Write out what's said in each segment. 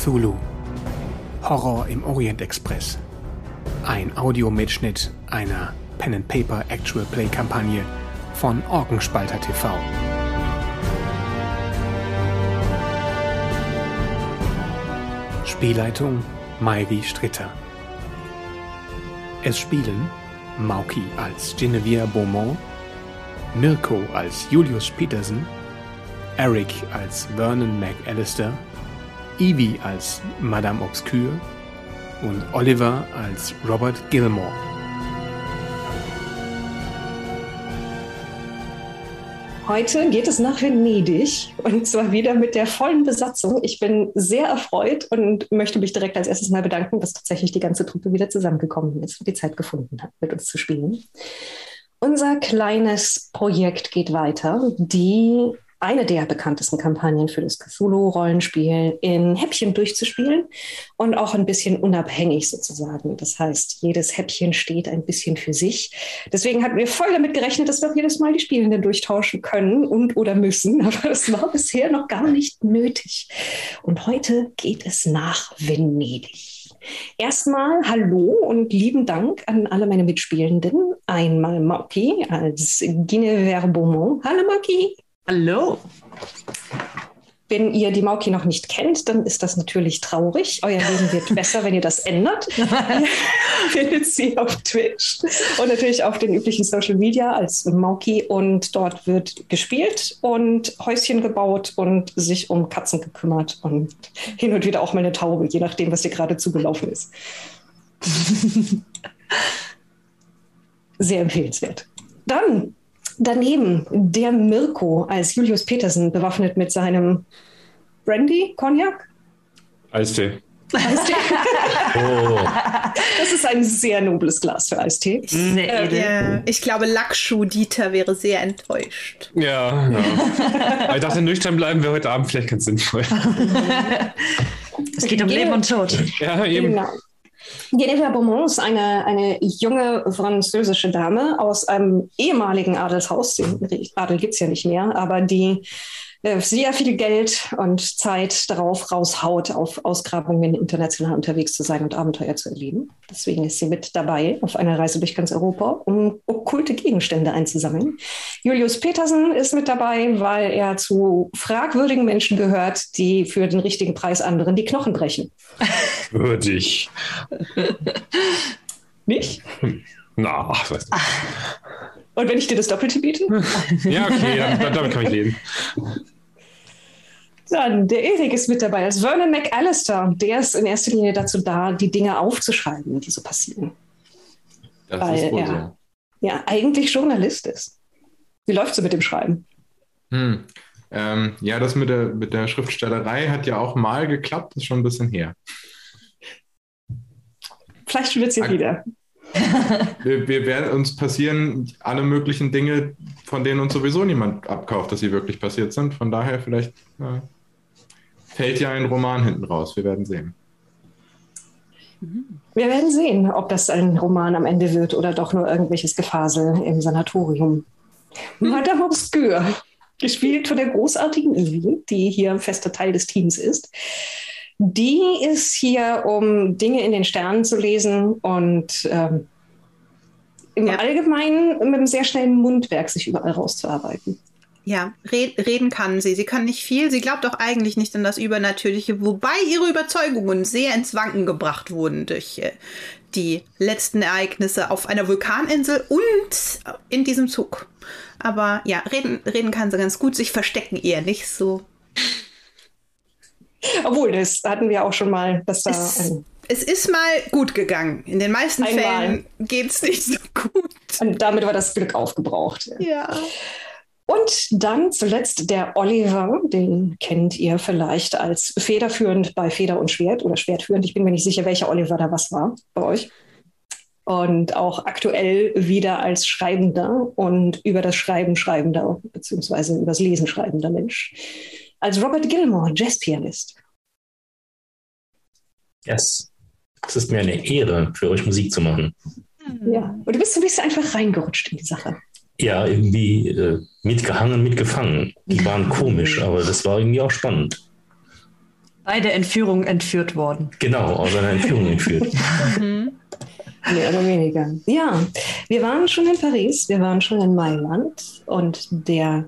Cthulhu. Horror im Orient Express. Ein Audiomitschnitt einer Pen and Paper Actual Play Kampagne von Orkenspalter TV. Spielleitung Mairi Stritter. Es spielen Mauki als Genevieve Beaumont, Mirko als Julius Petersen, Eric als Vernon McAllister, Evie als Madame Obscure und Oliver als Robert Gilmore. Heute geht es nach Venedig und zwar wieder mit der vollen Besatzung. Ich bin sehr erfreut und möchte mich direkt als erstes mal bedanken, dass tatsächlich die ganze Truppe wieder zusammengekommen ist und die Zeit gefunden hat, mit uns zu spielen. Unser kleines Projekt geht weiter. Die eine der bekanntesten Kampagnen für das Cthulhu-Rollenspiel in Häppchen durchzuspielen und auch ein bisschen unabhängig sozusagen. Das heißt, jedes Häppchen steht ein bisschen für sich. Deswegen hatten wir voll damit gerechnet, dass wir auch jedes Mal die Spielenden durchtauschen können und oder müssen. Aber das war bisher noch gar nicht nötig. Und heute geht es nach Venedig. Erstmal Hallo und lieben Dank an alle meine Mitspielenden. Einmal Mauki als Guinevere Beaumont. Hallo Mauki. Hallo. Wenn ihr die Mauki noch nicht kennt, dann ist das natürlich traurig. Euer Leben wird besser, wenn ihr das ändert. findet sie auf Twitch und natürlich auf den üblichen Social Media als Mauki. Und dort wird gespielt und Häuschen gebaut und sich um Katzen gekümmert und hin und wieder auch mal eine Taube, je nachdem, was dir gerade zugelaufen ist. Sehr empfehlenswert. Dann Daneben der Mirko als Julius Petersen bewaffnet mit seinem Brandy, Cognac? Eistee. Eistee. oh. Das ist ein sehr nobles Glas für Eistee. Sehr edel. Ja, ich glaube, Lackschuh Dieter wäre sehr enttäuscht. Ja, ja. ich dachte, nüchtern bleiben wir heute Abend vielleicht ganz sinnvoll. es geht um Leben und Tod. Ja, eben. Genau. Geneva Beaumont ist eine, eine junge französische Dame aus einem ehemaligen Adelshaus. Den Adel gibt es ja nicht mehr, aber die sehr viel Geld und Zeit darauf raushaut, auf Ausgrabungen international unterwegs zu sein und Abenteuer zu erleben. Deswegen ist sie mit dabei auf einer Reise durch ganz Europa, um okkulte Gegenstände einzusammeln. Julius Petersen ist mit dabei, weil er zu fragwürdigen Menschen gehört, die für den richtigen Preis anderen die Knochen brechen. Würdig. Nicht? Na, ach, weißt du. Und wenn ich dir das Doppelte biete? ja, okay, dann, damit kann ich leben. Dann, der Erik ist mit dabei als Vernon McAllister. Der ist in erster Linie dazu da, die Dinge aufzuschreiben, die so passieren. Das Weil ist wohl er so. ja eigentlich Journalist ist. Wie läuft es mit dem Schreiben? Hm. Ähm, ja, das mit der, mit der Schriftstellerei hat ja auch mal geklappt, ist schon ein bisschen her. Vielleicht wird es ja wieder wir, wir, werden uns passieren alle möglichen Dinge, von denen uns sowieso niemand abkauft, dass sie wirklich passiert sind. Von daher vielleicht äh, fällt ja ein Roman hinten raus. Wir werden sehen. Wir werden sehen, ob das ein Roman am Ende wird oder doch nur irgendwelches Gefasel im Sanatorium. Madame Obscure, gespielt von der großartigen Evie, die hier ein fester Teil des Teams ist. Die ist hier, um Dinge in den Sternen zu lesen und ähm, im ja. Allgemeinen mit einem sehr schnellen Mundwerk sich überall rauszuarbeiten. Ja, red, reden kann sie. Sie kann nicht viel. Sie glaubt auch eigentlich nicht an das Übernatürliche, wobei ihre Überzeugungen sehr ins Wanken gebracht wurden durch äh, die letzten Ereignisse auf einer Vulkaninsel und in diesem Zug. Aber ja, reden, reden kann sie ganz gut, sich verstecken eher nicht so. Obwohl, das hatten wir auch schon mal, dass da. Es, es ist mal gut gegangen. In den meisten Einmal. Fällen geht es nicht so gut. Und damit war das Glück aufgebraucht. Ja. Und dann zuletzt der Oliver, den kennt ihr vielleicht als federführend bei Feder und Schwert oder Schwertführend. Ich bin mir nicht sicher, welcher Oliver da was war bei euch. Und auch aktuell wieder als Schreibender und über das Schreiben schreibender, beziehungsweise über das Lesen schreibender Mensch als Robert Gilmore, Jazzpianist. Yes. Es ist mir eine Ehre, für euch Musik zu machen. Ja, und du bist ein bisschen einfach reingerutscht in die Sache. Ja, irgendwie äh, mitgehangen, mitgefangen. Die waren komisch, aber das war irgendwie auch spannend. Bei der Entführung entführt worden. Genau, aus einer Entführung entführt. Mehr oder weniger. Ja, wir waren schon in Paris, wir waren schon in Mailand und der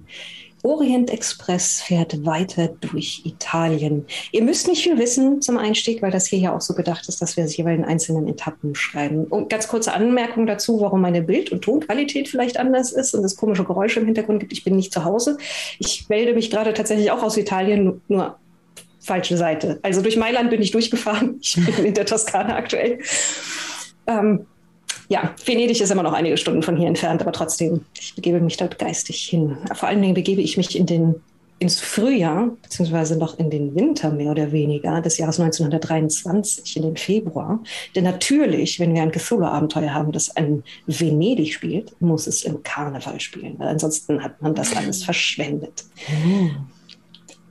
Orient Express fährt weiter durch Italien. Ihr müsst nicht viel wissen zum Einstieg, weil das hier ja auch so gedacht ist, dass wir es jeweils in einzelnen Etappen schreiben. Und ganz kurze Anmerkung dazu, warum meine Bild- und Tonqualität vielleicht anders ist und es komische Geräusche im Hintergrund gibt. Ich bin nicht zu Hause. Ich melde mich gerade tatsächlich auch aus Italien, nur falsche Seite. Also durch Mailand bin ich durchgefahren. Ich bin in der Toskana aktuell. Ähm, ja, Venedig ist immer noch einige Stunden von hier entfernt, aber trotzdem, ich begebe mich dort geistig hin. Vor allen Dingen begebe ich mich in den, ins Frühjahr, beziehungsweise noch in den Winter mehr oder weniger des Jahres 1923, in den Februar. Denn natürlich, wenn wir ein Cthulhu-Abenteuer haben, das in Venedig spielt, muss es im Karneval spielen, weil ansonsten hat man das alles verschwendet.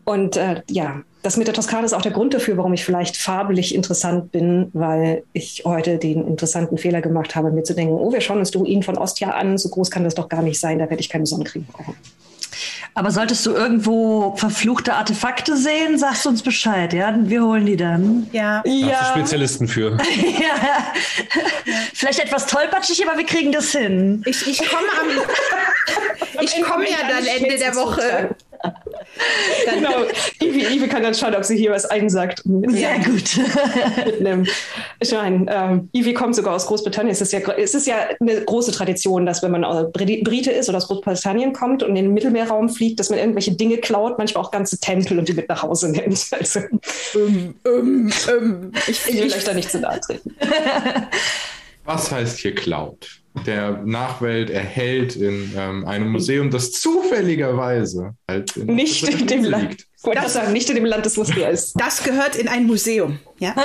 Und äh, ja, das mit der Toskana ist auch der Grund dafür, warum ich vielleicht farblich interessant bin, weil ich heute den interessanten Fehler gemacht habe, mir zu denken, oh, wir schauen uns die Ruinen von Ostia an, so groß kann das doch gar nicht sein, da werde ich keine Sonnencreme brauchen. Aber solltest du irgendwo verfluchte Artefakte sehen, sagst du uns Bescheid, ja? Wir holen die dann. Ja. Da hast du Spezialisten für. ja. Vielleicht etwas tollpatschig, aber wir kriegen das hin. Ich, ich komme am. ich komme ja dann Ende der Woche. Genau. Ivi, Ivi kann dann schauen, ob sie hier was einsagt. Sehr gut. mit einem, ich meine, ähm, Ivi kommt sogar aus Großbritannien. Es ist, ja, es ist ja eine große Tradition, dass wenn man Brite ist oder aus Großbritannien kommt und in den Mittelmeerraum fliegt, dass man irgendwelche Dinge klaut, manchmal auch ganze Tempel und die mit nach Hause nimmt. Also, um, um, um. Ich, ich will euch da nicht zu nahe treten. Was heißt hier Cloud? Der Nachwelt erhält in ähm, einem Museum, das zufälligerweise halt in nicht in dem Land. liegt. Ich wollte das sagen, nicht in dem Land, das wusste ist. Das gehört in ein Museum. Ja?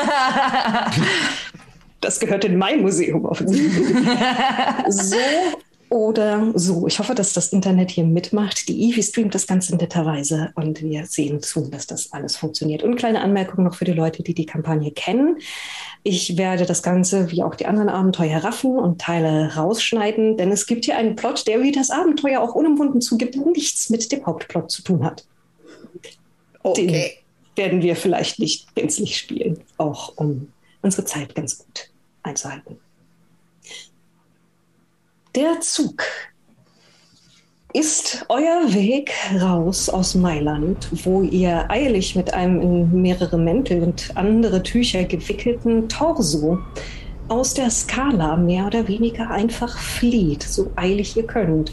Das gehört in mein Museum offensichtlich. so oder so. Ich hoffe, dass das Internet hier mitmacht. Die Eevee streamt das Ganze netterweise und wir sehen zu, dass das alles funktioniert. Und kleine Anmerkung noch für die Leute, die die Kampagne kennen. Ich werde das Ganze wie auch die anderen Abenteuer raffen und Teile rausschneiden, denn es gibt hier einen Plot, der wie das Abenteuer auch unumwunden zugibt, nichts mit dem Hauptplot zu tun hat. Den Okay. werden wir vielleicht nicht gänzlich spielen, auch um unsere Zeit ganz gut einzuhalten. Der Zug ist euer Weg raus aus Mailand, wo ihr eilig mit einem in mehrere Mäntel und andere Tücher gewickelten Torso aus der Skala mehr oder weniger einfach flieht, so eilig ihr könnt,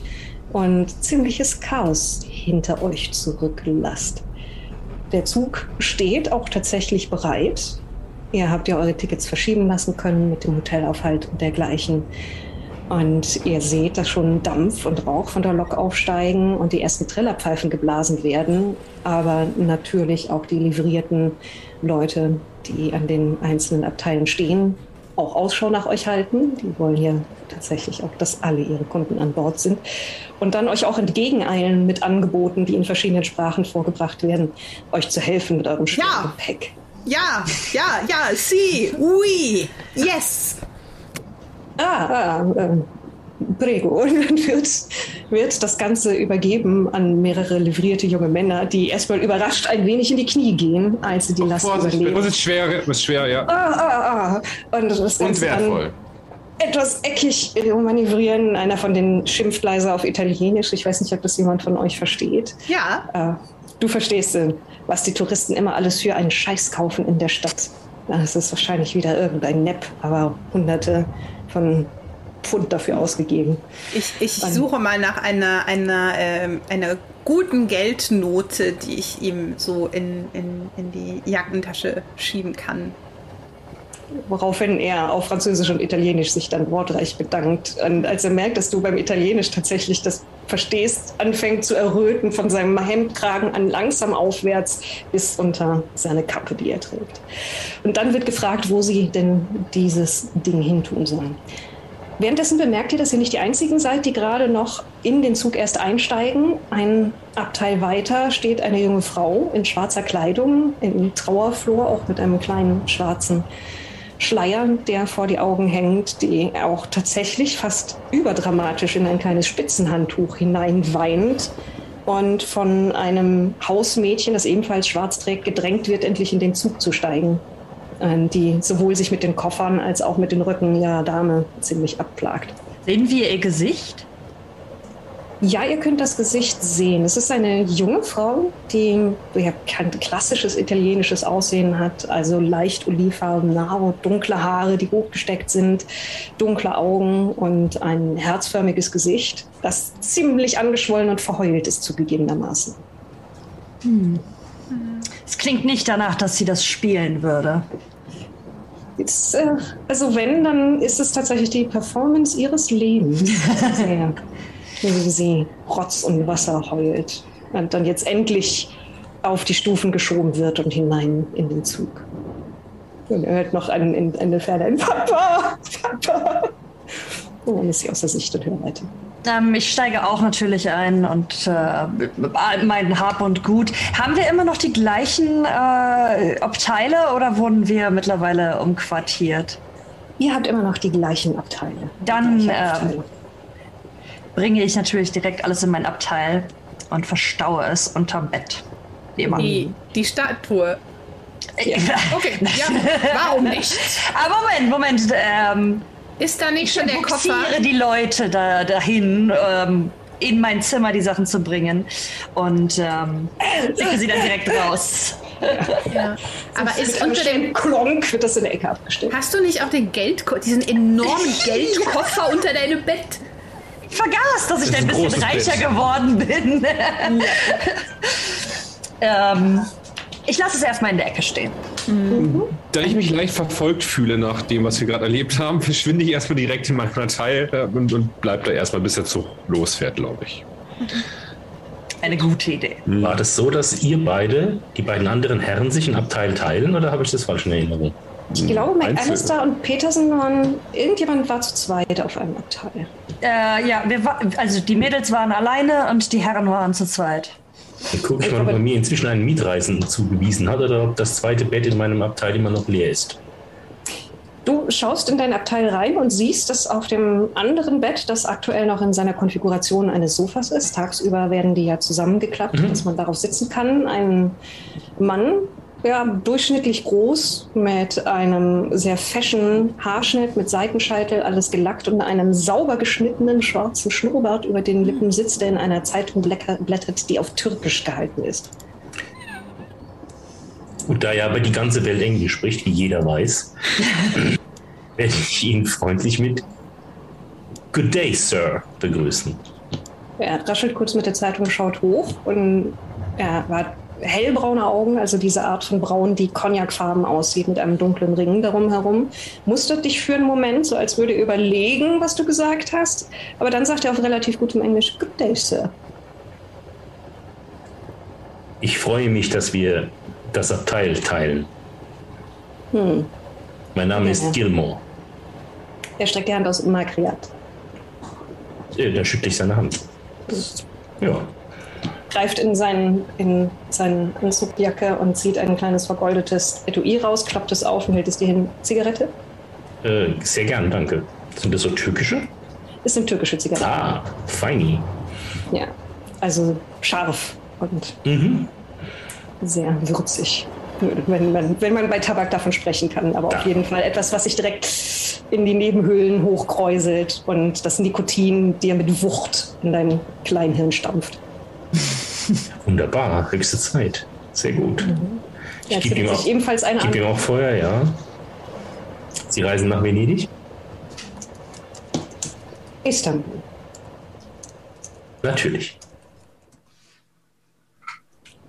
und ziemliches Chaos hinter euch zurücklasst. Der Zug steht auch tatsächlich bereit. Ihr habt ja eure Tickets verschieben lassen können mit dem Hotelaufhalt und dergleichen. Und ihr seht, dass schon Dampf und Rauch von der Lok aufsteigen und die ersten Trillerpfeifen geblasen werden. Aber natürlich auch die livrierten Leute, die an den einzelnen Abteilen stehen, auch Ausschau nach euch halten. Die wollen ja tatsächlich auch, dass alle ihre Kunden an Bord sind. Und dann euch auch entgegeneilen mit Angeboten, die in verschiedenen Sprachen vorgebracht werden, euch zu helfen mit eurem schweren Ja. Gepäck. Ja, ja, ja, si, oui, yes. Ah, ah ähm, Prego. Und dann wird, wird das Ganze übergeben an mehrere livrierte junge Männer, die erstmal überrascht ein wenig in die Knie gehen, als sie die Last Vorsicht, überleben. Das ist schwer, das ist schwer, ja. Ah, ah, ah. Und das Und Ganze wertvoll. etwas eckig manövrieren. Einer von den schimpft leise auf Italienisch. Ich weiß nicht, ob das jemand von euch versteht. Ja, Äh, du verstehst, äh, was die Touristen immer alles für einen Scheiß kaufen in der Stadt. Das ist wahrscheinlich wieder irgendein Nepp, aber hunderte von Pfund dafür ausgegeben. ich, ich suche mal nach einer, einer, ähm, einer guten Geldnote, die ich ihm so in, in, in die Jackentasche schieben kann. Woraufhin er auf Französisch und Italienisch sich dann wortreich bedankt. Und als er merkt, dass du beim Italienisch tatsächlich das verstehst, anfängt zu erröten von seinem Hemdkragen an langsam aufwärts bis unter seine Kappe, die er trägt. Und dann wird gefragt, wo sie denn dieses Ding hintun sollen. Währenddessen bemerkt ihr, dass ihr nicht die Einzigen seid, die gerade noch in den Zug erst einsteigen. Ein Abteil weiter steht eine junge Frau in schwarzer Kleidung, in Trauerflor, auch mit einem kleinen schwarzen Schleier, der vor die Augen hängt, die auch tatsächlich fast überdramatisch in ein kleines Spitzenhandtuch hineinweint, und von einem Hausmädchen, das ebenfalls schwarz trägt, gedrängt wird, endlich in den Zug zu steigen, äh, die sowohl sich mit den Koffern als auch mit den Rücken ihrer Dame ziemlich abplagt. Sehen wir ihr Gesicht? Ja, ihr könnt das Gesicht sehen. Es ist eine junge Frau, die ja, kein klassisches italienisches Aussehen hat, also leicht olivfarbene Haut, dunkle Haare, die hochgesteckt sind, dunkle Augen und ein herzförmiges Gesicht, das ziemlich angeschwollen und verheult ist zugegebenermaßen. Es klingt nicht danach, dass sie das spielen würde. Jetzt, äh, also wenn, dann ist es tatsächlich die Performance ihres Lebens. Wie sie Rotz und Wasser heult und dann jetzt endlich auf die Stufen geschoben wird und hinein in den Zug. Und er hört noch einen, in, eine Ferne ein Papa, Papa. Und dann ist sie außer Sicht und hört weiter. Ähm, ich steige auch natürlich ein und äh, mein Hab und Gut. Haben wir immer noch die gleichen äh, Abteile oder wurden wir mittlerweile umquartiert? Ihr habt immer noch die gleichen Abteile. Dann Gleiche ähm, Abteile. Bringe ich natürlich direkt alles in mein Abteil und verstaue es unterm Bett. Nebenan. Die, die Statue. Ja. Okay, ja, warum nicht? Aber Moment, Moment. Ähm, Ist da nicht ich schon der Koffer? buxiere die Leute da, dahin, ähm, in mein Zimmer die Sachen zu bringen und ähm, schicke sie dann direkt raus. Ja. Aber ist unter dem. Klonk wird das in der Ecke abgestellt. Hast du nicht auch den Geldkoffer, diesen enormen Geldkoffer unter deinem Bett? Ich vergaß, dass ich Das ein ein bisschen reicher Bett. geworden bin. ähm, ich lasse es erstmal in der Ecke stehen. Da ich mich leicht verfolgt fühle nach dem, was wir gerade erlebt haben, verschwinde ich erstmal direkt in meinem Teil äh, und, und bleib da erstmal, bis der Zug losfährt, glaube ich. Eine gute Idee. War das so, dass ihr beide, die beiden anderen Herren, sich ein Abteil teilen oder habe ich das falsch in Erinnerung? Ich glaube, Einzel- McAllister und Peterson waren. Irgendjemand war zu zweit auf einem Abteil. Äh, ja, wir wa also die Mädels waren alleine und die Herren waren zu zweit. Dann gucke ich mal, ob man mir inzwischen einen Mietreisenden zugewiesen hat oder ob das zweite Bett in meinem Abteil immer noch leer ist. Du schaust in dein Abteil rein und siehst, dass auf dem anderen Bett, das aktuell noch in seiner Konfiguration eines Sofas ist, tagsüber werden die ja zusammengeklappt, dass man darauf sitzen kann, ein Mann, ja, durchschnittlich groß, mit einem sehr fashion Haarschnitt, mit Seitenscheitel, alles gelackt und einem sauber geschnittenen schwarzen Schnurrbart über den Lippen sitzt, der in einer Zeitung blättert, die auf Türkisch gehalten ist. Und da ja aber die ganze Welt Englisch spricht, wie jeder weiß, werde ich ihn freundlich mit Good day, Sir begrüßen. Er raschelt kurz mit der Zeitung, schaut hoch und er hat hellbraune Augen, also diese Art von Braun, die cognacfarben aussieht mit einem dunklen Ring darum herum. Mustert dich für einen Moment, so als würde er überlegen, was du gesagt hast. Aber dann sagt er auf relativ gutem Englisch, Good day, Sir. Ich freue mich, dass wir das Abteil teilen. Hm. Mein Name Ja. ist Gilmore. Er streckt die Hand aus Makriat. Äh, Da schüttle ich seine Hand. Ja, Greift in seinen, in seine Anzugjacke und zieht ein kleines vergoldetes Etui raus, klappt es auf und hält es dir hin. Zigarette? äh, sehr gern, danke. Sind das so türkische? Ist eine türkische Zigarette. Ah, feini. Ja. Also scharf und Mhm. sehr würzig. Wenn man, wenn man bei Tabak davon sprechen kann, aber auf Ja. jeden Fall etwas, was sich direkt in die Nebenhöhlen hochkräuselt und das Nikotin dir mit Wucht in dein Kleinhirn stampft. Wunderbar, höchste Zeit. Sehr gut. Er Ich gebe ihm, auch- ebenfalls eine gib ihm auch Feuer, ja. Sie reisen nach Venedig? Istanbul. Natürlich.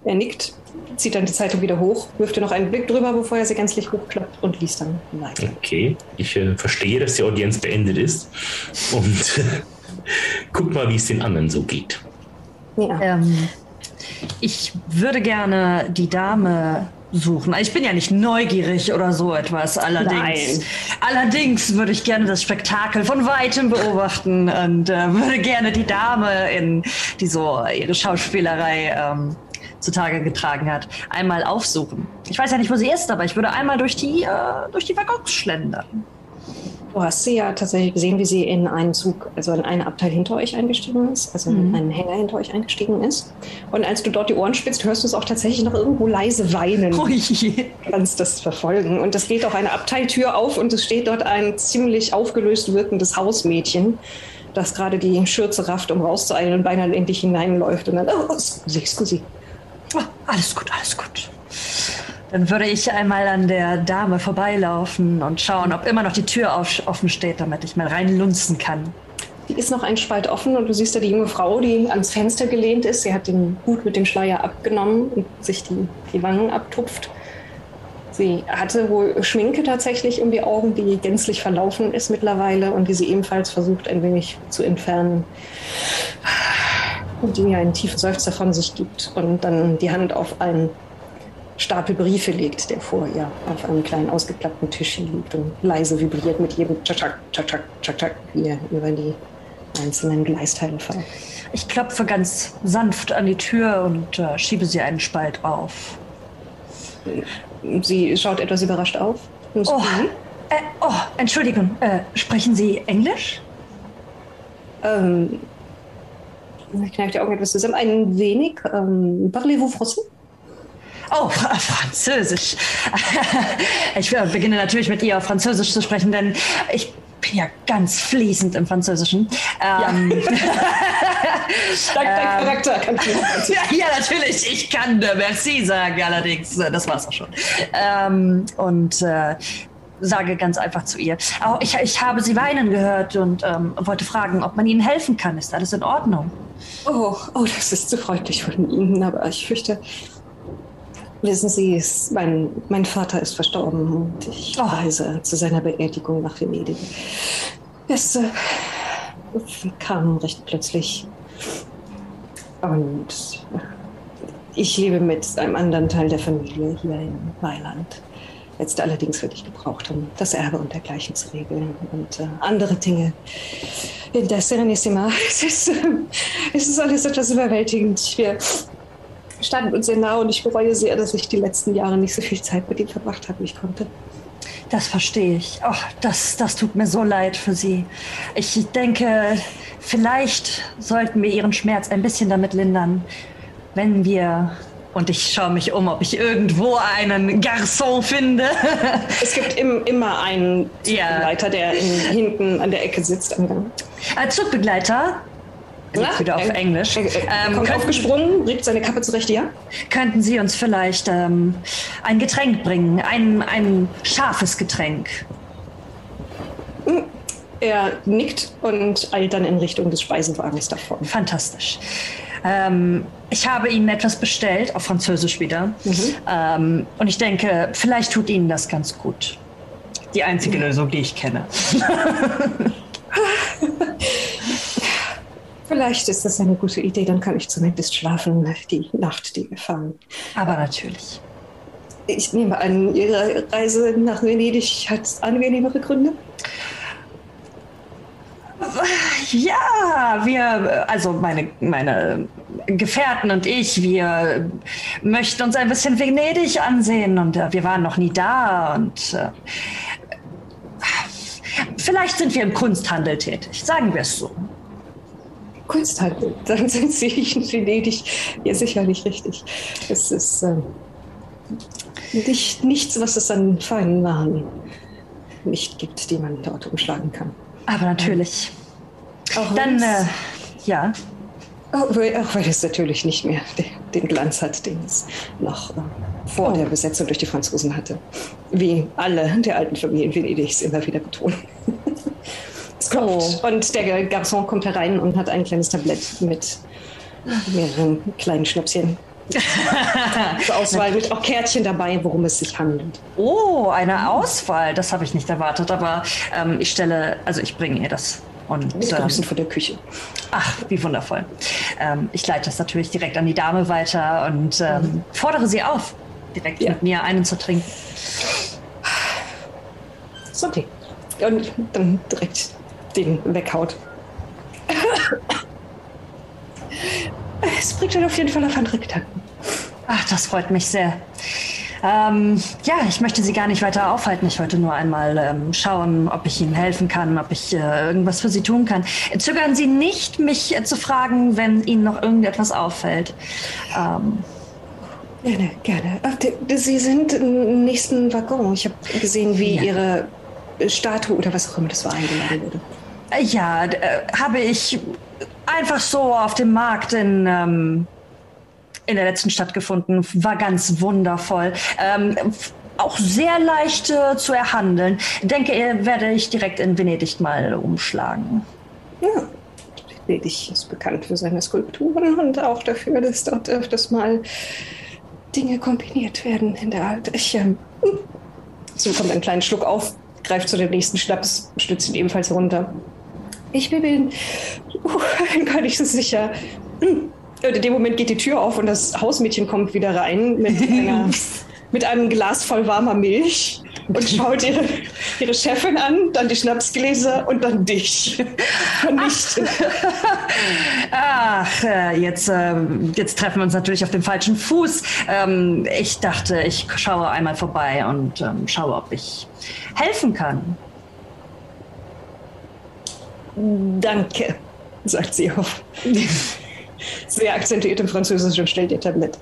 Er nickt, zieht dann die Zeitung wieder hoch, wirft dir noch einen Blick drüber, bevor er sie gänzlich hochklappt und liest dann weiter. Okay, ich äh, verstehe, dass die Audienz beendet ist. Und guck mal, wie es den anderen so geht. Ja. Ähm, ich würde gerne die Dame suchen. Ich bin ja nicht neugierig oder so etwas. Allerdings, Nein. allerdings würde ich gerne das Spektakel von weitem beobachten und äh, würde gerne die Dame, in, die so ihre Schauspielerei ähm, zutage getragen hat, einmal aufsuchen. Ich weiß ja nicht, wo sie ist, aber ich würde einmal durch die, äh, durch die Waggons schlendern. Du hast sie ja tatsächlich gesehen, wie sie in einen Zug, also in einen Abteil hinter euch eingestiegen ist, also in einen Hänger hinter euch eingestiegen ist. Und als du dort die Ohren spitzt, hörst du es auch tatsächlich noch irgendwo leise weinen. Ui. Du kannst das verfolgen. Und es geht auch eine Abteiltür auf und es steht dort ein ziemlich aufgelöst wirkendes Hausmädchen, das gerade die Schürze rafft, um rauszueilen und beinahe in dich hineinläuft. Und dann, oh, scusi, scusi. Oh, alles gut, alles gut. Dann würde ich einmal an der Dame vorbeilaufen und schauen, ob immer noch die Tür auf, offen steht, damit ich mal reinlunzen kann. Die ist noch ein Spalt offen und du siehst da die junge Frau, die ans Fenster gelehnt ist. Sie hat den Hut mit dem Schleier abgenommen und sich die, die Wangen abtupft. Sie hatte wohl Schminke tatsächlich um die Augen, die gänzlich verlaufen ist mittlerweile und die sie ebenfalls versucht ein wenig zu entfernen. Und die mir einen tiefen Seufzer von sich gibt und dann die Hand auf einen Stapel Briefe legt, der vor ihr auf einem kleinen ausgeklappten Tischchen liegt und leise vibriert mit jedem Tschak, Tschak, Tschak, Tschak, wie er über die einzelnen Gleisteile fällt. Ich klopfe ganz sanft an die Tür und äh, schiebe sie einen Spalt auf. Sie schaut etwas überrascht auf. Oh, äh, oh Entschuldigung, äh, sprechen Sie Englisch? ähm, ich kneift die Augen etwas zusammen. Ein wenig. Ähm, Parlez-vous français? Oh, Fra- Französisch. Ich beginne natürlich mit ihr auf Französisch zu sprechen, denn ich bin ja ganz fließend im Französischen. Ähm, Dank dein Charakter kann ich ja, ja, natürlich. Ich kann äh, Merci sagen, allerdings. Das war's auch schon. Ähm, und äh, sage ganz einfach zu ihr. Oh, ich, ich habe Sie weinen gehört und ähm, wollte fragen, ob man Ihnen helfen kann. Ist alles in Ordnung? Oh, oh, das ist zu freundlich von Ihnen, aber ich fürchte, wissen Sie, mein, mein Vater ist verstorben und ich reise zu seiner Beerdigung nach Venedig. Es äh, kam recht plötzlich. Und ich lebe mit einem anderen Teil der Familie hier in Mailand. Jetzt allerdings würde ich gebraucht, um das Erbe und dergleichen zu regeln und äh, andere Dinge. In der Serenissima. Es ist, äh, es ist alles etwas überwältigend. Wir standen uns sehr nah und ich bereue sehr, dass ich die letzten Jahre nicht so viel Zeit mit ihm verbracht habe, wie ich konnte. Das verstehe ich. Oh, das, das tut mir so leid für Sie. Ich denke, vielleicht sollten wir Ihren Schmerz ein bisschen damit lindern, wenn wir. Und ich schaue mich um, ob ich irgendwo einen Garçon finde. Es gibt im, immer einen Ja. Leiter, der in, hinten an der Ecke sitzt am Gang. Ein Zugbegleiter. Na, wieder auf er- Englisch. Er, er Ähm, kommt aufgesprungen, regt seine Kappe zurecht, ja? könnten Sie uns vielleicht ähm, ein Getränk bringen? Ein, ein scharfes Getränk. Er nickt und eilt dann in Richtung des Speisewagens davon. Fantastisch. Ähm, ich habe Ihnen etwas bestellt, auf Französisch wieder. Ähm, und ich denke, vielleicht tut Ihnen das ganz gut. Die einzige Lösung, die ich kenne. Vielleicht ist das eine gute Idee, dann kann ich zumindest schlafen, die Nacht, die wir fahren. Aber natürlich. Ich nehme an, Ihre Reise nach Venedig hat angenehmere Gründe? Ja, wir, also meine, meine Gefährten und ich, wir möchten uns ein bisschen Venedig ansehen und äh, wir waren noch nie da und äh, vielleicht sind wir im Kunsthandel tätig, sagen wir es so. Kunsthandel, dann sind Sie in Venedig ja sicherlich richtig. Es ist ähm, nicht, nichts, was es an feinen Waren nicht gibt, die man dort umschlagen kann. Aber natürlich. Auch Dann, äh, ja, auch, weil, auch weil es natürlich nicht mehr den, den Glanz hat, den es noch äh, vor Oh. der Besetzung durch die Franzosen hatte. Wie alle der alten Familien Venedigs immer wieder betonen. klopft. Und der Garçon kommt herein und hat ein kleines Tablett mit mehreren kleinen Schnäpschen. Zur Auswahl mit auch Kärtchen dabei, worum es sich handelt. Oh, eine Auswahl. Das habe ich nicht erwartet, aber ähm, ich stelle, also ich bringe ihr das. Und Mit ähm, von der Küche. ach, wie wundervoll. Ähm, ich leite das natürlich direkt an die Dame weiter und ähm, fordere sie auf, direkt Ja. mit mir einen zu trinken. Santé. Und dann direkt den weghaut. Es bringt dann auf jeden Fall auf andere Gedanken. Ach, das freut mich sehr. Ähm, ja, ich möchte Sie gar nicht weiter aufhalten. Ich wollte nur einmal ähm, schauen, ob ich Ihnen helfen kann, ob ich äh, irgendwas für Sie tun kann. Zögern Sie nicht, mich äh, zu fragen, wenn Ihnen noch irgendetwas auffällt. Ähm, Gerne, gerne. Ach, Sie sind im nächsten Waggon. Ich habe gesehen, wie Ja. Ihre Statue oder was auch immer das war eingeladen wurde. Ja, äh, habe ich einfach so auf dem Markt in, ähm, in der letzten Stadt gefunden. War ganz wundervoll. Ähm, auch sehr leicht äh, zu erhandeln. Denke, äh, werde ich direkt in Venedig mal umschlagen. Ja, Venedig ist bekannt für seine Skulpturen und auch dafür, dass dort öfters mal Dinge kombiniert werden in der Art. Ich, ähm, so kommt einen kleinen Schluck auf, greift zu dem nächsten Schnaps, stützt ihn ebenfalls herunter. Ich bin uh, gar nicht so sicher. Und in dem Moment geht die Tür auf und das Hausmädchen kommt wieder rein mit, einer, mit einem Glas voll warmer Milch und schaut ihre, ihre Chefin an, dann die Schnapsgläser und dann dich. Und nicht. Ach, äh, jetzt, äh, jetzt treffen wir uns natürlich auf dem falschen Fuß. Ähm, ich dachte, ich schaue einmal vorbei und ähm, schaue, ob ich helfen kann. Danke, sagt sie auf sehr akzentuiertem Französisch und stellt ihr Tablett.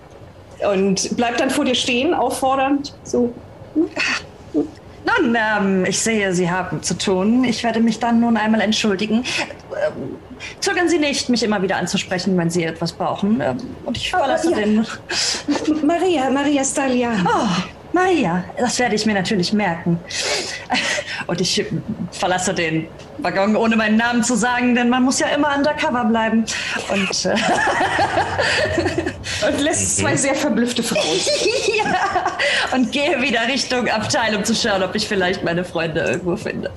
Und bleibt dann vor dir stehen, auffordernd. So, Nun, ähm, ich sehe, Sie haben zu tun. Ich werde mich dann nun einmal entschuldigen. Ähm, zögern Sie nicht, mich immer wieder anzusprechen, wenn Sie etwas brauchen. Ähm, und ich verlasse ja. den. Maria, Maria Stalian. Oh, Maria, das werde ich mir natürlich merken. Und ich verlasse den Waggon, ohne meinen Namen zu sagen, denn man muss ja immer undercover bleiben. Und äh, Und lässt zwei sehr verblüffte Frauen. ja, und gehe wieder Richtung Abteil, um zu schauen, ob ich vielleicht meine Freunde irgendwo finde.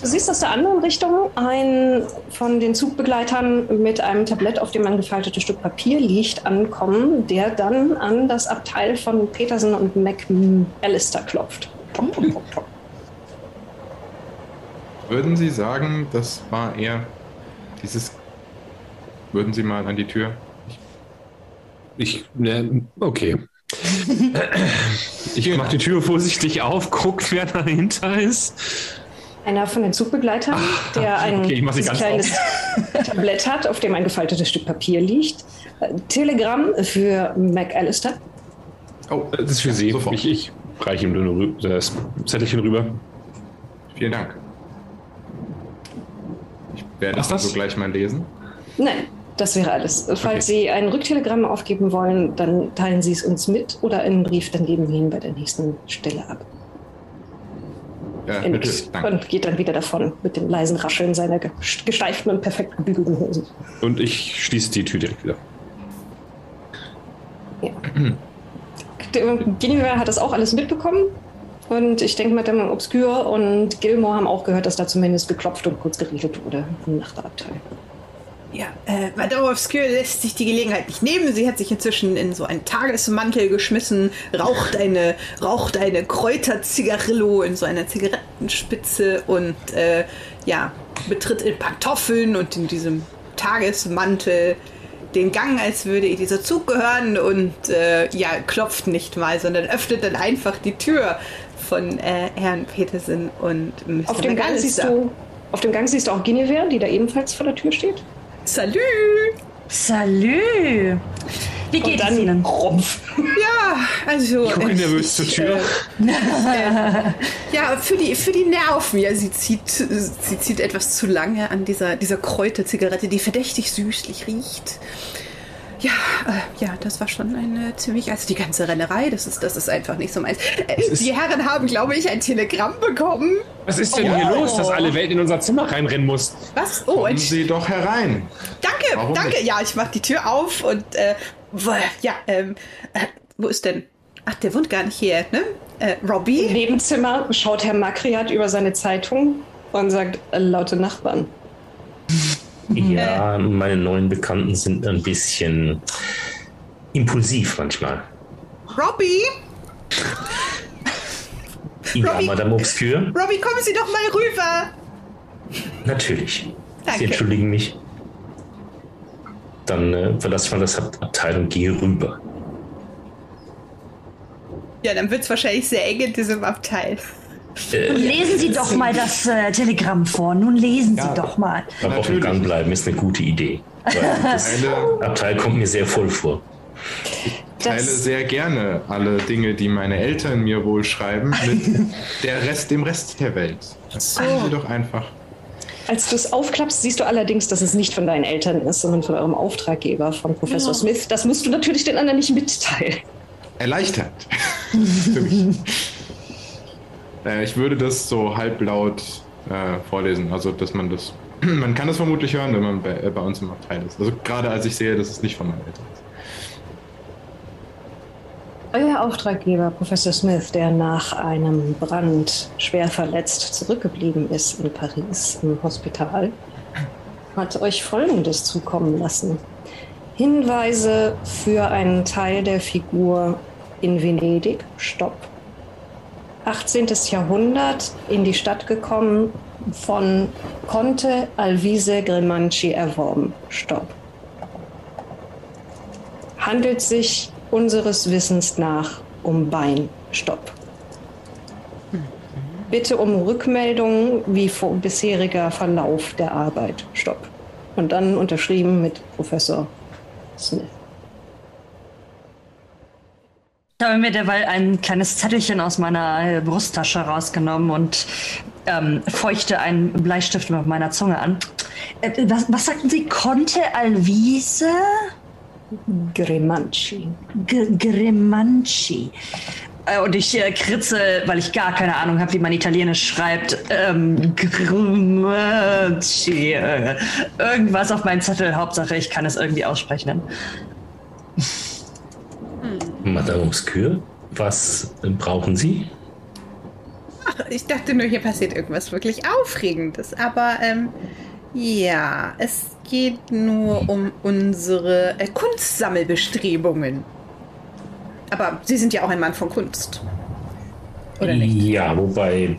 Du siehst aus der anderen Richtung einen von den Zugbegleitern mit einem Tablett, auf dem ein gefaltetes Stück Papier liegt, ankommen, der dann an das Abteil von Peterson und McAllister klopft. Würden Sie sagen, das war eher dieses. Würden Sie mal an die Tür? Ich, ne, okay. Ich mache die Tür vorsichtig auf, guck, wer dahinter ist. Einer von den Zugbegleitern, der ein okay, kleines Tablett hat, auf dem ein gefaltetes Stück Papier liegt. Äh, Telegramm für McAllister. Oh, Das ist für Sie. Sofort. Ich, ich reiche ihm nur rü- das Zettelchen rüber. Vielen Dank. Ich werde Was das so gleich mal lesen. Nein, das wäre alles. Falls Okay. Sie ein Rücktelegramm aufgeben wollen, dann teilen Sie es uns mit oder einen Brief, dann geben wir ihn bei der nächsten Stelle ab. Ja, nickt natürlich. Danke. und geht dann wieder davon mit dem leisen Rascheln seiner ge- gesteiften und perfekt gebügelten Hosen. Und ich schließe die Tür direkt wieder. Guinevere hat das auch alles mitbekommen. Und ich denke, Madame Obscure und Gilmore haben auch gehört, dass da zumindest geklopft und kurz geredet wurde im Nachbarabteil. Ja, äh, Madame Obscure lässt sich die Gelegenheit nicht nehmen. Sie hat sich inzwischen in so einen Tagesmantel geschmissen, raucht eine, raucht eine Kräuterzigarillo in so einer Zigarettenspitze und äh, ja, betritt in Pantoffeln und in diesem Tagesmantel den Gang, als würde ihr dieser Zug gehören und äh, ja, klopft nicht mal, sondern öffnet dann einfach die Tür von äh, Herrn Petersen und Mr. Auf dem, Gang siehst du, auf dem Gang siehst du auch Guinevere, die da ebenfalls vor der Tür steht. Salü! Salü! Wie geht Und es dann Ihnen? Rumpf. Ja, also. Ich gucke äh, nervös zur Tür. Ja, für die, für die Nerven. Ja, sie zieht, sie zieht etwas zu lange an dieser, dieser Kräuterzigarette, die verdächtig süßlich riecht. Ja, äh, ja, das war schon eine ziemlich, also die ganze Rennerei, das ist, das ist einfach nicht so meins. Äh, die Herren haben, glaube ich, ein Telegramm bekommen. Was ist denn hier los, dass alle Welt in unser Zimmer reinrennen muss? Was? Oh, Kommen Sie doch herein. Danke, Warum danke. nicht? Ja, ich mach die Tür auf und äh, ja, ähm, äh, wo ist denn? Ach, der wohnt gar nicht hier, ne? Äh, Im Robbie? Nebenzimmer schaut Herr Makriat über seine Zeitung und sagt, äh, laute Nachbarn. Ja, meine neuen Bekannten sind ein bisschen impulsiv manchmal. Robbie? Ja, Robbie- Madame Obscure? Robbie, kommen Sie doch mal rüber. Natürlich. Danke. Sie entschuldigen mich. Dann äh, verlasse ich mal das Ab- Abteil und gehe rüber. Ja, dann wird es wahrscheinlich sehr eng in diesem Abteil. Nun lesen Sie doch mal das äh, Telegramm vor. Nun lesen Sie doch mal. Aber auf dem. Gang bleiben ist eine gute Idee. Weil das Teile, Abteil kommt mir sehr voll vor. teile Das- sehr gerne alle Dinge, die meine Eltern mir wohl schreiben, mit der Rest, dem Rest der Welt. Das sagen Sie doch einfach. Als du es aufklappst, siehst du allerdings, dass es nicht von deinen Eltern ist, sondern von eurem Auftraggeber, von Professor Smith. Das musst du natürlich den anderen nicht mitteilen. Erleichtert. Für mich. Äh, ich würde das so halblaut äh, vorlesen, also dass man das. Man kann das vermutlich hören, wenn man bei, äh, bei uns im Abteil ist. Also gerade als ich sehe, dass es nicht von meinen Eltern ist. Euer Auftraggeber, Professor Smith, der nach einem Brand schwer verletzt zurückgeblieben ist in Paris im Hospital, hat euch Folgendes zukommen lassen. Hinweise für einen Teil der Figur in Venedig, Stopp. 18. Jahrhundert in die Stadt gekommen, von Conte Alvise Grimanci erworben, Stopp handelt sich unseres Wissens nach um Bein. Stopp. Bitte um Rückmeldung wie vor bisheriger Verlauf der Arbeit. Stopp. Und dann unterschrieben mit Professor Smith. Ich habe mir derweil ein kleines Zettelchen aus meiner äh, Brusttasche rausgenommen und ähm, feuchte einen Bleistift mit meiner Zunge an. Äh, was, was sagten Sie? Conte Alvise Grimanci. G Grimanci. Äh, Und ich äh, kritze, weil ich gar keine Ahnung habe, wie man Italienisch schreibt. Ähm, Grimanci. Äh, irgendwas auf meinen Zettel. Hauptsache, ich kann es irgendwie aussprechen. Obscure, was äh, brauchen Sie? Ach, ich dachte nur, hier passiert irgendwas wirklich Aufregendes. Aber ähm, ja, es geht nur um unsere äh, Kunstsammelbestrebungen. Aber Sie sind ja auch ein Mann von Kunst. Oder nicht? Ja, wobei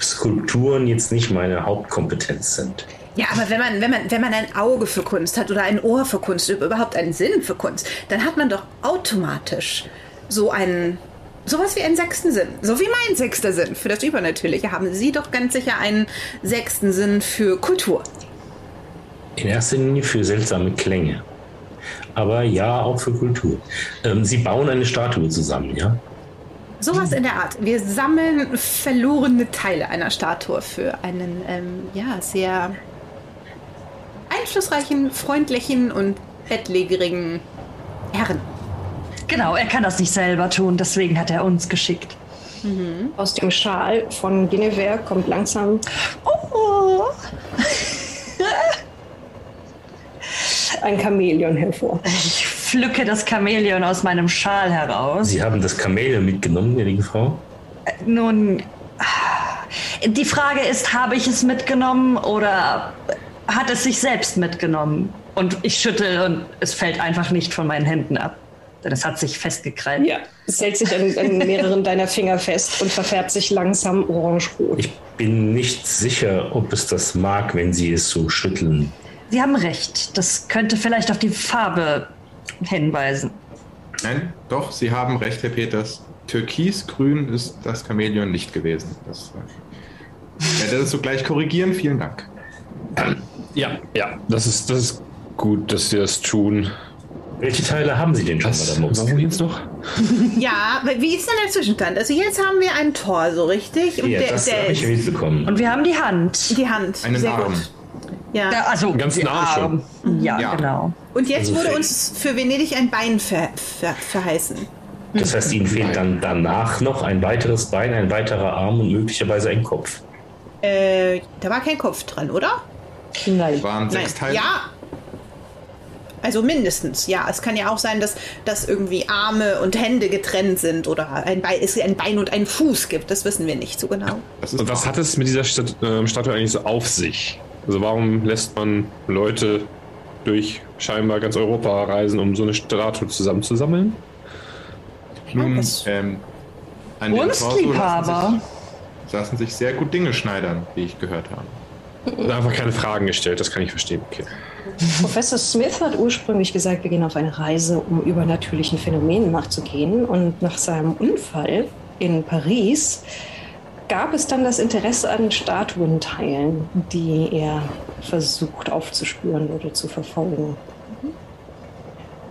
Skulpturen jetzt nicht meine Hauptkompetenz sind. Ja, aber wenn man, wenn, man, wenn man ein Auge für Kunst hat oder ein Ohr für Kunst, überhaupt einen Sinn für Kunst, dann hat man doch automatisch so einen. Sowas wie einen sechsten Sinn. So wie mein sechster Sinn für das Übernatürliche haben Sie doch ganz sicher einen sechsten Sinn für Kultur. In erster Linie für seltsame Klänge. Aber ja, auch für Kultur. Ähm, Sie bauen eine Statue zusammen, ja? Sowas in der Art. Wir sammeln verlorene Teile einer Statue für einen, ähm, ja, sehr einflussreichen, freundlichen und bettlägerigen Herren. Genau, er kann das nicht selber tun, deswegen hat er uns geschickt. Aus dem Schal von Guinevere kommt langsam Oh, ein Chamäleon hervor. ich pflücke das Chamäleon aus meinem Schal heraus. Sie haben das Chamäleon mitgenommen, gnädige Frau? Nun, die Frage ist, habe ich es mitgenommen oder hat es sich selbst mitgenommen? Und ich schüttel und es fällt einfach nicht von meinen Händen ab. Denn es hat sich festgekrallt. Ja, es hält sich an, an mehreren deiner Finger fest und verfärbt sich langsam orange-rot. Ich bin nicht sicher, ob es das mag, wenn Sie es so schütteln. Sie haben recht. Das könnte vielleicht auf die Farbe hinweisen. Nein, doch, Sie haben recht, Herr Peters. Türkisgrün ist das Chamäleon nicht gewesen. Das, äh, ich werde das sogleich korrigieren. Vielen Dank. Ja, ja, das ist, das ist gut, dass Sie das tun. Welche Teile haben Sie denn schon, Was, Madame warum jetzt noch? Ja, aber wie ist denn der Zwischenstand? Also jetzt haben wir ein Tor, so richtig? Und Ja, der, das der habe ich ist mitbekommen. Und wir haben die Hand. die Hand. Einen Sehr Arm. gut. Ja. Ja, also Ganz die nah schon. Arm. Ja, Ja. genau. Und jetzt Also wurde uns für Venedig ein Bein ver, ver, verheißen. Das heißt, Ihnen fehlt dann danach noch ein weiteres Bein, ein weiterer Arm und möglicherweise ein Kopf. Äh, da war kein Kopf dran, oder? Nein. Waren sechs Teile? Ja. Also mindestens, ja. Es kann ja auch sein, dass, dass irgendwie Arme und Hände getrennt sind oder ein Bein, es ein Bein und einen Fuß gibt. Das wissen wir nicht so genau. Und was hat es mit dieser Stat ähm, Statue eigentlich so auf sich? Also warum lässt man Leute durch scheinbar ganz Europa reisen, um so eine Statue zusammenzusammeln? Nun, das- ähm, an Torso lassen Kunstliebhaber. sich, lassen sich sehr gut Dinge schneidern, wie ich gehört habe. Einfach keine Fragen gestellt, das kann ich verstehen. Okay. Professor Smith hat ursprünglich gesagt, wir gehen auf eine Reise, um übernatürlichen Phänomenen nachzugehen. Und nach seinem Unfall in Paris gab es dann das Interesse an Statuenteilen, die er versucht aufzuspüren oder zu verfolgen.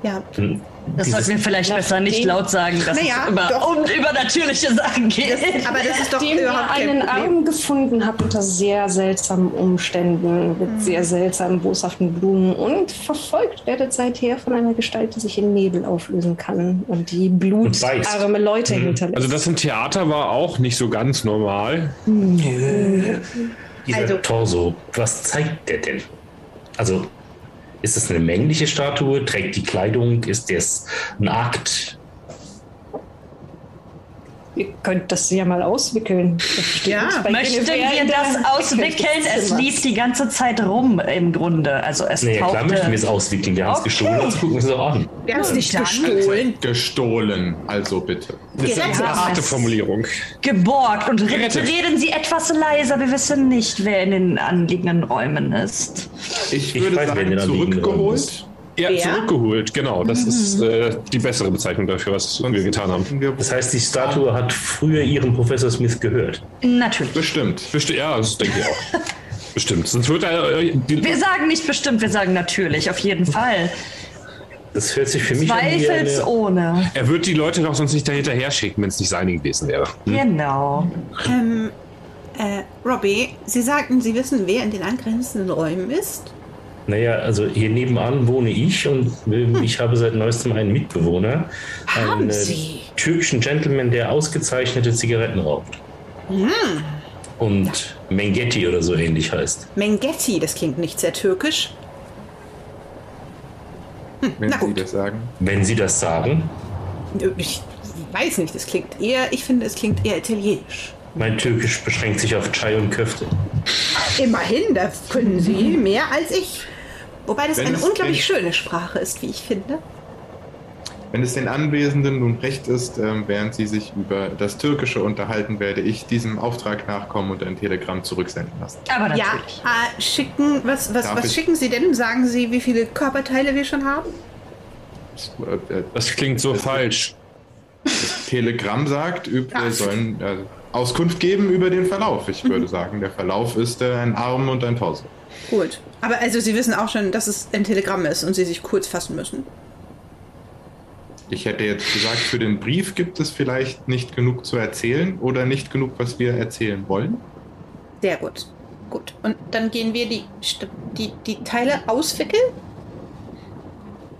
Ja, Hm. Das sollten wir vielleicht besser nicht laut sagen, dass Naja, es über, doch. um übernatürliche Sachen geht. aber das ist doch ihr überhaupt kein einen Problem. Arm gefunden habt unter sehr seltsamen Umständen, mit sehr seltsamen, boshaften Blumen und verfolgt werdet seither von einer Gestalt, die sich in Nebel auflösen kann und die blutarme Leute hinterlässt. Also das im Theater war auch nicht so ganz normal. Dieser Also- Torso, was zeigt der denn? Also, ist es eine männliche Statue? Trägt die Kleidung? Ist das ein Akt? Ihr könnt das ja mal auswickeln. Das Ja, Möchten wir das auswickeln? Es lief die ganze Zeit rum im Grunde. Also es Naja, klar möchten wir es auswickeln. Wir haben es Okay. gestohlen, also gucken wir es auch an. Wir haben es nicht gestohlen. Gestohlen, also bitte. Das ist eine harte Formulierung. geborgt und re Gerettet. reden Sie etwas leiser. Wir wissen nicht, wer in den anliegenden Räumen ist. Ich Ich würde weiß, wer sagen, zurückgeholt. Ja, Wer? zurückgeholt, genau. Das ist äh, die bessere Bezeichnung dafür, was wir getan haben. Das heißt, die Statue hat früher ihren Professor Smith gehört. Natürlich. bestimmt. Besti ja, das denke ich auch. Bestimmt. Sonst wird er. Äh, die, Wir sagen nicht bestimmt, wir sagen natürlich, auf jeden Fall. Das hört sich für mich an Zweifelsohne. er wird die Leute doch sonst nicht dahinterher schicken, wenn es nicht seine gewesen wäre. Genau. Ähm, äh, Robbie, Sie sagten, Sie wissen, wer in den angrenzenden Räumen ist? Naja, also hier nebenan wohne ich und äh, ich habe seit neuestem einen Mitbewohner. Haben einen äh, Sie? türkischen Gentleman, der ausgezeichnete Zigaretten raucht. Und Mengetti oder so ähnlich heißt. Mengetti, das klingt nicht sehr türkisch. Wenn Na Sie gut. das sagen. Wenn Sie das sagen, Ich weiß nicht, es klingt eher, ich finde, es klingt eher italienisch. mein Türkisch beschränkt sich auf Chai und Köfte. Immerhin, da können Sie mehr als ich. Wobei das Wenn eine unglaublich denn- schöne Sprache ist, wie ich finde. Wenn es den Anwesenden nun recht ist, ähm, während Sie sich über das Türkische unterhalten, werde ich diesem Auftrag nachkommen und ein Telegramm zurücksenden lassen. Aber Ja, natürlich. äh, schicken, was, was, Darf was ich- schicken Sie denn? Sagen Sie, wie viele Körperteile wir schon haben? Äh, äh, Das klingt so falsch. Das Telegramm sagt, wir sollen äh, Auskunft geben über den Verlauf. Ich würde sagen, der Verlauf ist äh, ein Arm und ein Torso. Gut. Aber also Sie wissen auch schon, dass es ein Telegramm ist und Sie sich kurz fassen müssen. Ich hätte jetzt gesagt, für den Brief gibt es vielleicht nicht genug zu erzählen oder nicht genug, was wir erzählen wollen. Sehr gut. Gut. Und dann gehen wir die, die, die Teile auswickeln?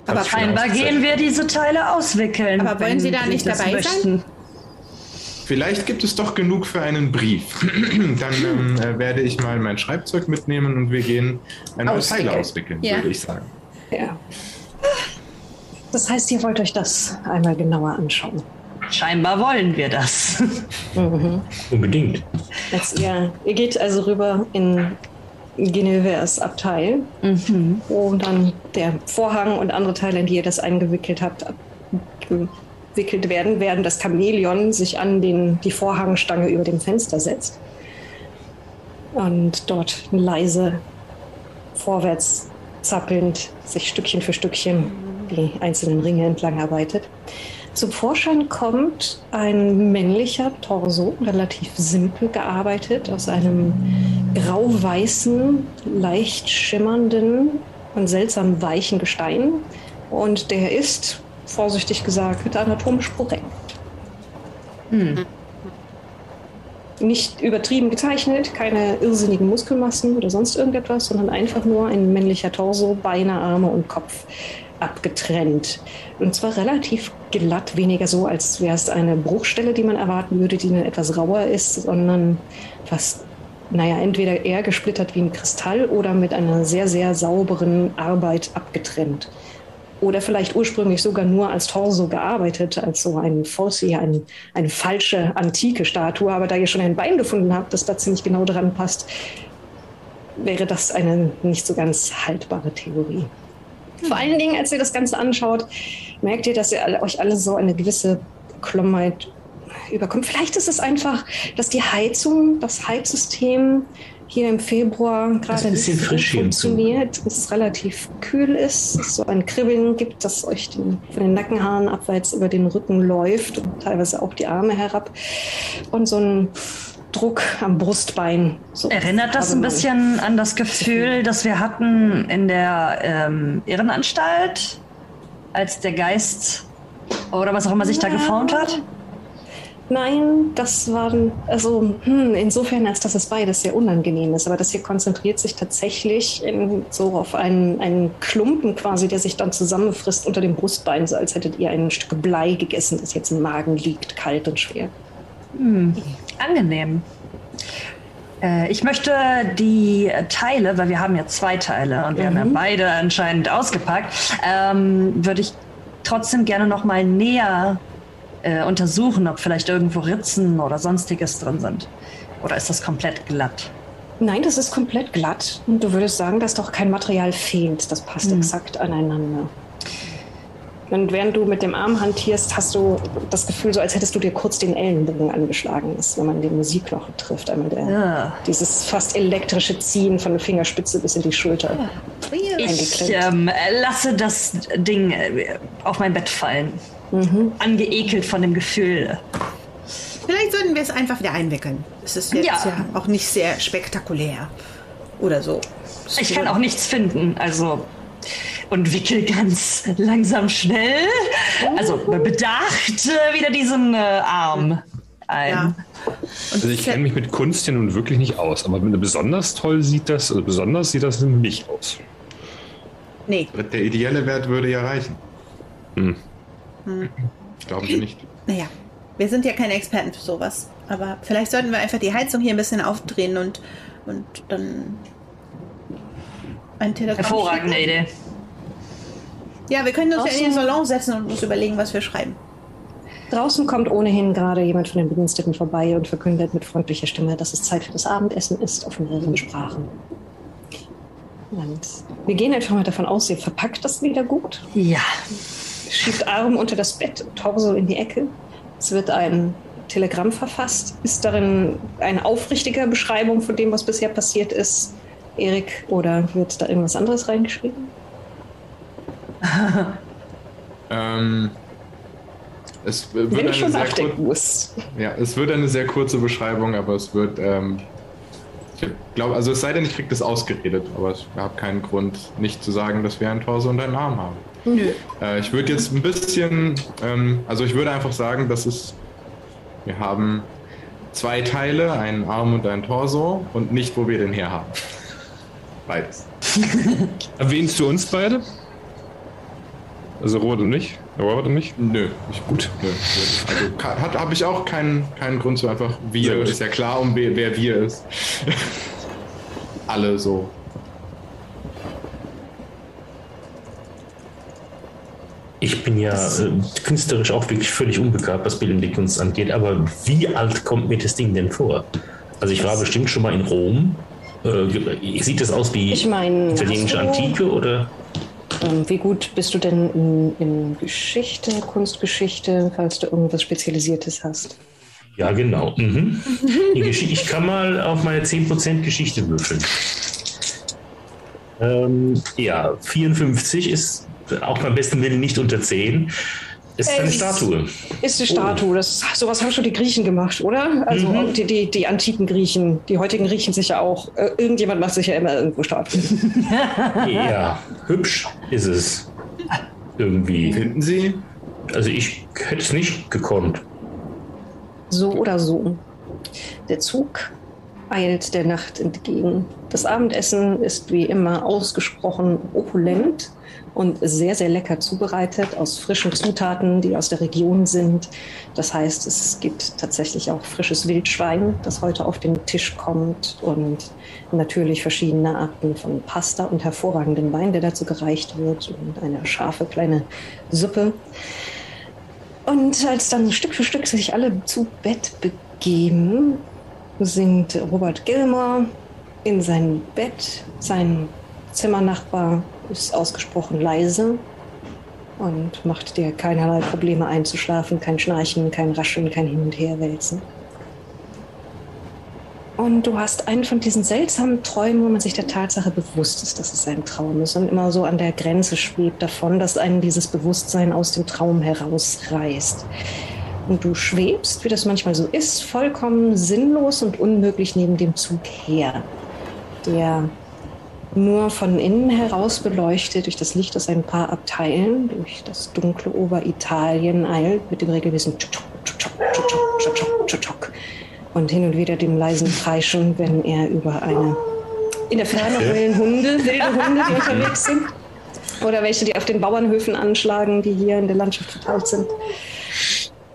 Aber Scheinbar gehen wir diese Teile auswickeln. Aber wollen wenn Sie da nicht dabei sein? Vielleicht gibt es doch genug für einen Brief. Dann ähm, äh, werde ich mal mein Schreibzeug mitnehmen und wir gehen ein Auswickeln. Teile auswickeln, Ja. würde ich sagen. Ja. Das heißt, ihr wollt euch das einmal genauer anschauen. Scheinbar wollen wir das. Unbedingt. Jetzt ihr, ihr geht also rüber in Genevers Abteil, wo dann der Vorhang und andere Teile, in die ihr das eingewickelt habt, abgewickelt werden, während das Chamäleon sich an den, die Vorhangstange über dem Fenster setzt und dort leise vorwärts zappelnd sich Stückchen für Stückchen die einzelnen Ringe entlang arbeitet. Zum Vorschein kommt ein männlicher Torso, relativ simpel gearbeitet, aus einem grau-weißen, leicht schimmernden und seltsam weichen Gestein. Und der ist, vorsichtig gesagt, anatomisch korrekt. Nicht übertrieben gezeichnet, keine irrsinnigen Muskelmassen oder sonst irgendetwas, sondern einfach nur ein männlicher Torso, Beine, Arme und Kopf abgetrennt. Und zwar relativ glatt, weniger so, als wäre es eine Bruchstelle, die man erwarten würde, die dann etwas rauer ist, sondern fast, naja, entweder eher gesplittert wie ein Kristall oder mit einer sehr, sehr sauberen Arbeit abgetrennt. Oder vielleicht ursprünglich sogar nur als Torso gearbeitet, als so ein Fossi, ein, eine falsche antike Statue. Aber da ihr schon ein Bein gefunden habt, das da ziemlich genau dran passt, wäre das eine nicht so ganz haltbare Theorie. Vor allen Dingen, als ihr das Ganze anschaut, merkt ihr, dass ihr euch alle so eine gewisse Klommheit überkommt. Vielleicht ist es einfach, dass die Heizung, das Heizsystem hier im Februar gerade ein bisschen frisch hier funktioniert, es relativ kühl ist, es so ein Kribbeln gibt, das euch den, von den Nackenhaaren abwärts über den Rücken läuft und teilweise auch die Arme herab und so ein Druck am Brustbein. So Erinnert das ein bisschen an das Gefühl, das wir hatten in der ähm, Irrenanstalt, als der Geist oder was auch immer sich da Ja. geformt hat? Nein, das waren, also hm, insofern, als dass es beides sehr unangenehm ist. Aber das hier konzentriert sich tatsächlich in, so auf einen, einen Klumpen quasi, der sich dann zusammenfrisst unter dem Brustbein, so als hättet ihr ein Stück Blei gegessen, das jetzt im Magen liegt, kalt und schwer. Hm, angenehm. Äh, Ich möchte die Teile, weil wir haben ja zwei Teile und wir haben ja beide anscheinend ausgepackt, ähm, würde ich trotzdem gerne noch mal näher äh, untersuchen, ob vielleicht irgendwo Ritzen oder sonstiges drin sind. Oder ist das komplett glatt? Nein, das ist komplett glatt. Und du würdest sagen, dass doch kein Material fehlt. Das passt exakt aneinander. Und während du mit dem Arm hantierst, hast du das Gefühl, so als hättest du dir kurz den Ellenbogen angeschlagen. Das ist, wenn man den Musikknochen trifft. Einmal der, Ja. Dieses fast elektrische Ziehen von der Fingerspitze bis in die Schulter. Ich Eingeklemmt. ähm, lasse das Ding äh, auf mein Bett fallen. Angeekelt von dem Gefühl. Vielleicht sollten wir es einfach wieder einwickeln. Es ist jetzt ja. Ja. auch nicht sehr spektakulär. Oder so. Ich kann auch nichts finden, also. Und wickel ganz langsam schnell, also bedacht äh, wieder diesen äh, Arm ein. Ja. Also ich kenne mich mit Kunst ja nun wirklich nicht aus, aber besonders toll sieht das, also besonders sieht das nicht aus. Nee. Der ideelle Wert würde ja reichen. Hm. Glauben Sie nicht? Naja, wir sind ja keine Experten für sowas. Aber vielleicht sollten wir einfach die Heizung hier ein bisschen aufdrehen und, und dann ein Telegramm Hervorragende schicken. Idee. Ja, wir können uns ja in den Draußen- Salon setzen und uns überlegen, was wir schreiben. Draußen kommt ohnehin gerade jemand von den Bediensteten vorbei und verkündet mit freundlicher Stimme, dass es Zeit für das Abendessen ist auf mehreren Sprachen. Und wir gehen einfach mal davon aus, ihr verpackt das wieder gut. Ja, schiebt Arm unter das Bett, Torso in die Ecke. Es wird ein Telegramm verfasst. Ist darin eine aufrichtige Beschreibung von dem, was bisher passiert ist, Erik? Oder wird da irgendwas anderes reingeschrieben? Ähm, es wird Wenn eine du schon sehr nachdenken musst. Ja, es wird eine sehr kurze Beschreibung, aber es wird, ähm, ich glaube, also es sei denn, ich kriege das ausgeredet, aber ich habe keinen Grund, nicht zu sagen, dass wir ein Torso und einen Arm haben. Nö. Äh, ich würde jetzt ein bisschen, ähm, also ich würde einfach sagen, dass es, wir haben zwei Teile, einen Arm und einen Torso und nicht, wo wir den her haben. Beides. Erwähnst du uns beide? Also Robert und mich? Robert und mich? Nö, nicht gut. Nö. Also habe ich auch keinen, keinen Grund zu einfach wir. Ist ja klar, um wer, wer wir ist. Alle so. Bin ja äh, künstlerisch auch wirklich völlig unbegabt, was bildende Kunst angeht, aber wie alt kommt mir das Ding denn vor? Also ich war bestimmt schon mal in Rom. Äh, sieht das aus wie Ich meine, italienische Antike oder? Ähm, wie gut bist du denn in, in Geschichte, Kunstgeschichte, falls du irgendwas Spezialisiertes hast? Ja, genau. Mhm. Ich kann mal auf meine 10% Geschichte würfeln. Ähm, ja, 54 ist auch beim besten Willen nicht unter 10. Ist eine Es- Statue. Ist die Statue. Das, sowas haben schon die Griechen gemacht, oder? Also Mhm. die, die, die antiken Griechen. Die heutigen riechen sich ja auch. Äh, irgendjemand macht sich ja immer irgendwo Statuen. Ja, hübsch ist es. Irgendwie. Finden Sie? Also ich hätte es nicht gekonnt. So oder so. Der Zug eilt der Nacht entgegen. Das Abendessen ist wie immer ausgesprochen opulent und sehr, sehr lecker zubereitet aus frischen Zutaten, die aus der Region sind. Das heißt, es gibt tatsächlich auch frisches Wildschwein, das heute auf den Tisch kommt und natürlich verschiedene Arten von Pasta und hervorragenden Wein, der dazu gereicht wird und eine scharfe kleine Suppe. Und als dann Stück für Stück sich alle zu Bett begeben, sinkt Robert Gilmore in sein Bett. Sein Zimmernachbar ist ausgesprochen leise und macht dir keinerlei Probleme einzuschlafen. Kein Schnarchen, kein Rascheln, kein Hin- und Herwälzen. Und du hast einen von diesen seltsamen Träumen, wo man sich der Tatsache bewusst ist, dass es ein Traum ist und immer so an der Grenze schwebt davon, dass einen dieses Bewusstsein aus dem Traum herausreißt. Und du schwebst, wie das manchmal so ist, vollkommen sinnlos und unmöglich neben dem Zug her, der nur von innen heraus beleuchtet durch das Licht aus ein paar Abteilen, durch das dunkle Oberitalien eilt mit dem regelmäßigen und hin und wieder dem leisen Kreischen, wenn er über eine in der Ferne heulen Hunde, wilde Hunde, die unterwegs sind. Oder welche, die auf den Bauernhöfen anschlagen, die hier in der Landschaft verteilt sind.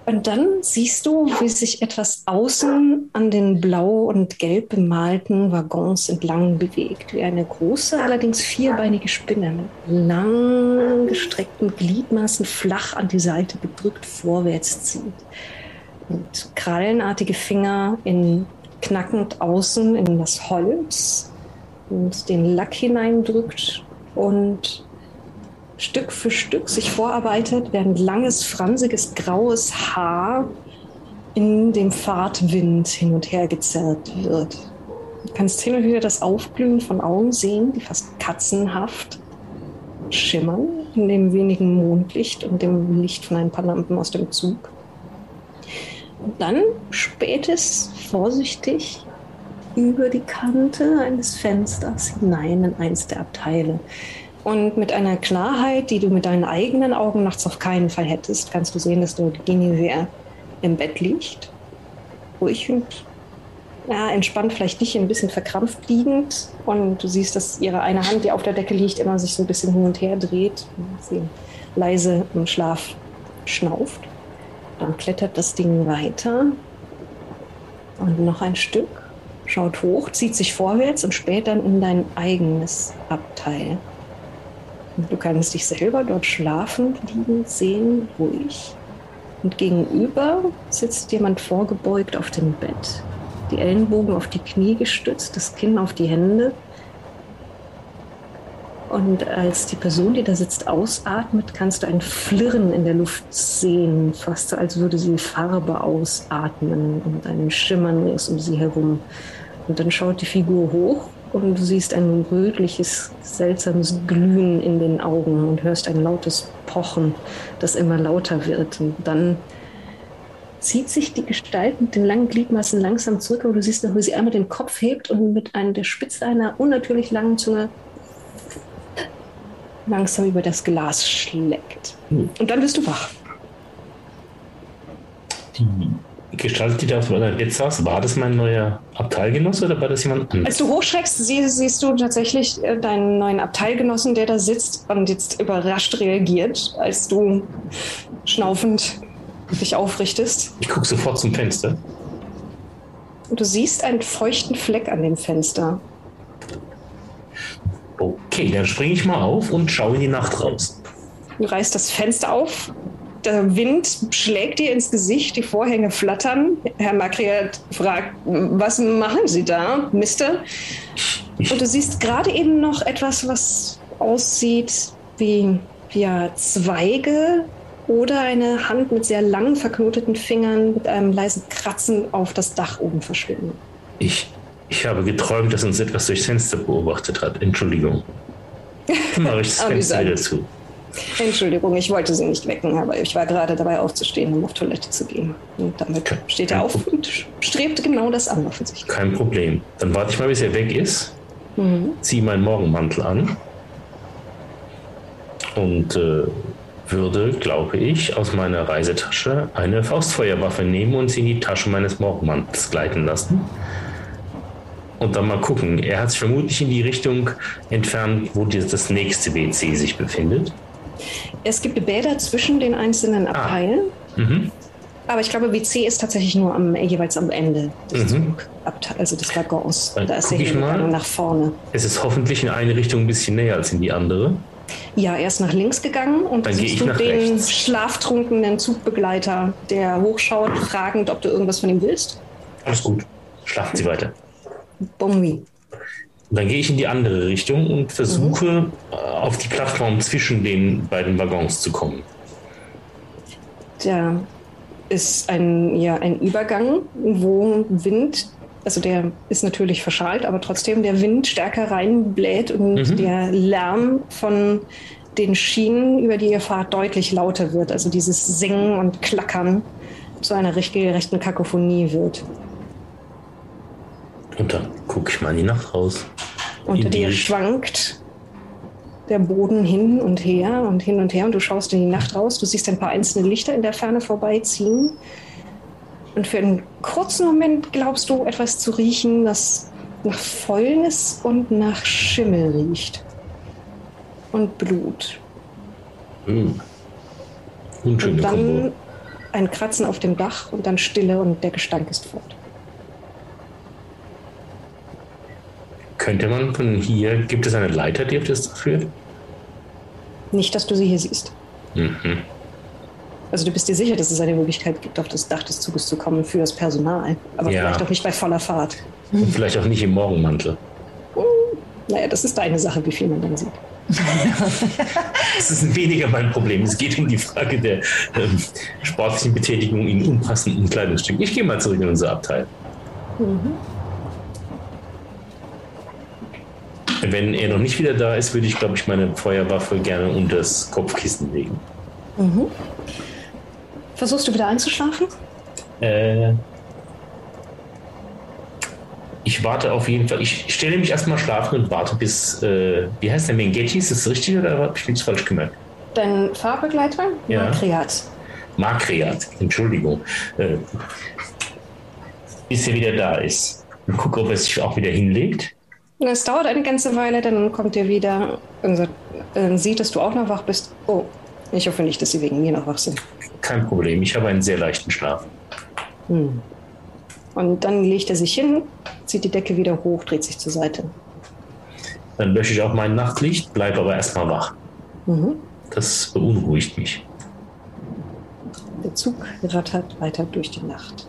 Und dann siehst du, wie sich etwas außen an den blau und gelb bemalten Waggons entlang bewegt, wie eine große, allerdings vierbeinige Spinne mit lang Gliedmaßen flach an die Seite gedrückt vorwärts zieht. Und krallenartige Finger in knackend außen in das Holz und den Lack hineindrückt und Stück für Stück sich vorarbeitet, während langes, fransiges, graues Haar in dem Fahrtwind hin und her gezerrt wird. Du kannst hin und wieder das Aufglühen von Augen sehen, die fast katzenhaft schimmern in dem wenigen Mondlicht und dem Licht von ein paar Lampen aus dem Zug. Und dann späht es vorsichtig über die Kante eines Fensters hinein in eins der Abteile. Und mit einer Klarheit, die du mit deinen eigenen Augen nachts auf keinen Fall hättest, kannst du sehen, dass dort Guinevere im Bett liegt. Ruhig und ja, entspannt, vielleicht nicht, ein bisschen verkrampft liegend. Und du siehst, dass ihre eine Hand, die auf der Decke liegt, immer sich so ein bisschen hin und her dreht. Sie leise im Schlaf schnauft. Dann klettert das Ding weiter. Und noch ein Stück. Schaut hoch, zieht sich vorwärts und späht dann in dein eigenes Abteil. Du kannst dich selber dort schlafend liegen sehen, ruhig. Und gegenüber sitzt jemand vorgebeugt auf dem Bett, die Ellenbogen auf die Knie gestützt, das Kinn auf die Hände. Und als die Person, die da sitzt, ausatmet, kannst du ein Flirren in der Luft sehen, fast als würde sie Farbe ausatmen und ein Schimmern rings um sie herum. Und dann schaut die Figur hoch und du siehst ein rötliches, seltsames Glühen in den Augen und hörst ein lautes Pochen, das immer lauter wird. Und dann zieht sich die Gestalt mit den langen Gliedmaßen langsam zurück, aber du siehst noch, wie sie einmal den Kopf hebt und mit einer, der Spitze einer unnatürlich langen Zunge langsam über das Glas schlägt. Und dann bist du wach. Die Gestalt, die da auf meiner Bett saß, war das mein neuer Abteilgenosse oder war das jemand anderes? Als du hochschreckst, sie, siehst du tatsächlich äh, deinen neuen Abteilgenossen, der da sitzt und jetzt überrascht reagiert, als du schnaufend dich aufrichtest. Ich gucke sofort zum Fenster. Und du siehst einen feuchten Fleck an dem Fenster. Okay, dann springe ich mal auf und schaue in die Nacht raus. Du reißt das Fenster auf. Der Wind schlägt dir ins Gesicht, die Vorhänge flattern. Herr Makriat fragt, was machen Sie da, Mister? Und du siehst gerade eben noch etwas, was aussieht wie ja, Zweige oder eine Hand mit sehr langen verknoteten Fingern mit einem leisen Kratzen auf das Dach oben verschwinden. Ich, ich habe geträumt, dass uns etwas durchs Fenster beobachtet hat. Entschuldigung. Mache ich das Fenster wieder zu. Entschuldigung, ich wollte Sie nicht wecken, aber ich war gerade dabei aufzustehen, um auf Toilette zu gehen. Und damit steht er auf und strebt genau das an, offensichtlich. Kein Problem. Dann warte ich mal, bis er weg ist. Ziehe meinen Morgenmantel an. Und äh, würde, glaube ich, aus meiner Reisetasche eine Faustfeuerwaffe nehmen und sie in die Tasche meines Morgenmantels gleiten lassen. Und dann mal gucken. Er hat sich vermutlich in die Richtung entfernt, wo das nächste WC sich befindet. Es gibt Bäder zwischen den einzelnen Abteilen, Mhm. aber ich glaube, WC ist tatsächlich nur am, jeweils am Ende des Mhm. Also des Waggons. Da ist der. Hingang nach vorne. Es ist hoffentlich in eine Richtung ein bisschen näher als in die andere. Ja, er ist nach links gegangen und Dann siehst ich du nach den rechts. schlaftrunkenen Zugbegleiter, der hochschaut, fragend, ob du irgendwas von ihm willst. Alles gut. Schlafen Sie weiter. Bombi. Und dann gehe ich in die andere Richtung und versuche äh, auf die Plattform zwischen den beiden Waggons zu kommen. Da ist ein, ja, ein Übergang, wo Wind Also der ist natürlich verschalt, aber trotzdem der Wind stärker reinbläht und mhm. der Lärm von den Schienen, über die ihr fahrt, deutlich lauter wird. Also dieses Singen und Klackern zu einer regelrechten Kakophonie wird. Und dann gucke ich mal in die Nacht raus. Unter dir schwankt der Boden hin und her und hin und her und du schaust in die Nacht raus. Du siehst ein paar einzelne Lichter in der Ferne vorbeiziehen. Und für einen kurzen Moment glaubst du etwas zu riechen, das nach Fäulnis und nach Schimmel riecht. Und Blut. Unschöne und dann Kombo. ein Kratzen auf dem Dach und dann Stille und der Gestank ist fort. Könnte man von hier, gibt es eine Leiter, die auf das führt? Nicht, dass du sie hier siehst. Mhm. Also du bist dir sicher, dass es eine Möglichkeit gibt, auf das Dach des Zuges zu kommen für das Personal. Aber Ja. vielleicht auch nicht bei voller Fahrt. Und vielleicht auch nicht im Morgenmantel. Naja, das ist deine Sache, wie viel man dann sieht. Das ist weniger mein Problem. Es geht um die Frage der ähm, sportlichen Betätigung in unpassenden Kleidungsstücken. Ich gehe mal zurück in unser Abteil. Wenn er noch nicht wieder da ist, würde ich, glaube ich, meine Feuerwaffe gerne unter das Kopfkissen legen. Versuchst du wieder einzuschlafen? Äh, ich warte auf jeden Fall. Ich stelle mich erstmal schlafen und warte bis, äh, wie heißt der Mengetti? Ist das richtig oder habe ich nichts falsch gemerkt? Dein Fahrbegleiter? Ja. Makriat. Makriat, Entschuldigung. Äh, bis er wieder da ist. Und gucke, ob er sich auch wieder hinlegt. Es dauert eine ganze Weile, dann kommt er wieder und sagt, äh, sieht, dass du auch noch wach bist. Oh, ich hoffe nicht, dass sie wegen mir noch wach sind. Kein Problem, ich habe einen sehr leichten Schlaf. Und dann legt er sich hin, zieht die Decke wieder hoch, dreht sich zur Seite. Dann lösche ich auch mein Nachtlicht, bleibe aber erstmal wach. Das beunruhigt mich. Der Zug rattert weiter durch die Nacht.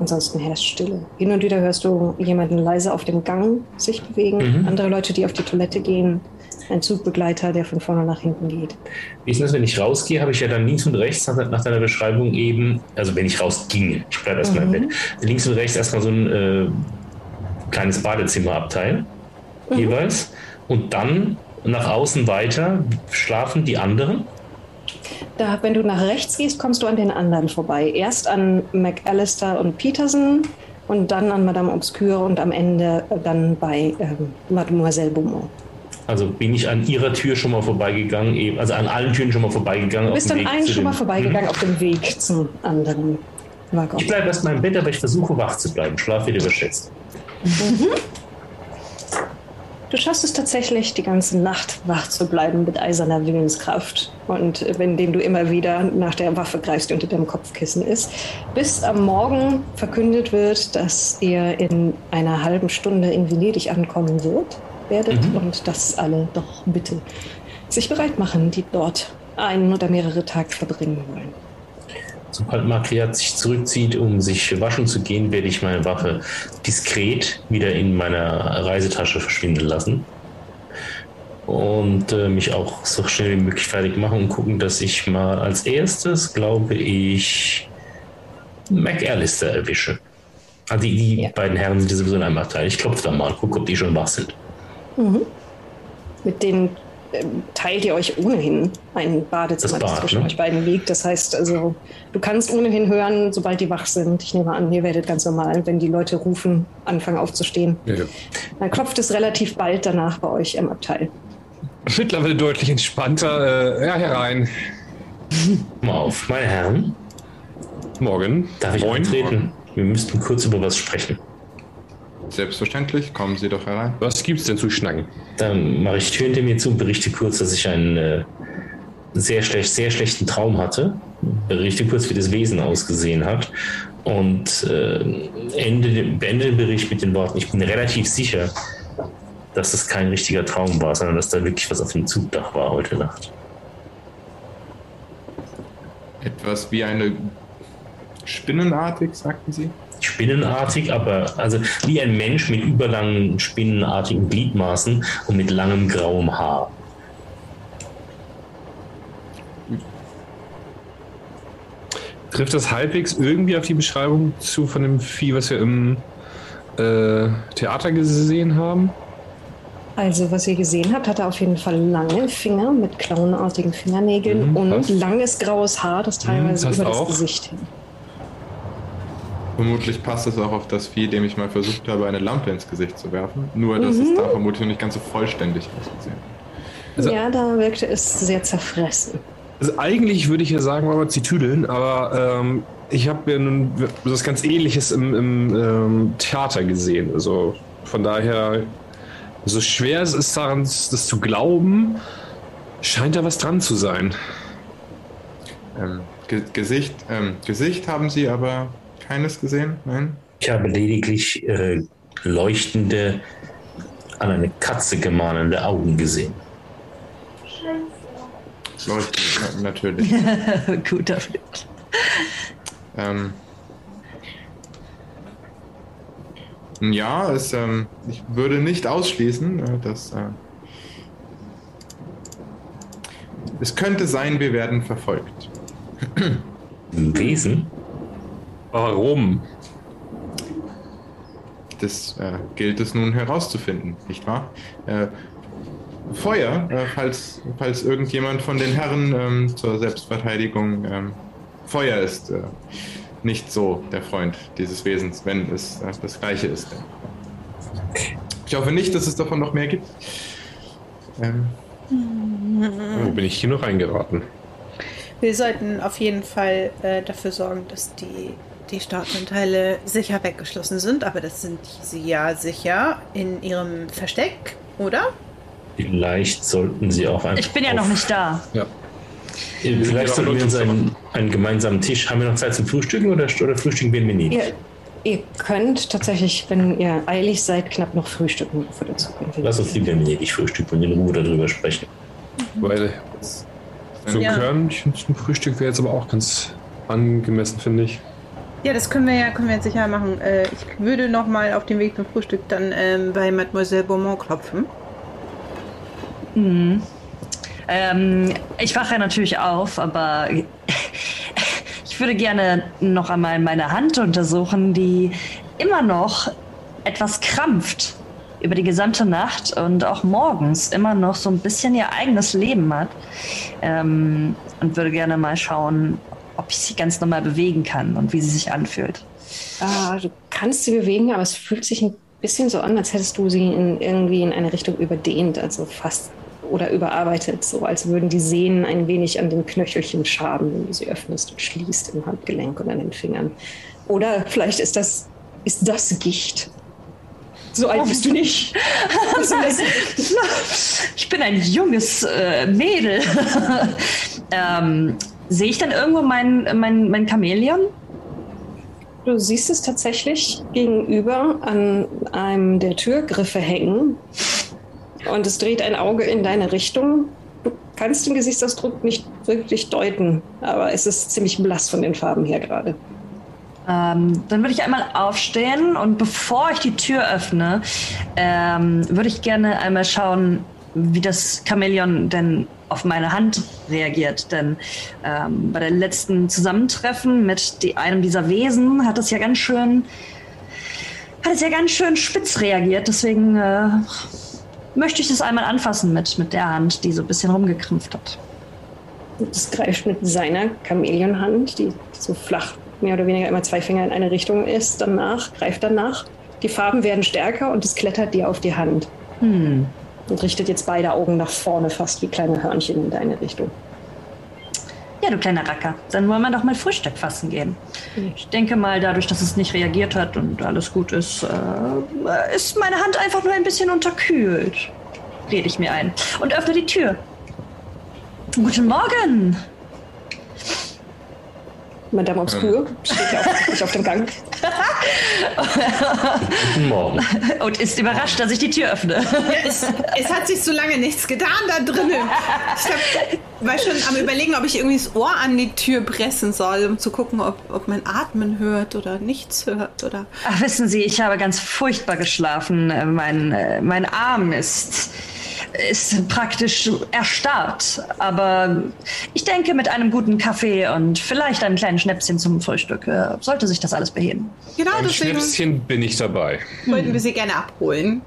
Ansonsten herrscht Stille. Hin und wieder hörst du jemanden leise auf dem Gang sich bewegen, andere Leute, die auf die Toilette gehen, ein Zugbegleiter, der von vorne nach hinten geht. Wie ist das, wenn ich rausgehe, habe ich ja dann links und rechts nach, deiner Beschreibung eben, also wenn ich rausginge, ich bleibe erstmal im Bett, links und rechts erstmal so ein äh, kleines Badezimmerabteil jeweils. Und dann nach außen weiter schlafen die anderen. Da, wenn du nach rechts gehst, kommst du an den anderen vorbei. Erst an McAllister und Peterson und dann an Madame Obscure und am Ende äh, dann bei ähm, Mademoiselle Beaumont. Also bin ich an ihrer Tür schon mal vorbeigegangen, also an allen Türen schon mal vorbeigegangen. Du bist an allen schon mal vorbeigegangen auf dem Weg zum anderen Waggon. Ich bleibe erstmal im Bett, aber ich versuche wach zu bleiben. Schlaf wird überschätzt. Du schaffst es tatsächlich, die ganze Nacht wach zu bleiben mit eiserner Willenskraft. Und indem du immer wieder nach der Waffe greifst, die unter deinem Kopfkissen ist. Bis am Morgen verkündet wird, dass ihr in einer halben Stunde in Venedig ankommen wird, werdet. Und dass alle doch bitte sich bereit machen, die dort einen oder mehrere Tage verbringen wollen. Sobald Makriat sich zurückzieht, um sich waschen zu gehen, werde ich meine Waffe diskret wieder in meiner Reisetasche verschwinden lassen. Und äh, mich auch so schnell wie möglich fertig machen und gucken, dass ich mal als erstes, glaube ich, McAllister erwische. Also die, die Ja. beiden Herren sind sowieso in einem Abteil. Ich klopfe da mal, gucke, ob die schon wach sind. Mit denen ähm, teilt ihr euch ohnehin ein Badezimmer, Das das, Bad, zwischen ne? euch beiden liegt. Das heißt also, du kannst ohnehin hören, sobald die wach sind. Ich nehme an, ihr werdet ganz normal, wenn die Leute rufen, anfangen aufzustehen. Ja, ja. Dann klopft es relativ bald danach bei euch im Abteil. Mittlerweile deutlich entspannter. Äh, ja, herein. Mal auf, meine Herren, Morgen. darf ich Moin. eintreten? Wir müssten kurz über was sprechen. Selbstverständlich, kommen Sie doch herein. Was gibt's denn zu schnacken? Dann mache ich Tür hinter mir zu und berichte kurz, dass ich einen äh, sehr, schlecht, sehr schlechten Traum hatte. Berichte kurz, wie das Wesen ausgesehen hat. Und äh, ende, den- beende den Bericht mit den Worten, ich bin relativ sicher, dass es kein richtiger Traum war, sondern dass da wirklich was auf dem Zugdach war heute Nacht. Etwas wie eine Spinnenartig, sagten Sie? Spinnenartig, aber also wie ein Mensch mit überlangen spinnenartigen Gliedmaßen und mit langem grauem Haar. Trifft das halbwegs irgendwie auf die Beschreibung zu von dem Vieh, was wir im äh, Theater gesehen haben? Also, was ihr gesehen habt, hat er auf jeden Fall lange Finger mit klauenartigen Fingernägeln Mhm, und langes graues Haar, das teilweise passt über das auch. Gesicht hin. Vermutlich passt es auch auf das Vieh, dem ich mal versucht habe, eine Lampe ins Gesicht zu werfen. Nur, dass Mhm. es da vermutlich noch nicht ganz so vollständig ausgesehen hat. Also- ja, da wirkte es sehr zerfressen. Also eigentlich würde ich ja sagen, wollen wir sie tüdeln, aber ähm, ich habe ja nun was ganz ähnliches im, im ähm, Theater gesehen. Also von daher, so schwer es ist daran, das zu glauben, scheint da was dran zu sein. Ähm, Ge Gesicht, ähm, Gesicht haben Sie aber keines gesehen? Nein? Ich habe lediglich äh, leuchtende, an eine Katze gemahnende Augen gesehen. Leuchten, na, natürlich. Guter Film. ähm, ja, es, ähm, ich würde nicht ausschließen, äh, dass äh, es könnte sein, wir werden verfolgt. Ein Wesen? Warum? Das äh, gilt es nun herauszufinden, nicht wahr? Äh, Feuer, äh, falls, falls irgendjemand von den Herren ähm, zur Selbstverteidigung ähm, Feuer ist äh, nicht so der Freund dieses Wesens, wenn es äh, das gleiche ist. Ich hoffe nicht, dass es davon noch mehr gibt. Ähm, Wo bin ich hier noch reingeraten? Wir sollten auf jeden Fall äh, dafür sorgen, dass die, die Startanteile sicher weggeschlossen sind. Aber das sind sie ja sicher in ihrem Versteck, oder? Vielleicht sollten Sie auch einfach. Ich bin ja noch nicht da. Ja. Äh, Vielleicht sollten wir uns einen, einen gemeinsamen Tisch. Haben wir noch Zeit zum Frühstücken oder, oder frühstücken wir nicht? Ihr, ihr könnt tatsächlich, wenn ihr eilig seid, knapp noch frühstücken, bevor ihr dazu könnt. Lass uns lieber nicht frühstücken und in Ruhe darüber sprechen. Weil so Ja. Körnchen zum Frühstück wäre jetzt aber auch ganz angemessen, finde ich. Ja, das können wir ja können wir jetzt sicher machen. Äh, ich würde noch mal auf dem Weg zum Frühstück dann ähm, bei Mademoiselle Beaumont klopfen. Mhm. Ähm, ich wache natürlich auf, aber ich würde gerne noch einmal meine Hand untersuchen, die immer noch etwas krampft über die gesamte Nacht und auch morgens immer noch so ein bisschen ihr eigenes Leben hat. Ähm, und würde gerne mal schauen, ob ich sie ganz normal bewegen kann und wie sie sich anfühlt. Ah, du kannst sie bewegen, aber es fühlt sich ein bisschen so an, als hättest du sie in, irgendwie in eine Richtung überdehnt, also fast oder überarbeitet, so als würden die Sehnen ein wenig an den Knöchelchen schaben, wenn du sie öffnest und schließt im Handgelenk und an den Fingern. Oder vielleicht ist das, ist das Gicht. So alt bist du nicht. Ich bin ein junges äh, Mädel. ähm, Sehe ich dann irgendwo mein, mein, mein Chamäleon? Du siehst es tatsächlich gegenüber an einem der Türgriffe hängen und es dreht ein Auge in deine Richtung. Du kannst den Gesichtsausdruck nicht wirklich deuten, aber es ist ziemlich blass von den Farben her gerade. Ähm, dann würde ich einmal aufstehen und bevor ich die Tür öffne, ähm, würde ich gerne einmal schauen, wie das Chamäleon denn auf meine Hand reagiert. Denn ähm, bei der letzten Zusammentreffen mit die, einem dieser Wesen hat es ja ganz schön, hat es ja ganz schön spitz reagiert. Deswegen äh, möchte ich das einmal anfassen mit, mit der Hand, die so ein bisschen rumgekrampft hat. Es greift mit seiner Chamäleonhand, die so flach mehr oder weniger immer zwei Finger in eine Richtung ist, danach, greift danach. Die Farben werden stärker und es klettert dir auf die Hand. Hm. Und richtet jetzt beide Augen nach vorne, fast wie kleine Hörnchen in deine Richtung. Ja, du kleiner Racker. Dann wollen wir doch mal Frühstück fassen gehen. Ich denke mal, dadurch, dass es nicht reagiert hat und alles gut ist, äh, ist meine Hand einfach nur ein bisschen unterkühlt. Rede ich mir ein. Und öffne die Tür. Guten Morgen. Madame Obscure steht ja auch nicht auf dem Gang. Guten Morgen. Und ist überrascht, dass ich die Tür öffne. Es, es hat sich so lange nichts getan da drinnen. Ich hab, war schon am überlegen, ob ich irgendwie das Ohr an die Tür pressen soll, um zu gucken, ob, ob man Atmen hört oder nichts hört. Oder Ach, wissen Sie, ich habe ganz furchtbar geschlafen. Äh, Mein, äh, mein Arm ist ist praktisch erstarrt. Aber ich denke, mit einem guten Kaffee und vielleicht einem kleinen Schnäpschen zum Frühstück äh, sollte sich das alles beheben. Genau, Ein deswegen Schnäpschen bin ich dabei. wollten wir sie gerne abholen.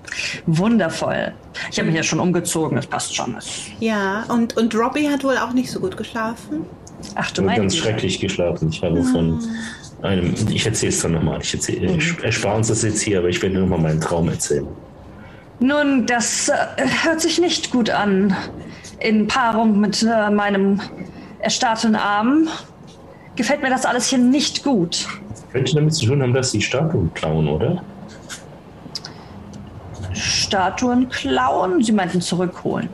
Wundervoll. Ich habe mich ja schon umgezogen, das passt schon. Ja, und, und Robbie hat wohl auch nicht so gut geschlafen. Ach du meine ganz Güte. schrecklich geschlafen. Ich habe von einem, ich erzähle es dann nochmal. Ich erzähle, ich erspare uns das jetzt hier, aber ich werde nochmal meinen Traum erzählen. Nun, das äh, hört sich nicht gut an. In Paarung mit äh, meinem erstarrten Arm gefällt mir das alles hier nicht gut. Könnte damit zu tun haben, dass sie Statuen klauen, oder? Statuen klauen? Sie meinten zurückholen.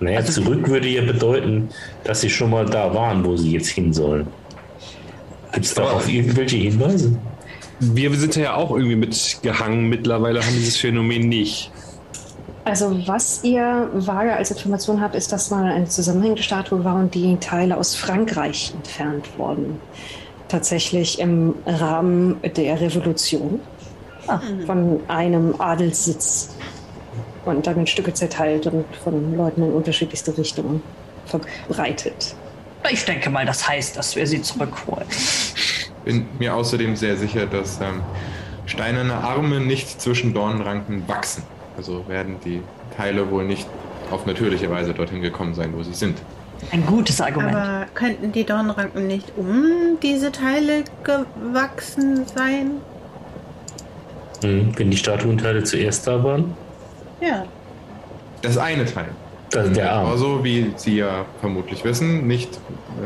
Naja, zurück würde ja bedeuten, dass sie schon mal da waren, wo sie jetzt hin sollen. Gibt es da Aber- auch irgendwelche Hinweise? Wir sind ja auch irgendwie mitgehangen. Mittlerweile haben wir dieses Phänomen nicht. Also was ihr vage als Information habt, ist, dass mal eine zusammenhängende Statue war und die Teile aus Frankreich entfernt wurden. Tatsächlich im Rahmen der Revolution Ah. von einem Adelssitz und dann in Stücke zerteilt und von Leuten in unterschiedlichste Richtungen verbreitet. Ich denke mal, das heißt, dass wir sie zurückholen. Bin mir außerdem sehr sicher, dass ähm, steinerne Arme nicht zwischen Dornenranken wachsen. Also werden die Teile wohl nicht auf natürliche Weise dorthin gekommen sein, wo sie sind. Ein gutes Argument. Aber könnten die Dornranken nicht um diese Teile gewachsen sein? Hm, wenn die Statuenteile zuerst da waren? Ja. Das eine Teil. Also der Arm. Torso, wie Sie ja vermutlich wissen, nicht,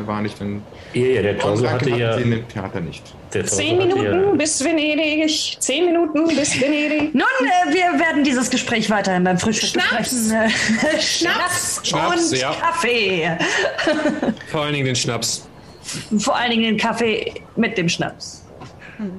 war nicht in Ja, ja, der Torso Dornranken hatte ja. Sie in dem Theater nicht. Zehn Minuten ja, bis Venedig. Zehn Minuten bis Venedig. Nun, äh, wir werden dieses Gespräch weiterhin beim Frühstück Schnaps! besprechen. Äh, Schnaps, Schnaps, und ja. Kaffee. Vor allen Dingen den Schnaps. Vor allen Dingen den Kaffee mit dem Schnaps.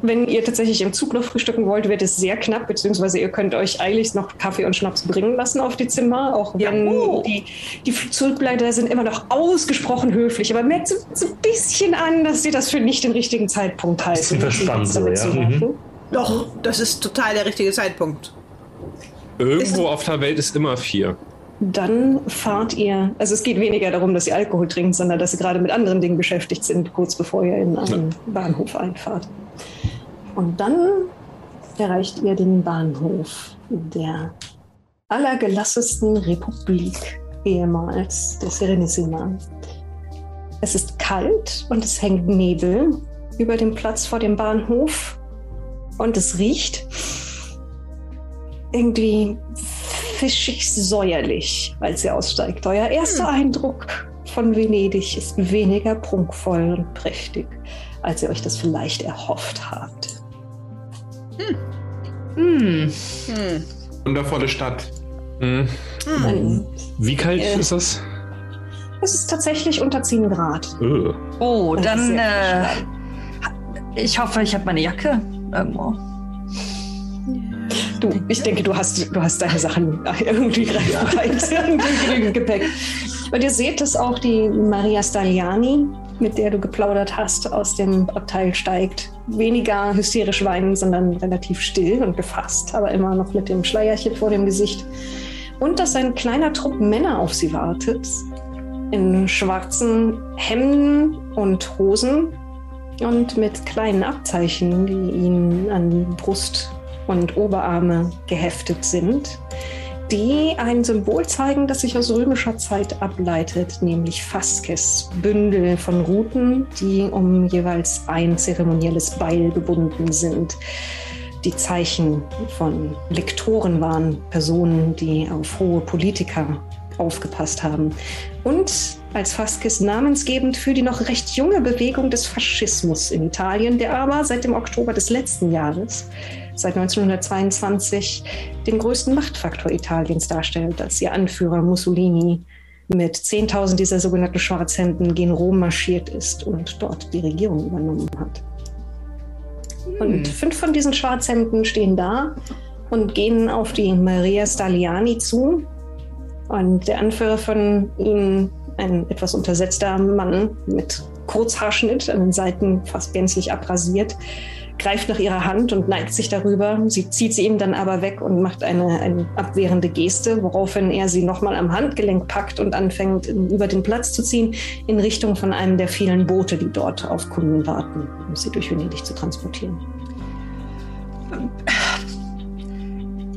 Wenn ihr tatsächlich im Zug noch frühstücken wollt, wird es sehr knapp, beziehungsweise ihr könnt euch eiligst noch Kaffee und Schnaps bringen lassen auf die Zimmer, auch wenn die, die Zugleiter sind immer noch ausgesprochen höflich, aber merkt so, so ein bisschen an, dass sie das für nicht den richtigen Zeitpunkt halten. Bisschen verspannt so, ja. Mhm. Doch, das ist total der richtige Zeitpunkt. Irgendwo auf der Welt ist immer vier. Dann fahrt ihr, also es geht weniger darum, dass ihr Alkohol trinkt, sondern dass ihr gerade mit anderen Dingen beschäftigt sind, kurz bevor ihr in einen Bahnhof einfahrt. Und dann erreicht ihr den Bahnhof der allergelassesten Republik ehemals, der Serenissima. Es ist kalt und es hängt Nebel über dem Platz vor dem Bahnhof und es riecht irgendwie fischig säuerlich, als ihr aussteigt. Euer erster Eindruck von Venedig ist weniger prunkvoll und prächtig, als ihr euch das vielleicht erhofft habt. Hm. Hm. Wundervolle Stadt. Hm. Ein- Wie kalt Äh. ist das? Es ist tatsächlich unter 10 Grad. Öh. Oh, Das dann, äh, ich hoffe, ich habe meine Jacke irgendwo. Du, ich denke, du hast, du hast deine Sachen irgendwie greifbereit und genügend Gepäck. Und ihr seht, dass auch die Maria Stagliani, mit der du geplaudert hast, aus dem Abteil steigt. Weniger hysterisch weinen, sondern relativ still und gefasst, aber immer noch mit dem Schleierchen vor dem Gesicht. Und dass ein kleiner Trupp Männer auf sie wartet, in schwarzen Hemden und Hosen und mit kleinen Abzeichen, die ihnen an Brust und Oberarme geheftet sind, die ein Symbol zeigen, das sich aus römischer Zeit ableitet, nämlich Fasces, Bündel von Ruten, die um jeweils ein zeremonielles Beil gebunden sind. Die Zeichen von Lektoren waren Personen, die auf hohe Politiker aufgepasst haben. Und als Fasces namensgebend für die noch recht junge Bewegung des Faschismus in Italien, der aber seit dem Oktober des letzten Jahres, seit 1922, den größten Machtfaktor Italiens darstellt, als ihr Anführer Mussolini mit 10.000 dieser sogenannten Schwarzhänden gen Rom marschiert ist und dort die Regierung übernommen hat. Und fünf von diesen Schwarzhemden stehen da und gehen auf die Maria Stagliani zu. Und der Anführer von ihnen, ein etwas untersetzter Mann mit Kurzhaarschnitt, an den Seiten fast gänzlich abrasiert, greift nach ihrer Hand und neigt sich darüber. Sie zieht sie ihm dann aber weg und macht eine, eine abwehrende Geste, woraufhin er sie nochmal am Handgelenk packt und anfängt, über den Platz zu ziehen, in Richtung von einem der vielen Boote, die dort auf Kunden warten, um sie durch Venedig zu transportieren.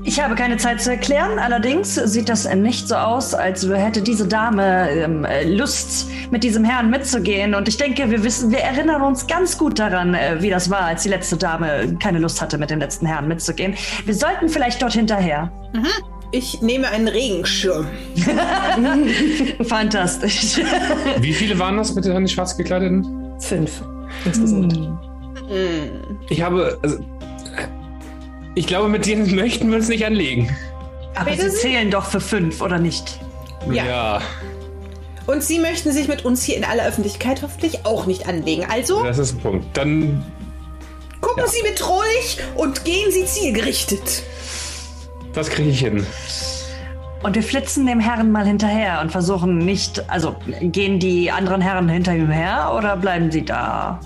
Ich habe keine Zeit zu erklären, allerdings sieht das nicht so aus, als hätte diese Dame ähm, Lust, mit diesem Herrn mitzugehen. Und ich denke, wir wissen, wir erinnern uns ganz gut daran, äh, wie das war, als die letzte Dame keine Lust hatte, mit dem letzten Herrn mitzugehen. Wir sollten vielleicht dort hinterher. Mhm. Ich nehme einen Regenschirm. Fantastisch. Wie viele waren das mit den schwarz gekleideten? Fünf insgesamt. Hm. Ich habe. Also, ich glaube, mit denen möchten wir uns nicht anlegen. Aber Bitte? sie zählen doch für fünf, oder nicht? Ja. Und Sie möchten sich mit uns hier in aller Öffentlichkeit hoffentlich auch nicht anlegen. Also das ist ein Punkt. Dann gucken Ja. Sie mit ruhig und gehen Sie zielgerichtet. das kriege ich hin. Und wir flitzen dem Herrn mal hinterher und versuchen nicht, also gehen die anderen Herren hinter ihm her oder bleiben sie da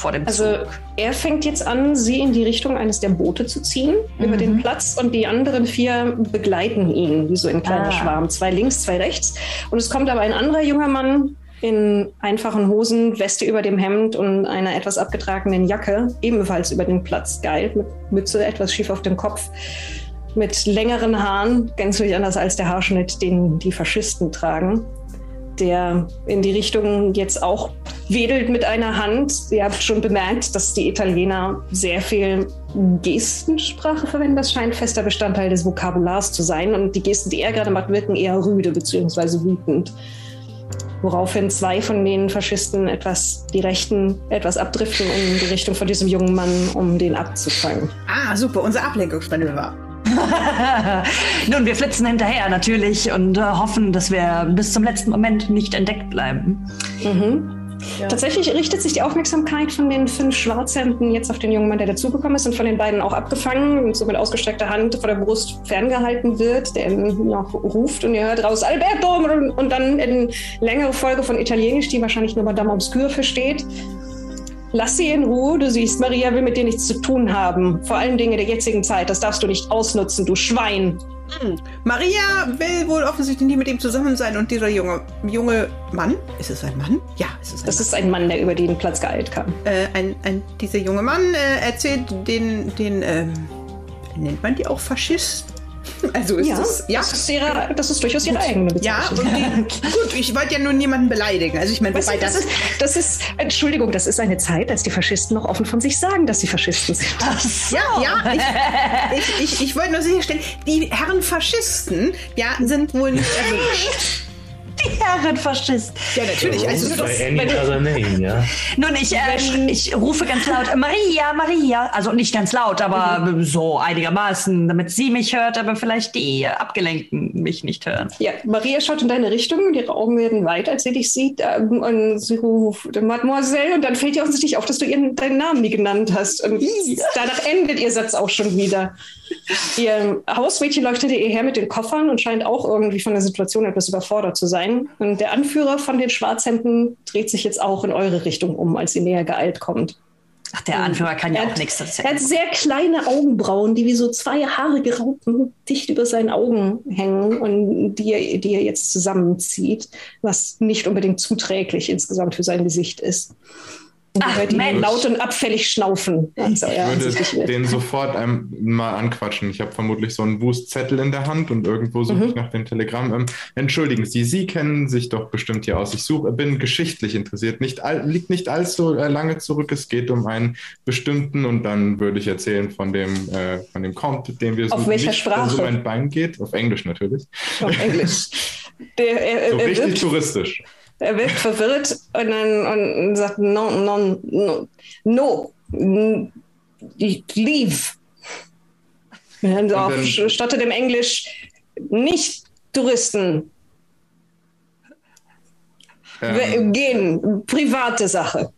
vor dem Also Zug? er fängt jetzt an, sie in die Richtung eines der Boote zu ziehen, über den Platz und die anderen vier begleiten ihn, wie so ein kleiner Ah. Schwarm. Zwei links, zwei rechts. Und es kommt aber ein anderer junger Mann in einfachen Hosen, Weste über dem Hemd und einer etwas abgetragenen Jacke, ebenfalls über den Platz geil, mit Mütze etwas schief auf dem Kopf, mit längeren Haaren, gänzlich anders als der Haarschnitt, den die Faschisten tragen der in die Richtung jetzt auch wedelt mit einer Hand. Ihr habt schon bemerkt, dass die Italiener sehr viel Gestensprache verwenden. Das scheint fester Bestandteil des Vokabulars zu sein. Und die Gesten, die er gerade macht, wirken eher rüde bzw. wütend. Woraufhin zwei von den Faschisten etwas, die Rechten etwas abdriften in die Richtung von diesem jungen Mann, um den abzufangen. Ah, super, unser Ablenkungsmanöver. Nun, wir flitzen hinterher natürlich und äh, hoffen, dass wir bis zum letzten Moment nicht entdeckt bleiben. Mhm. Tatsächlich richtet sich die Aufmerksamkeit von den fünf Schwarzhemden jetzt auf den jungen Mann, der dazugekommen ist und von den beiden auch abgefangen und so mit ausgestreckter Hand vor der Brust ferngehalten wird, der noch ruft und ihr hört raus Alberto und, und dann in längere Folge von Italienisch, die wahrscheinlich nur Madame Obscure versteht. Lass sie in Ruhe, du siehst, Maria will mit dir nichts zu tun haben. Vor allen Dingen in der jetzigen Zeit, das darfst du nicht ausnutzen, du Schwein. Hm. Maria will wohl offensichtlich nicht mit ihm zusammen sein und dieser junge, junge Mann, ist es ein Mann? Ja, es ist ein Das Mann. ist ein Mann, der über den Platz geeilt kam. Äh, ein, ein, dieser junge Mann äh, erzählt den, den ähm, nennt man die auch Faschist? Also ist ja, das, ja? Das, ist ihre, das ist durchaus ihre eigene Ja, Bezeichnung. und die, gut, ich wollte ja nur niemanden beleidigen. Also ich meine, wobei das, das, ist, das ist, Entschuldigung, das ist eine Zeit, als die Faschisten noch offen von sich sagen, dass sie Faschisten sind. Ja, ja, ich, ich, ich, ich wollte nur sicherstellen, die Herren Faschisten, ja, sind wohl nicht erwünscht. Die Herren Faschist. Ja, natürlich. Also, das, other name, ja. Nun, ich, äh, ich rufe ganz laut, Maria, Maria. Also nicht ganz laut, aber so einigermaßen, damit sie mich hört, aber vielleicht die Abgelenkten mich nicht hören. Ja, Maria schaut in deine Richtung und ihre Augen werden weit, als sie dich sieht. Ähm, und sie ruft Mademoiselle und dann fällt ihr offensichtlich auf, dass du ihren, deinen Namen nie genannt hast. Und danach endet ihr Satz auch schon wieder. Ihr Hausmädchen leuchtet ihr her mit den Koffern und scheint auch irgendwie von der Situation etwas überfordert zu sein. Und der Anführer von den Schwarzhemden dreht sich jetzt auch in eure Richtung um, als sie näher geeilt kommt. Ach, der Anführer kann ja auch hat- nichts dazu Er hat sehr kleine Augenbrauen, die wie so zwei haarige Raupen dicht über seinen Augen hängen und die er, die er jetzt zusammenzieht, was nicht unbedingt zuträglich insgesamt für sein Gesicht ist. Ach, Mensch. laut und abfällig schnaufen. Also, Ich ja, würde den sofort ähm, mal anquatschen. Ich habe vermutlich so einen Wust-Zettel in der Hand und irgendwo suche ich nach dem Telegramm. Ähm, entschuldigen Sie, Sie kennen sich doch bestimmt hier aus. Ich suche, bin geschichtlich interessiert. Nicht all, liegt nicht allzu äh, lange zurück. Es geht um einen bestimmten und dann würde ich erzählen von dem, äh, von dem Count, den wir Auf suchen. welcher nicht, Sprache? ein Bein geht. Auf Englisch natürlich. Auf Englisch. Der, er, So er, richtig touristisch. Er wirkt verwirrt und dann und sagt, no, no, no, no, leave. Dann auch dann- statt dem Englisch, nicht Touristen, Ähm, gehen, private Sache.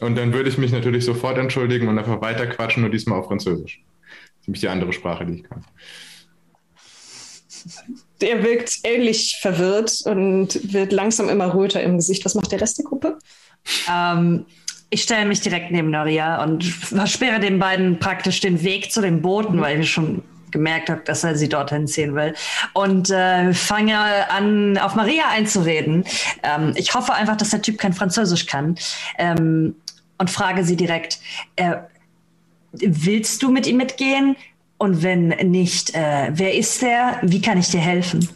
und dann würde ich mich natürlich sofort entschuldigen und einfach weiter quatschen, nur diesmal auf Französisch. Das ist nämlich die andere Sprache, die ich kann. Der wirkt ähnlich verwirrt und wird langsam immer röter im Gesicht. Was macht der Rest der Gruppe? Ähm, ich stelle mich direkt neben Noria und versperre den beiden praktisch den Weg zu den Booten, weil ich schon gemerkt habe, dass er sie dorthin ziehen will. Und äh, fange an, auf Maria einzureden. Ähm, ich hoffe einfach, dass der Typ kein Französisch kann. Ähm, und frage sie direkt, äh, willst du mit ihm mitgehen? Und wenn nicht, äh, wer ist der? Wie kann ich dir helfen?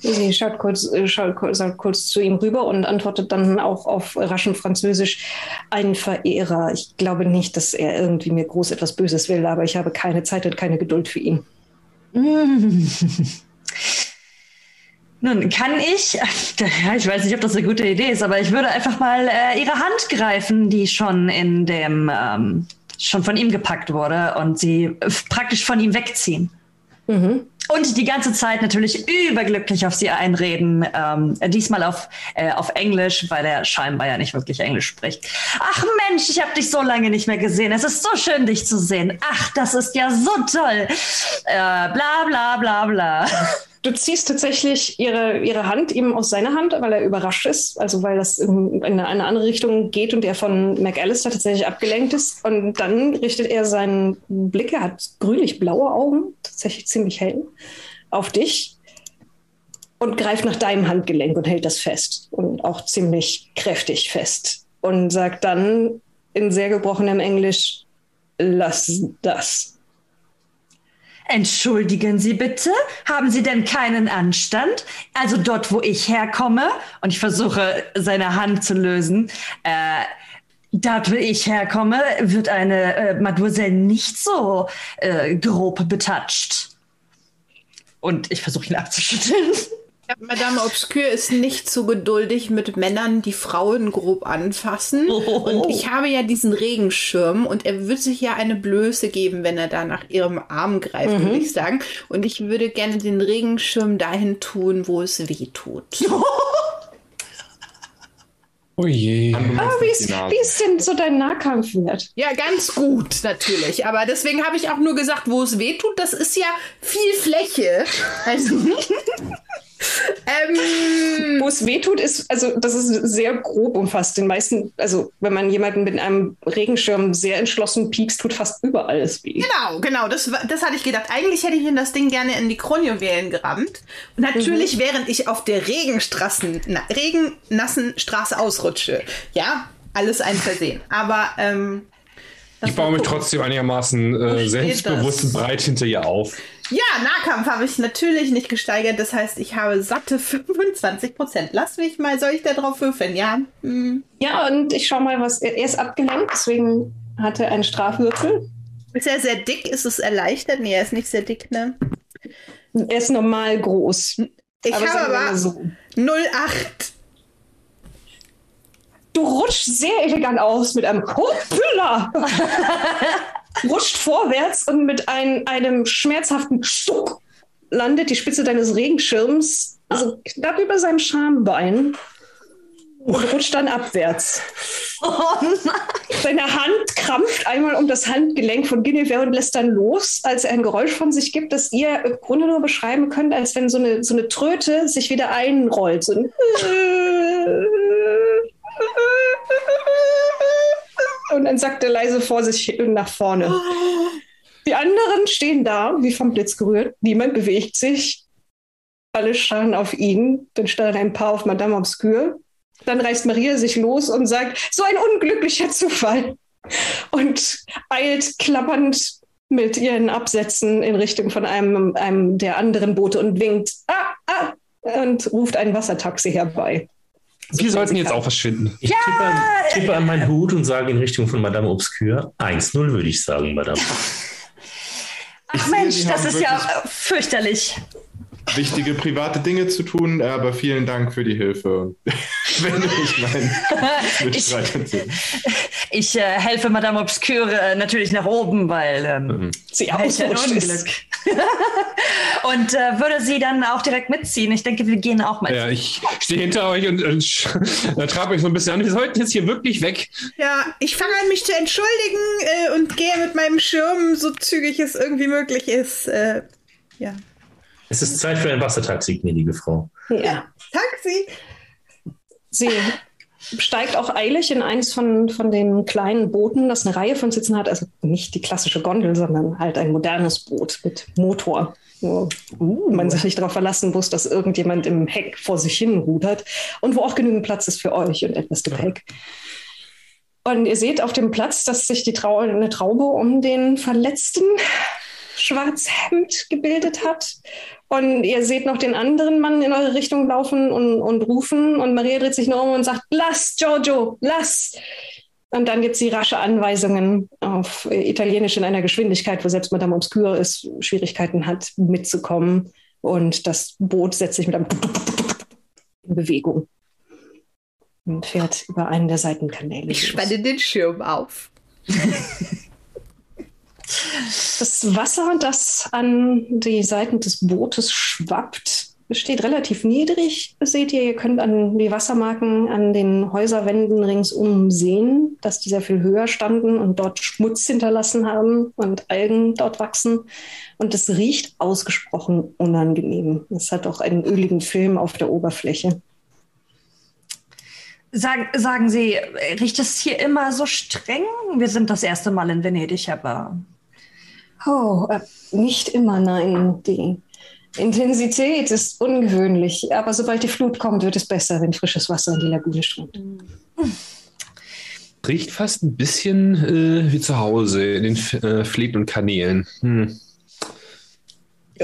Sie schaut kurz, äh, schaut kurz, kurz zu ihm rüber und antwortet dann auch auf raschem Französisch, ein Verehrer. Ich glaube nicht, dass er irgendwie mir groß etwas Böses will, aber ich habe keine Zeit und keine Geduld für ihn. Nun, kann ich, ich weiß nicht, ob das eine gute Idee ist, aber ich würde einfach mal äh, ihre Hand greifen, die schon in dem, ähm, schon von ihm gepackt wurde und sie praktisch von ihm wegziehen. Mhm. Und die ganze Zeit natürlich überglücklich auf sie einreden. Ähm, diesmal auf, äh, auf Englisch, weil er scheinbar ja nicht wirklich Englisch spricht. Ach Mensch, ich habe dich so lange nicht mehr gesehen. Es ist so schön, dich zu sehen. Ach, das ist ja so toll. Äh, bla bla bla bla. Du ziehst tatsächlich ihre, ihre Hand ihm aus seiner Hand, weil er überrascht ist, also weil das in, in eine andere Richtung geht und er von McAllister tatsächlich abgelenkt ist. Und dann richtet er seinen Blick, er hat grünlich-blaue Augen, tatsächlich ziemlich hell, auf dich und greift nach deinem Handgelenk und hält das fest und auch ziemlich kräftig fest und sagt dann in sehr gebrochenem Englisch, lass das. Entschuldigen Sie bitte, haben Sie denn keinen Anstand? Also dort, wo ich herkomme, und ich versuche seine Hand zu lösen, äh, dort, wo ich herkomme, wird eine äh, Mademoiselle nicht so äh, grob betatscht. Und ich versuche ihn abzuschütteln. Ja, Madame Obscure ist nicht so geduldig mit Männern, die Frauen grob anfassen. Oh. Und ich habe ja diesen Regenschirm und er wird sich ja eine Blöße geben, wenn er da nach ihrem Arm greift, mhm. würde ich sagen. Und ich würde gerne den Regenschirm dahin tun, wo es weh tut. Oh je. Ah, wie, ist, wie ist denn so dein Nahkampfwert? Ja, ganz gut, natürlich. Aber deswegen habe ich auch nur gesagt, wo es weh tut. Das ist ja viel Fläche. Also. Ähm, Wo es wehtut, ist, also das ist sehr grob umfasst. Den meisten, also wenn man jemanden mit einem Regenschirm sehr entschlossen piekst, tut fast überall es weh. Genau, genau, das, das hatte ich gedacht. Eigentlich hätte ich ihm das Ding gerne in die Kronjuwelen gerammt. Und natürlich, mhm. während ich auf der Regenstraßen, na, regennassen Straße ausrutsche. Ja, alles ein Versehen. Aber ähm, ich baue mich trotzdem einigermaßen äh, selbstbewusst und breit hinter ihr auf. Ja, Nahkampf habe ich natürlich nicht gesteigert. Das heißt, ich habe satte 25 Prozent. Lass mich mal, soll ich da drauf würfeln? Ja. Hm. Ja, und ich schau mal, was. Er ist abgelenkt, deswegen hat er einen Strafwürfel. Ist er sehr dick? Ist es erleichtert? Nee, er ist nicht sehr dick, ne? Er ist normal groß. Ich aber habe aber so. 08. Du rutschst sehr elegant aus mit einem Hoppla! rutscht vorwärts und mit ein, einem schmerzhaften Stuck landet die Spitze deines Regenschirms also knapp über seinem Schambein und rutscht dann abwärts. Oh Seine Hand krampft einmal um das Handgelenk von Guinevere und lässt dann los, als er ein Geräusch von sich gibt, das ihr im Grunde nur beschreiben könnt, als wenn so eine, so eine Tröte sich wieder einrollt. So ein und dann sagt er leise vor sich nach vorne. Die anderen stehen da, wie vom Blitz gerührt. Niemand bewegt sich. Alle starren auf ihn. Dann starren ein paar auf Madame Obscure. Dann reißt Maria sich los und sagt, so ein unglücklicher Zufall. Und eilt klappernd mit ihren Absätzen in Richtung von einem, einem der anderen Boote und winkt, ah, ah, und ruft ein Wassertaxi herbei. Wir sollten jetzt auch verschwinden. Ich ja! tippe, an, tippe, an meinen Hut und sage in Richtung von Madame Obscure 1-0, würde ich sagen, Madame. Ach Mensch, das ist ja fürchterlich wichtige private Dinge zu tun, aber vielen Dank für die Hilfe. Wenn ich mein Mitstreiter Ich äh, helfe Madame Obscure äh, natürlich nach oben, weil ähm, mhm. sie auch so Unglück. und äh, würde sie dann auch direkt mitziehen. Ich denke, wir gehen auch mal. Ja, ich stehe hinter euch und, und äh, trage euch so ein bisschen an. Wir sollten jetzt hier wirklich weg. Ja, ich fange an, mich zu entschuldigen äh, und gehe mit meinem Schirm so zügig es irgendwie möglich ist. Äh, ja. Es ist Zeit für ein Wassertaxi, gnädige Frau. Ja. Taxi! Sie steigt auch eilig in eins von, von den kleinen Booten, das eine Reihe von Sitzen hat. Also nicht die klassische Gondel, sondern halt ein modernes Boot mit Motor. Wo man sich nicht darauf verlassen muss, dass irgendjemand im Heck vor sich hin rudert und wo auch genügend Platz ist für euch und etwas Gepäck. Und ihr seht auf dem Platz, dass sich die Trau eine Traube um den verletzten Schwarzhemd gebildet hat. Und ihr seht noch den anderen Mann in eure Richtung laufen und, und rufen. Und Maria dreht sich nur um und sagt, lass, Giorgio, lass. Und dann gibt sie rasche Anweisungen auf Italienisch in einer Geschwindigkeit, wo selbst Madame Obscure es Schwierigkeiten hat, mitzukommen. Und das Boot setzt sich mit einem in Bewegung und fährt über einen der Seitenkanäle. Ich spanne den Schirm auf. Das Wasser, das an die Seiten des Bootes schwappt, steht relativ niedrig. Seht ihr, ihr könnt an die Wassermarken an den Häuserwänden ringsum sehen, dass die sehr viel höher standen und dort Schmutz hinterlassen haben und Algen dort wachsen. Und es riecht ausgesprochen unangenehm. Es hat auch einen öligen Film auf der Oberfläche. Sagen, sagen Sie, riecht es hier immer so streng? Wir sind das erste Mal in Venedig, aber Oh, äh, nicht immer, nein. Die Intensität ist ungewöhnlich, aber sobald die Flut kommt, wird es besser, wenn frisches Wasser in die Lagune strömt. Riecht fast ein bisschen äh, wie zu Hause in den äh, Fleten und Kanälen. Hm.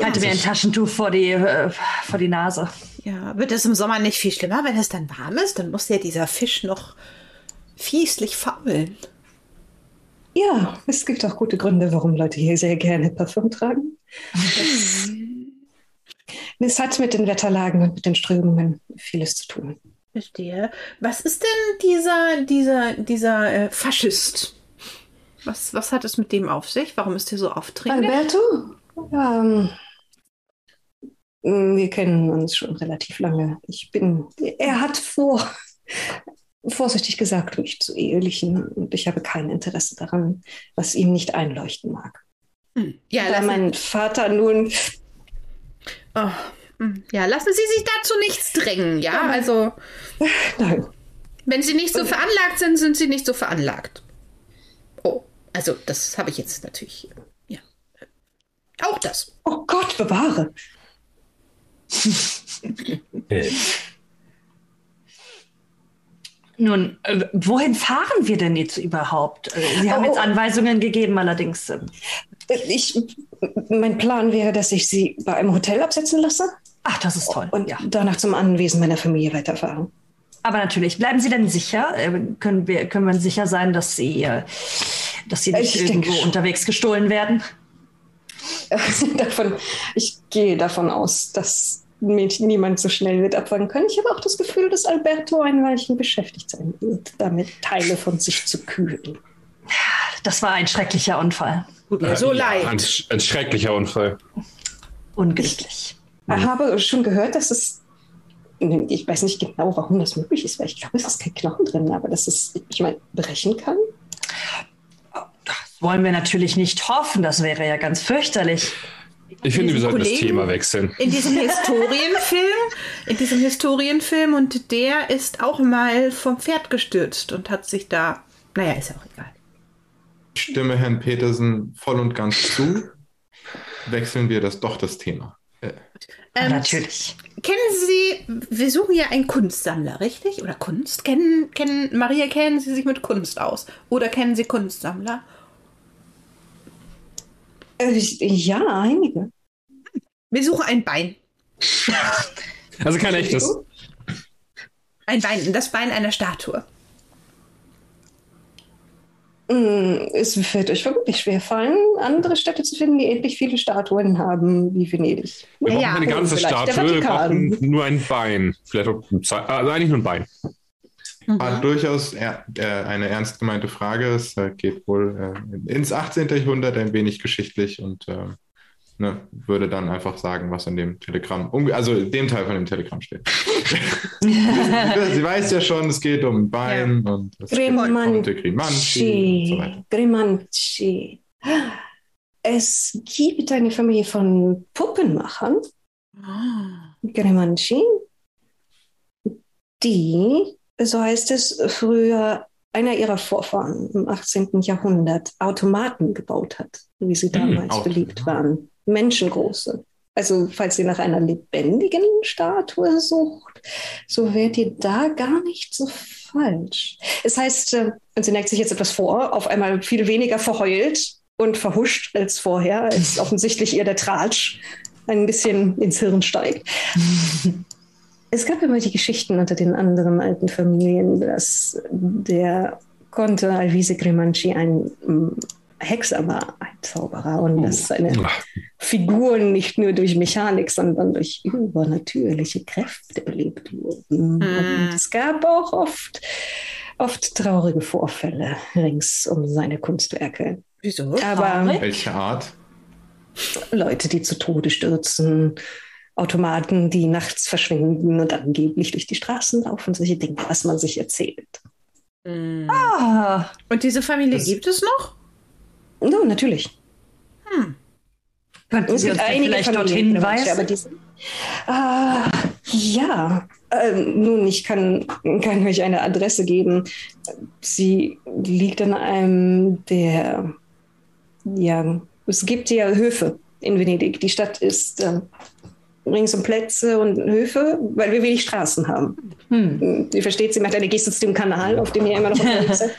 halte mir ein Taschentuch vor die, äh, vor die Nase. Ja, wird es im Sommer nicht viel schlimmer, wenn es dann warm ist? Dann muss ja dieser Fisch noch fieslich faulen. Ja, es gibt auch gute Gründe, warum Leute hier sehr gerne Parfum tragen. es hat mit den Wetterlagen und mit den Strömungen vieles zu tun. Verstehe. Was ist denn dieser, dieser, dieser äh, Faschist? Was, was hat es mit dem auf sich? Warum ist der so aufdringlich? Alberto? Ähm, wir kennen uns schon relativ lange. Ich bin. Er hat vor, vorsichtig gesagt, mich zu ehelichen und ich habe kein Interesse daran, was ihm nicht einleuchten mag. Hm. Ja, da mein Vater nun. oh, hm. ja, lassen Sie sich dazu nichts drängen, ja? Aber- Also, Nein, wenn Sie nicht so veranlagt sind, sind Sie nicht so veranlagt. Oh, also, das habe ich jetzt natürlich. Ja. Auch das. oh Gott, bewahre. Nun, äh, wohin fahren wir denn jetzt überhaupt? Äh, Sie haben Oh. jetzt Anweisungen gegeben, allerdings. äh, Ich, mein Plan wäre, dass ich sie bei einem Hotel absetzen lasse Ach, das ist toll. und ja. danach zum Anwesen meiner Familie weiterfahren. Aber natürlich, bleiben Sie denn sicher? Äh, Können wir, können wir sicher sein, dass Sie, dass Sie nicht Ich irgendwo unterwegs gestohlen werden? davon, ich gehe davon aus, dass mich niemand so schnell wird abfangen können. Ich habe auch das Gefühl, dass Alberto ein Weilchen beschäftigt sein wird, damit Teile von sich zu kühlen. Das war ein schrecklicher Unfall. Tut mir so leid. Ein, ein schrecklicher Unfall. Unglücklich. Ich habe schon gehört, dass es, ich weiß nicht genau, warum das möglich ist, weil ich glaube, es ist kein Knochen drin, aber dass es, ich meine, brechen kann. Das wollen wir natürlich nicht hoffen. Das wäre ja ganz fürchterlich. Ich finde, wir sollten das Kollegen- Thema wechseln. In diesem Historienfilm, in diesem Historienfilm und der ist auch mal vom Pferd gestürzt und hat sich da, naja, ist ja auch egal. Ich stimme Herrn Petersen voll und ganz zu. Wechseln wir das doch das Thema. Äh, Ähm, natürlich. Kennen Sie, wir suchen ja einen Kunstsammler, richtig? Oder Kunst? Kennen, kennen, Maria, kennen Sie sich mit Kunst aus? Oder kennen Sie Kunstsammler? Äh, ja, einige. Wir suchen ein Bein. Also kein echtes. Ein Bein, das Bein einer Statue. Mm, Es wird euch vermutlich schwerfallen, andere Städte zu finden, die ähnlich viele Statuen haben wie Venedig. Wir brauchen Ja, keine ganze Statue, wir brauchen nur ein Bein. Vielleicht also eigentlich nur ein Bein. War durchaus er, äh, eine ernst gemeinte Frage. Es äh, geht wohl äh, ins 18. Jahrhundert ein wenig geschichtlich und äh, ne, würde dann einfach sagen, was in dem Telegramm, also dem Teil von dem Telegramm steht. Sie weiß ja schon, es geht um ein Bein und es geht um Conte Grimanci und so weiter. Grimanci. Es gibt eine Familie von Puppenmachern, Grimanci, die so heißt es, früher einer ihrer Vorfahren im 18. Jahrhundert Automaten gebaut hat, wie sie damals auch. beliebt waren. Menschengroße. Also, falls ihr nach einer lebendigen Statue sucht, so wärt ihr da gar nicht so falsch. Es heißt, äh, und sie neigt sich jetzt etwas vor, auf einmal viel weniger verheult und verhuscht als vorher, als offensichtlich ihr der Tratsch ein bisschen ins Hirn steigt. Es gab immer die Geschichten unter den anderen alten Familien, dass der Conte Alvise Cremanci ein mm, Hexer war, ein Zauberer, und dass seine Figuren nicht nur durch Mechanik, sondern durch übernatürliche Kräfte belebt wurden. Und es gab auch oft, oft traurige Vorfälle rings um seine Kunstwerke. Wieso? Aber Welche Art? Leute, die zu Tode stürzen, Automaten, die nachts verschwinden und angeblich durch die Straßen laufen, solche Dinge, was man sich erzählt. Hm. Ah, Und diese Familie Das- gibt es noch? No, natürlich. könnten Sie uns vielleicht dorthin Familien, aber weisen? die sind- Ah, ja, ähm, nun, ich kann, kann euch eine Adresse geben. Sie liegt an einem der, ja, es gibt ja Höfe in Venedig. Die Stadt ist äh, rings um Plätze und Höfe, weil wir wenig Straßen haben. Hm. Ihr versteht, sie macht eine Geste zu dem Kanal, auf dem ihr immer noch unterwegs seid.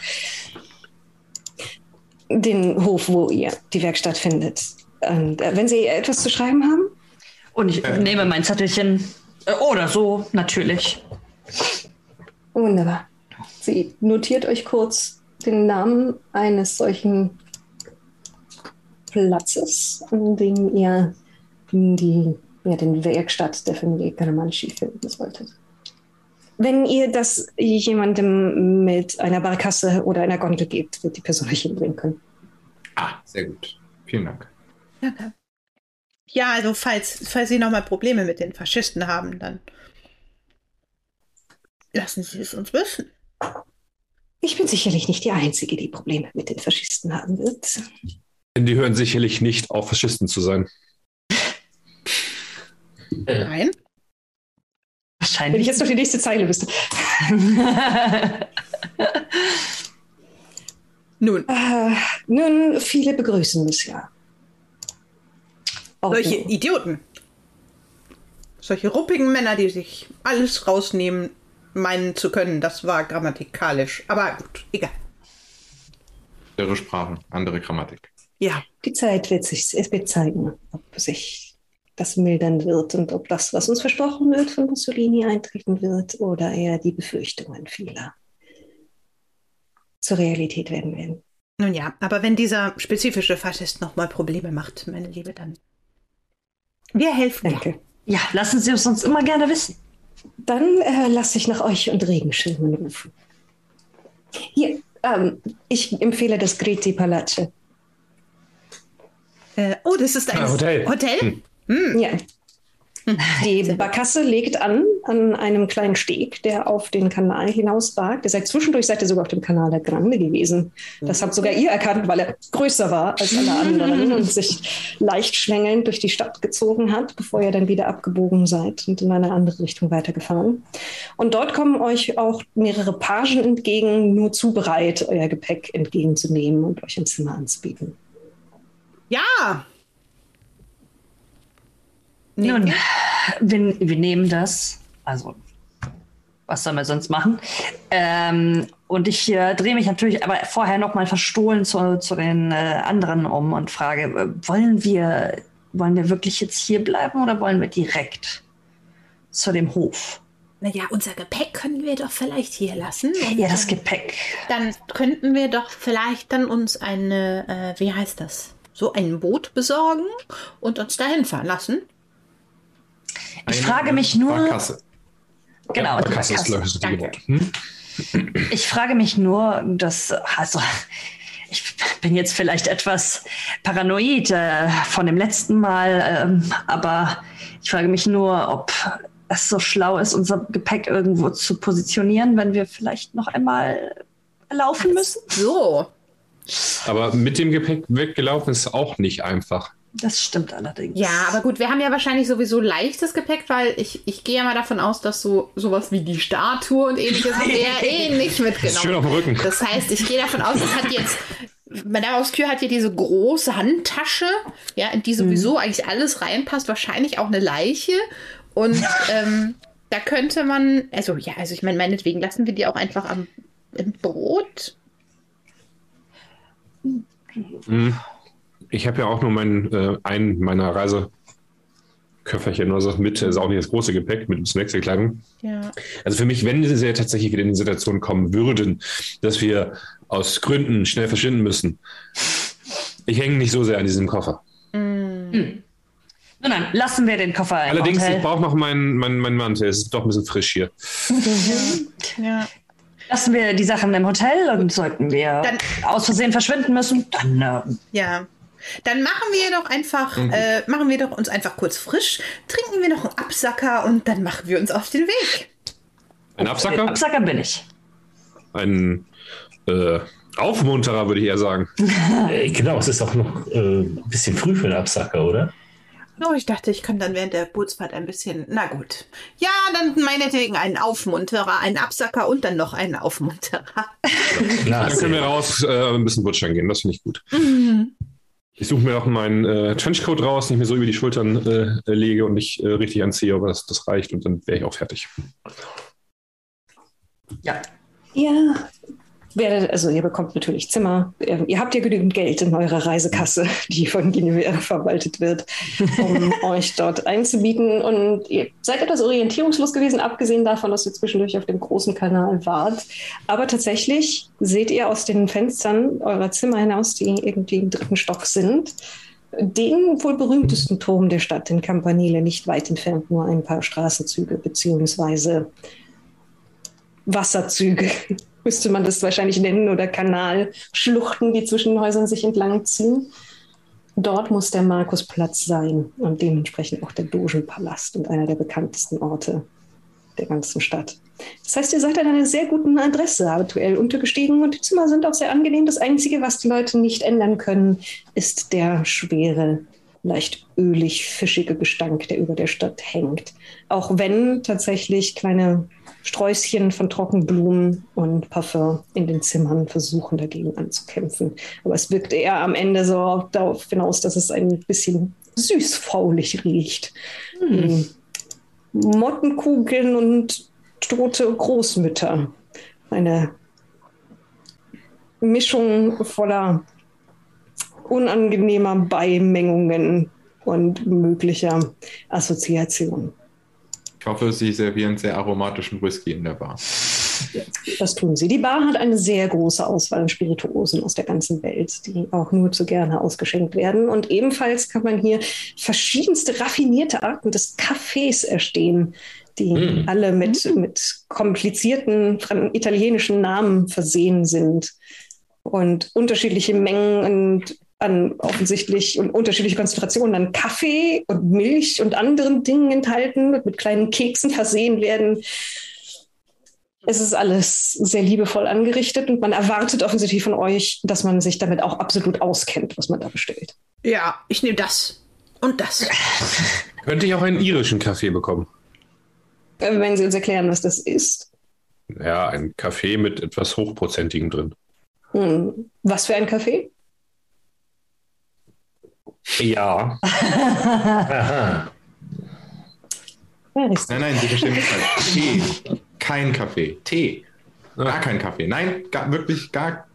Den Hof, wo ihr die Werkstatt findet. Und äh, wenn Sie etwas zu schreiben haben, Und ich nehme mein Zettelchen. Äh, Oder so, natürlich. wunderbar. Sie notiert euch kurz den Namen eines solchen Platzes, an dem ihr die, ja, den Werkstatt der Familie Garamanci finden solltet. Wenn ihr das jemandem mit einer Barkasse oder einer Gondel gebt, wird die Person euch hinbringen können. Ah, sehr gut. Vielen Dank. Danke. Ja, also falls, falls Sie nochmal Probleme mit den Faschisten haben, dann lassen Sie es uns wissen. Ich bin sicherlich nicht die Einzige, die Probleme mit den Faschisten haben wird. Denn die hören sicherlich nicht auf, Faschisten zu sein. Nein? Wenn ich Wahrscheinlich. jetzt noch die nächste Zeile wüsste. Nun, Äh, nun, viele begrüßen es ja. Auch solche du. Idioten. Solche ruppigen Männer, die sich alles rausnehmen, meinen zu können, das war grammatikalisch. Aber gut, egal. Andere Sprachen, andere Grammatik. Ja, Die Zeit wird sich es wird zeigen, ob sich das mildern wird und ob das, was uns versprochen wird, von Mussolini eintreten wird oder eher die Befürchtungen vieler zur Realität werden werden. nun ja, aber wenn dieser spezifische Faschist nochmal Probleme macht, meine Liebe, dann. Wir helfen. Danke. Ja, lassen Sie es uns immer gerne wissen. Dann äh, lasse ich nach euch und Regenschirmen rufen. Hier, ähm, ich empfehle das Greti Palace. Äh, oh, das ist ein Ah, Hotel. Hotel? Ja. Die Barkasse legt an an einem kleinen Steg, der auf den Kanal hinausragt. Ihr seid zwischendurch seid ihr sogar auf dem Kanal der Grande gewesen. Das habt sogar ihr erkannt, weil er größer war als alle anderen und sich leicht schlängelnd durch die Stadt gezogen hat, bevor ihr dann wieder abgebogen seid und in eine andere Richtung weitergefahren. Und dort kommen euch auch mehrere Pagen entgegen, nur zu bereit, euer Gepäck entgegenzunehmen und euch ein Zimmer anzubieten. Ja! Nun, wir, wir nehmen das. Also, was sollen wir sonst machen? Ähm, und ich äh, drehe mich natürlich aber vorher noch mal verstohlen zu, zu den äh, anderen um und frage, äh, wollen wir, wollen wir wirklich jetzt hier bleiben oder wollen wir direkt zu dem Hof? Naja, unser Gepäck können wir doch vielleicht hier lassen. Ja, das Gepäck. Dann könnten wir doch vielleicht dann uns eine, äh, wie heißt das? So ein Boot besorgen und uns dahin fahren lassen. Ich frage mich nur- Barkasse. Genau, die Barkasse ist, Barkasse. ich. Wort. Hm? Ich frage mich nur, dass, also, ich bin jetzt vielleicht etwas paranoid äh, von dem letzten Mal, ähm, aber ich frage mich nur, ob es so schlau ist, unser Gepäck irgendwo zu positionieren, wenn wir vielleicht noch einmal laufen müssen. So. Aber mit dem Gepäck weggelaufen ist auch nicht einfach. Das stimmt allerdings. Ja, aber gut, wir haben ja wahrscheinlich sowieso leichtes Gepäck, weil ich, ich gehe ja mal davon aus, dass so sowas wie die Statue und ähnliches haben wir ja eh nicht mitgenommen. Schön auf dem Rücken. Das heißt, ich gehe davon aus, es hat jetzt. Madame Obscure hat hier diese große Handtasche, ja, in die sowieso eigentlich alles reinpasst, wahrscheinlich auch eine Leiche. Und ähm, da könnte man, also ja, also ich meine, meinetwegen lassen wir die auch einfach am im Brot. Ich habe ja auch nur meinen, äh, einen meiner Reiseköfferchen oder so mit, ist auch nicht das große Gepäck, mit ein bisschen Wechselkleidung. Ja. Also für mich, wenn sie ja tatsächlich wieder in die Situation kommen würden, dass wir aus Gründen schnell verschwinden müssen, ich hänge nicht so sehr an diesem Koffer. Nun dann, lassen wir den Koffer im Allerdings, Hotel. ich brauche noch meinen mein, mein Mantel. Es ist doch ein bisschen frisch hier. Ja. Lassen wir die Sachen im Hotel und sollten wir Dann- aus Versehen verschwinden müssen, dann äh, Ja. Dann machen wir doch einfach, äh, machen wir doch uns einfach kurz frisch, trinken wir noch einen Absacker und dann machen wir uns auf den Weg. Ein Absacker? Absacker bin ich. Ein äh, Aufmunterer, würde ich eher sagen. Genau, es ist auch noch äh, ein bisschen früh für einen Absacker, oder? Oh, ich dachte, ich kann dann während der Bootsfahrt ein bisschen. Na gut. Ja, dann meinetwegen einen Aufmunterer, einen Absacker und dann noch einen Aufmunterer. Klar, Dann können wir raus äh, ein bisschen butschern gehen. Das finde ich gut. Ich suche mir noch meinen äh, Trenchcoat raus, den ich mir so über die Schultern äh, lege und ich äh, richtig anziehe, aber das, das reicht und dann wäre ich auch fertig. Ja. Ihr werdet, also ihr bekommt natürlich Zimmer. Ihr, ihr habt ja genügend Geld in eurer Reisekasse, die von Guinevere verwaltet wird, um euch dort einzubieten. Und ihr seid etwas orientierungslos gewesen, abgesehen davon, dass ihr zwischendurch auf dem großen Kanal wart. Aber tatsächlich seht ihr aus den Fenstern eurer Zimmer hinaus, die irgendwie im dritten Stock sind, den wohl berühmtesten Turm der Stadt, den Campanile, nicht weit entfernt, nur ein paar Straßenzüge beziehungsweise Wasserzüge, müsste man das wahrscheinlich nennen, oder Kanalschluchten, die zwischen den Häusern sich entlang ziehen. Dort muss der Markusplatz sein und dementsprechend auch der Dogenpalast und einer der bekanntesten Orte der ganzen Stadt. Das heißt, ihr seid an einer sehr guten Adresse aktuell untergestiegen und die Zimmer sind auch sehr angenehm. Das Einzige, was die Leute nicht ändern können, ist der schwere, leicht ölig fischige Gestank, der über der Stadt hängt. Auch wenn tatsächlich kleine Sträußchen von Trockenblumen und Parfum in den Zimmern versuchen, dagegen anzukämpfen. Aber es wirkt eher am Ende so darauf hinaus, dass es ein bisschen süßfaulig riecht. Wie Mottenkugeln und tote Großmütter. Eine Mischung voller unangenehmer Beimengungen und möglicher Assoziationen. Ich hoffe, Sie servieren sehr aromatischen Whisky in der Bar. Das tun sie. Die Bar hat eine sehr große Auswahl an Spirituosen aus der ganzen Welt, die auch nur zu gerne ausgeschenkt werden. Und ebenfalls kann man hier verschiedenste raffinierte Arten des Kaffees erstehen, die Mm. alle mit, mit komplizierten italienischen Namen versehen sind und unterschiedliche Mengen und an offensichtlich und unterschiedliche Konzentrationen an Kaffee und Milch und anderen Dingen enthalten und mit kleinen Keksen versehen werden. Es ist alles sehr liebevoll angerichtet und man erwartet offensichtlich von euch, dass man sich damit auch absolut auskennt, was man da bestellt. Ja, ich nehme das. Und das. Könnte ich auch einen irischen Kaffee bekommen? Äh, Wenn Sie uns erklären, was das ist. Ja, ein Kaffee mit etwas Hochprozentigem drin. Hm. Was für ein Kaffee? Ja. Aha. Ja, Nein, nein, Sie verstehen mich falsch. Tee. Kein Kaffee. Tee. Gar kein Kaffee. Nein, gar, wirklich gar.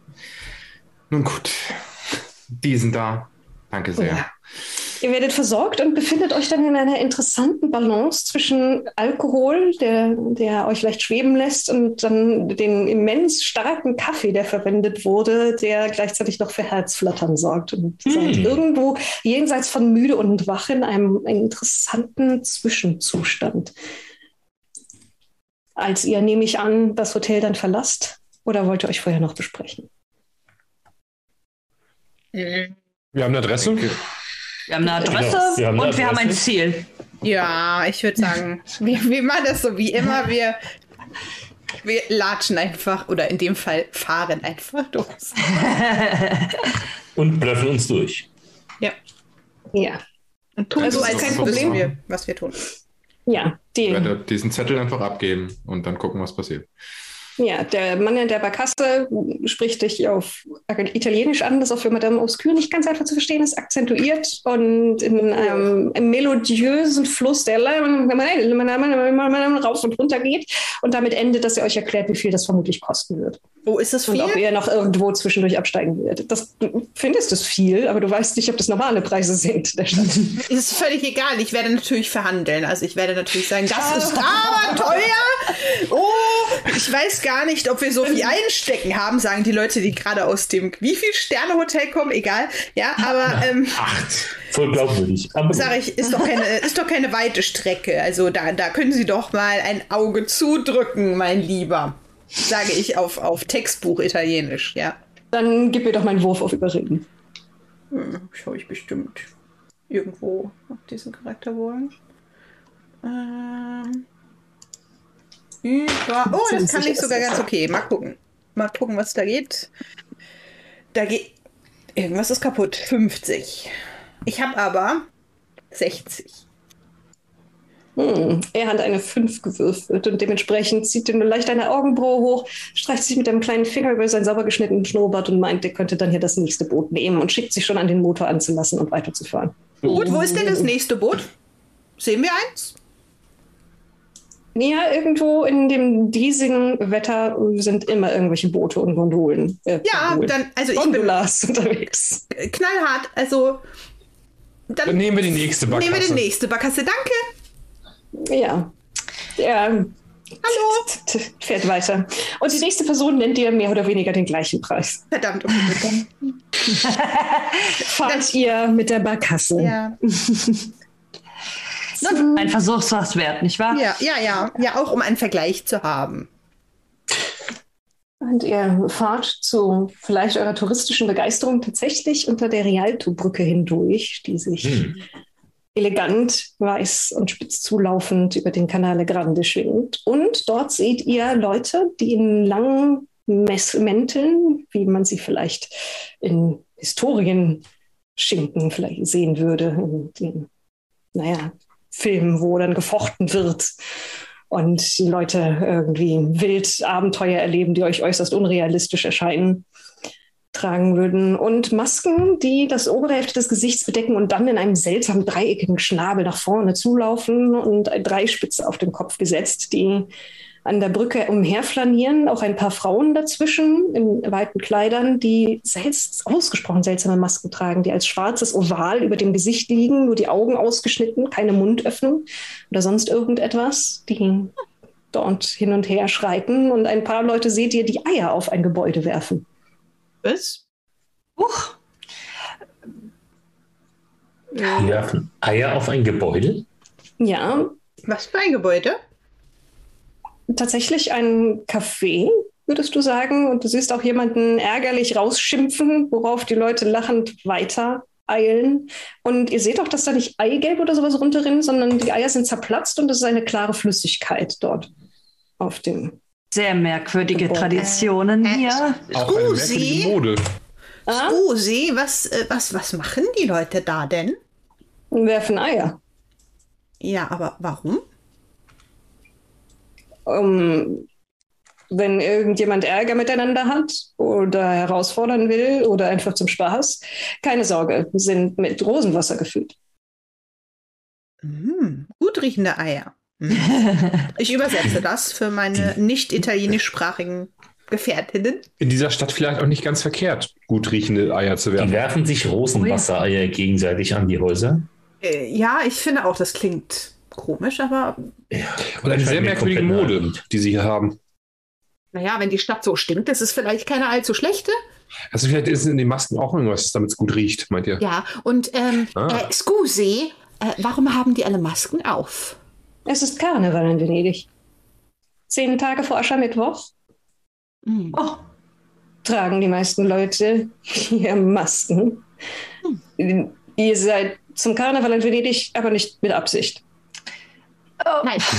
Nun gut. Diesen da. Danke sehr. Ja. Ihr werdet versorgt und befindet euch dann in einer interessanten Balance zwischen Alkohol, der, der euch leicht schweben lässt, und dann den immens starken Kaffee, der verwendet wurde, der gleichzeitig noch für Herzflattern sorgt. Und ihr seid irgendwo jenseits von müde und wach in einem, einem interessanten Zwischenzustand. Als ihr, nehme ich an, das Hotel dann verlasst, oder wollt ihr euch vorher noch besprechen? Wir haben eine Adresse. Wir haben eine Adresse Genau, wir haben eine und wir haben ein Adresse. Ziel. Ja, ich würde sagen, wir, wir machen das so wie immer. Wir, wir latschen einfach, oder in dem Fall fahren einfach los. Und blöffen uns durch. Ja. Ja. Und tun Also so, als kein Problem. wir, was wir tun. Ja, die, Ich werde diesen Zettel einfach abgeben und dann gucken, was passiert. Ja, der Mann in der Barkasse spricht dich auf Italienisch an, das auch für Madame Obscure nicht ganz einfach zu verstehen ist, akzentuiert und in einem, einem melodiösen Fluss, der rauf und runter geht und damit endet, dass er euch erklärt, wie viel das vermutlich kosten wird. Wo ist das Und viel? ob ihr noch irgendwo zwischendurch absteigen werdet. Das, du findest es viel, aber du weißt nicht, ob das normale Preise sind der Stadt. Ist völlig egal. Ich werde natürlich verhandeln. Also ich werde natürlich sagen, das ist aber teuer. Oh, ich weiß gar nicht, ob wir so viel einstecken haben, sagen die Leute, die gerade aus dem wie viel Sterne Hotel kommen. Egal. Ja, aber ähm, Acht. Voll glaubwürdig. Sage ich, ist doch keine, ist doch keine weite Strecke. Also da, da können Sie doch mal ein Auge zudrücken, mein Lieber. Sage ich auf, auf Textbuch Italienisch, ja. Dann gib mir doch meinen Wurf auf Überreden. Hm, Schaue ich bestimmt irgendwo auf diesen Charakter wollen. Ähm. Über. Oh, das kann ich sogar ganz okay. Mal gucken. Mal gucken, was da geht. Da geht. Irgendwas ist kaputt. 50. Ich habe aber 60. Hm. Er hat eine 5 gewürfelt und dementsprechend zieht er nur leicht eine Augenbraue hoch, streicht sich mit einem kleinen Finger über seinen sauber geschnittenen Schnurrbart und meint, er könnte dann hier das nächste Boot nehmen und schickt sich schon an den Motor anzulassen und weiterzufahren. Gut, wo ist denn das nächste Boot? Sehen wir eins? Ja, irgendwo in dem diesigen Wetter sind immer irgendwelche Boote und Gondolen. Äh, Ja, Gondolen. dann, also ich bin Gondolas unterwegs. knallhart. Also. Dann, Dann nehmen wir die nächste nehmen wir Barkasse. die nächste Barkasse. Danke. Ja. Der Hallo. fährt weiter. Und die nächste Person nennt dir mehr oder weniger den gleichen Preis. Verdammt. Okay, Fahrt ihr mit der Barkasse. ja. Nun, ein Versuch wert, nicht wahr? ja, ja, ja. Ja, auch um einen Vergleich zu haben. Und ihr fahrt zu vielleicht eurer touristischen Begeisterung tatsächlich unter der Rialto-Brücke hindurch, die sich Hm. elegant, weiß und spitz zulaufend über den Canale Grande schwingt. Und dort seht ihr Leute, die in langen Mess Mänteln, wie man sie vielleicht in Historienschinken vielleicht sehen würde, in den, naja, Filmen, wo dann gefochten wird und die Leute irgendwie wild Abenteuer erleben, die euch äußerst unrealistisch erscheinen, tragen würden. Und Masken, die das obere Hälfte des Gesichts bedecken und dann in einem seltsamen dreieckigen Schnabel nach vorne zulaufen und eine Dreispitze auf den Kopf gesetzt, die an der Brücke umherflanieren, auch ein paar Frauen dazwischen in weiten Kleidern, die selbst ausgesprochen seltsame Masken tragen, die als schwarzes Oval über dem Gesicht liegen, nur die Augen ausgeschnitten, keine Mundöffnung oder sonst irgendetwas, die dort hin und her schreiten. Und ein paar Leute seht ihr, die Eier auf ein Gebäude werfen. Was? Huch, Die werfen Eier auf ein Gebäude. Ja, Was für ein Gebäude? Tatsächlich ein Café, würdest du sagen. Und du siehst auch jemanden ärgerlich rausschimpfen, worauf die Leute lachend weiter eilen. Und ihr seht auch, dass da nicht Eigelb oder sowas runterrinnt, sondern die Eier sind zerplatzt und es ist eine klare Flüssigkeit dort auf dem. sehr merkwürdige Gebäude. Traditionen Äh, hier. Auch eine Scusi? merkwürdige Mode. Ah, Scusi, was, äh, was, was machen die Leute da denn? werfen Eier. Ja, aber warum? Um, wenn irgendjemand Ärger miteinander hat oder herausfordern will oder einfach zum Spaß, keine Sorge, sind mit Rosenwasser gefüllt. Hm, gut riechende Eier. Hm. Ich übersetze das für meine nicht italienischsprachigen Gefährtinnen. In dieser Stadt vielleicht auch nicht ganz verkehrt, gut riechende Eier zu Die werfen. werfen sich Rosenwassereier gegenseitig an die Häuser. Äh, ja, ich finde auch, das klingt komisch, aber Und eine sehr merkwürdige Mode, die sie hier haben. naja, wenn die Stadt so stinkt, ist es vielleicht keine allzu schlechte. Also vielleicht ist in den Masken auch irgendwas, damit es gut riecht, meint ihr? Ja, und ähm, Ah. äh, Scusi, äh, warum haben die alle Masken auf? Es ist Karneval in Venedig. Zehn Tage vor Aschermittwoch Hm. Oh, tragen die meisten Leute hier Masken. Ihr seid zum Karneval in Venedig, aber nicht mit Absicht. Oh. Nein.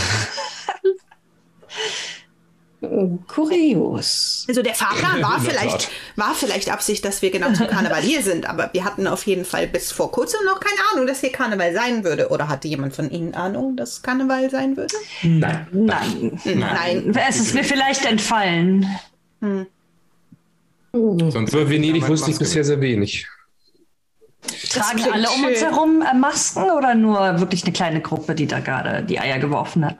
Kurios. Also der Fahrplan war vielleicht, war vielleicht Absicht, dass wir genau zum Karneval hier sind, aber wir hatten auf jeden Fall bis vor kurzem noch keine Ahnung, dass hier Karneval sein würde. Oder hatte jemand von Ihnen Ahnung, dass Karneval sein würde? Nein. Nein. Nein. Es ist mir vielleicht entfallen. Sonst Über Venedig wusste ich bisher sehr wenig. Tragen alle um uns schön. herum äh, Masken oder nur wirklich eine kleine Gruppe, die da gerade die Eier geworfen hat?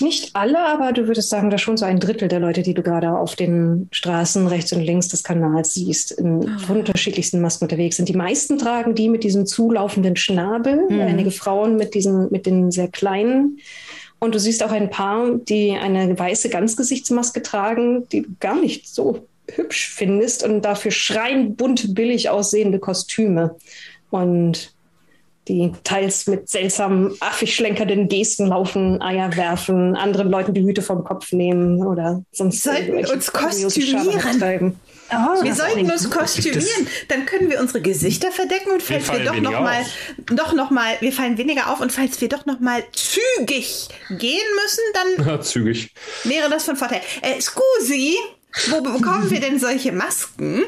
Nicht alle, aber du würdest sagen, dass schon so ein Drittel der Leute, die du gerade auf den Straßen rechts und links des Kanals siehst, in unterschiedlichsten Masken unterwegs sind. Die meisten tragen die mit diesem zulaufenden Schnabel, einige Frauen mit diesen, mit den sehr kleinen. Und du siehst auch ein paar, die eine weiße Ganzgesichtsmaske tragen, die gar nicht so hübsch findest und dafür schreien bunt billig aussehende Kostüme. Und die teils mit seltsamen, affig schlenkernden Gesten laufen, Eier werfen, anderen Leuten die Hüte vom Kopf nehmen oder sonst Sollten irgendwelche uns kostümieren. Oh, Wir sollten uns kostümieren, dann können wir unsere Gesichter verdecken und falls wir, fallen doch weniger noch mal, auf. doch noch mal, wir fallen weniger auf und falls wir doch noch mal zügig gehen müssen, dann Ja, zügig. wäre das von Vorteil. Äh, Scusi, wo bekommen wir denn solche Masken?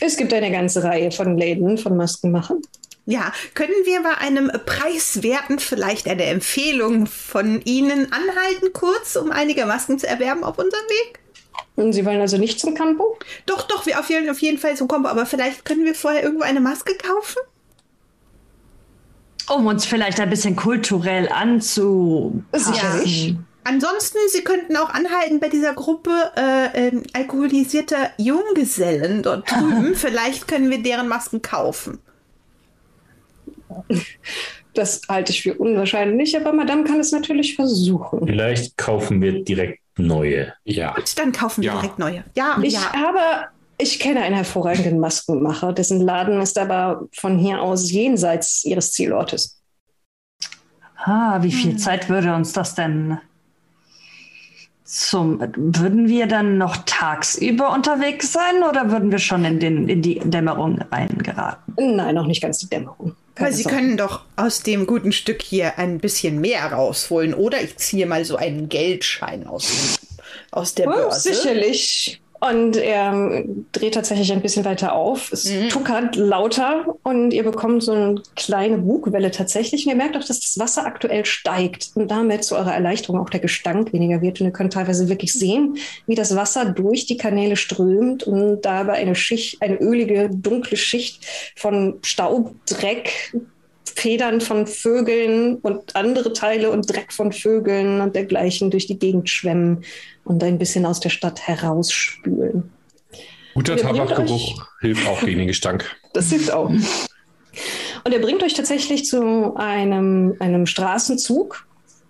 Es gibt eine ganze Reihe von Läden, von Maskenmachern. Ja, können wir bei einem preiswerten vielleicht eine Empfehlung von Ihnen anhalten, kurz, um einige Masken zu erwerben auf unserem Weg? Und Sie wollen also nicht zum Campo? Doch, doch, wir auf jeden, auf jeden Fall zum Kombo, aber vielleicht können wir vorher irgendwo eine Maske kaufen? Um uns vielleicht ein bisschen kulturell anzu. Sicherlich. Ansonsten, Sie könnten auch anhalten bei dieser Gruppe äh, ähm, alkoholisierter Junggesellen dort drüben. Vielleicht können wir deren Masken kaufen. Das halte ich für unwahrscheinlich, aber Madame kann es natürlich versuchen. Vielleicht kaufen wir direkt neue. Ja. Und dann kaufen wir Ja. direkt neue. Ja, Ich ja. habe, ich kenne einen hervorragenden Maskenmacher, dessen Laden ist aber von hier aus jenseits Ihres Zielortes. Ah, wie viel Zeit würde uns das denn zum. Würden wir dann noch tagsüber unterwegs sein oder würden wir schon in, den, in die Dämmerung reingeraten? Nein, noch nicht ganz die Dämmerung. Aber Keine Sie Sorge. können doch aus dem guten Stück hier ein bisschen mehr rausholen. Oder ich ziehe mal so einen Geldschein aus, dem- aus der Oh, Börse. sicherlich. Und er ähm, dreht tatsächlich ein bisschen weiter auf. Es Mhm. tuckert lauter und ihr bekommt so eine kleine Bugwelle tatsächlich. Und ihr merkt auch, dass das Wasser aktuell steigt und damit zu eurer Erleichterung auch der Gestank weniger wird. Und ihr könnt teilweise wirklich sehen, wie das Wasser durch die Kanäle strömt und dabei eine Schicht, eine ölige, dunkle Schicht von Staub, Dreck, Federn von Vögeln und andere Teile und Dreck von Vögeln und dergleichen durch die Gegend schwemmen und ein bisschen aus der Stadt herausspülen. Guter Tabakgeruch hilft auch gegen den Gestank. Das hilft auch. Und er bringt euch tatsächlich zu einem, einem Straßenzug,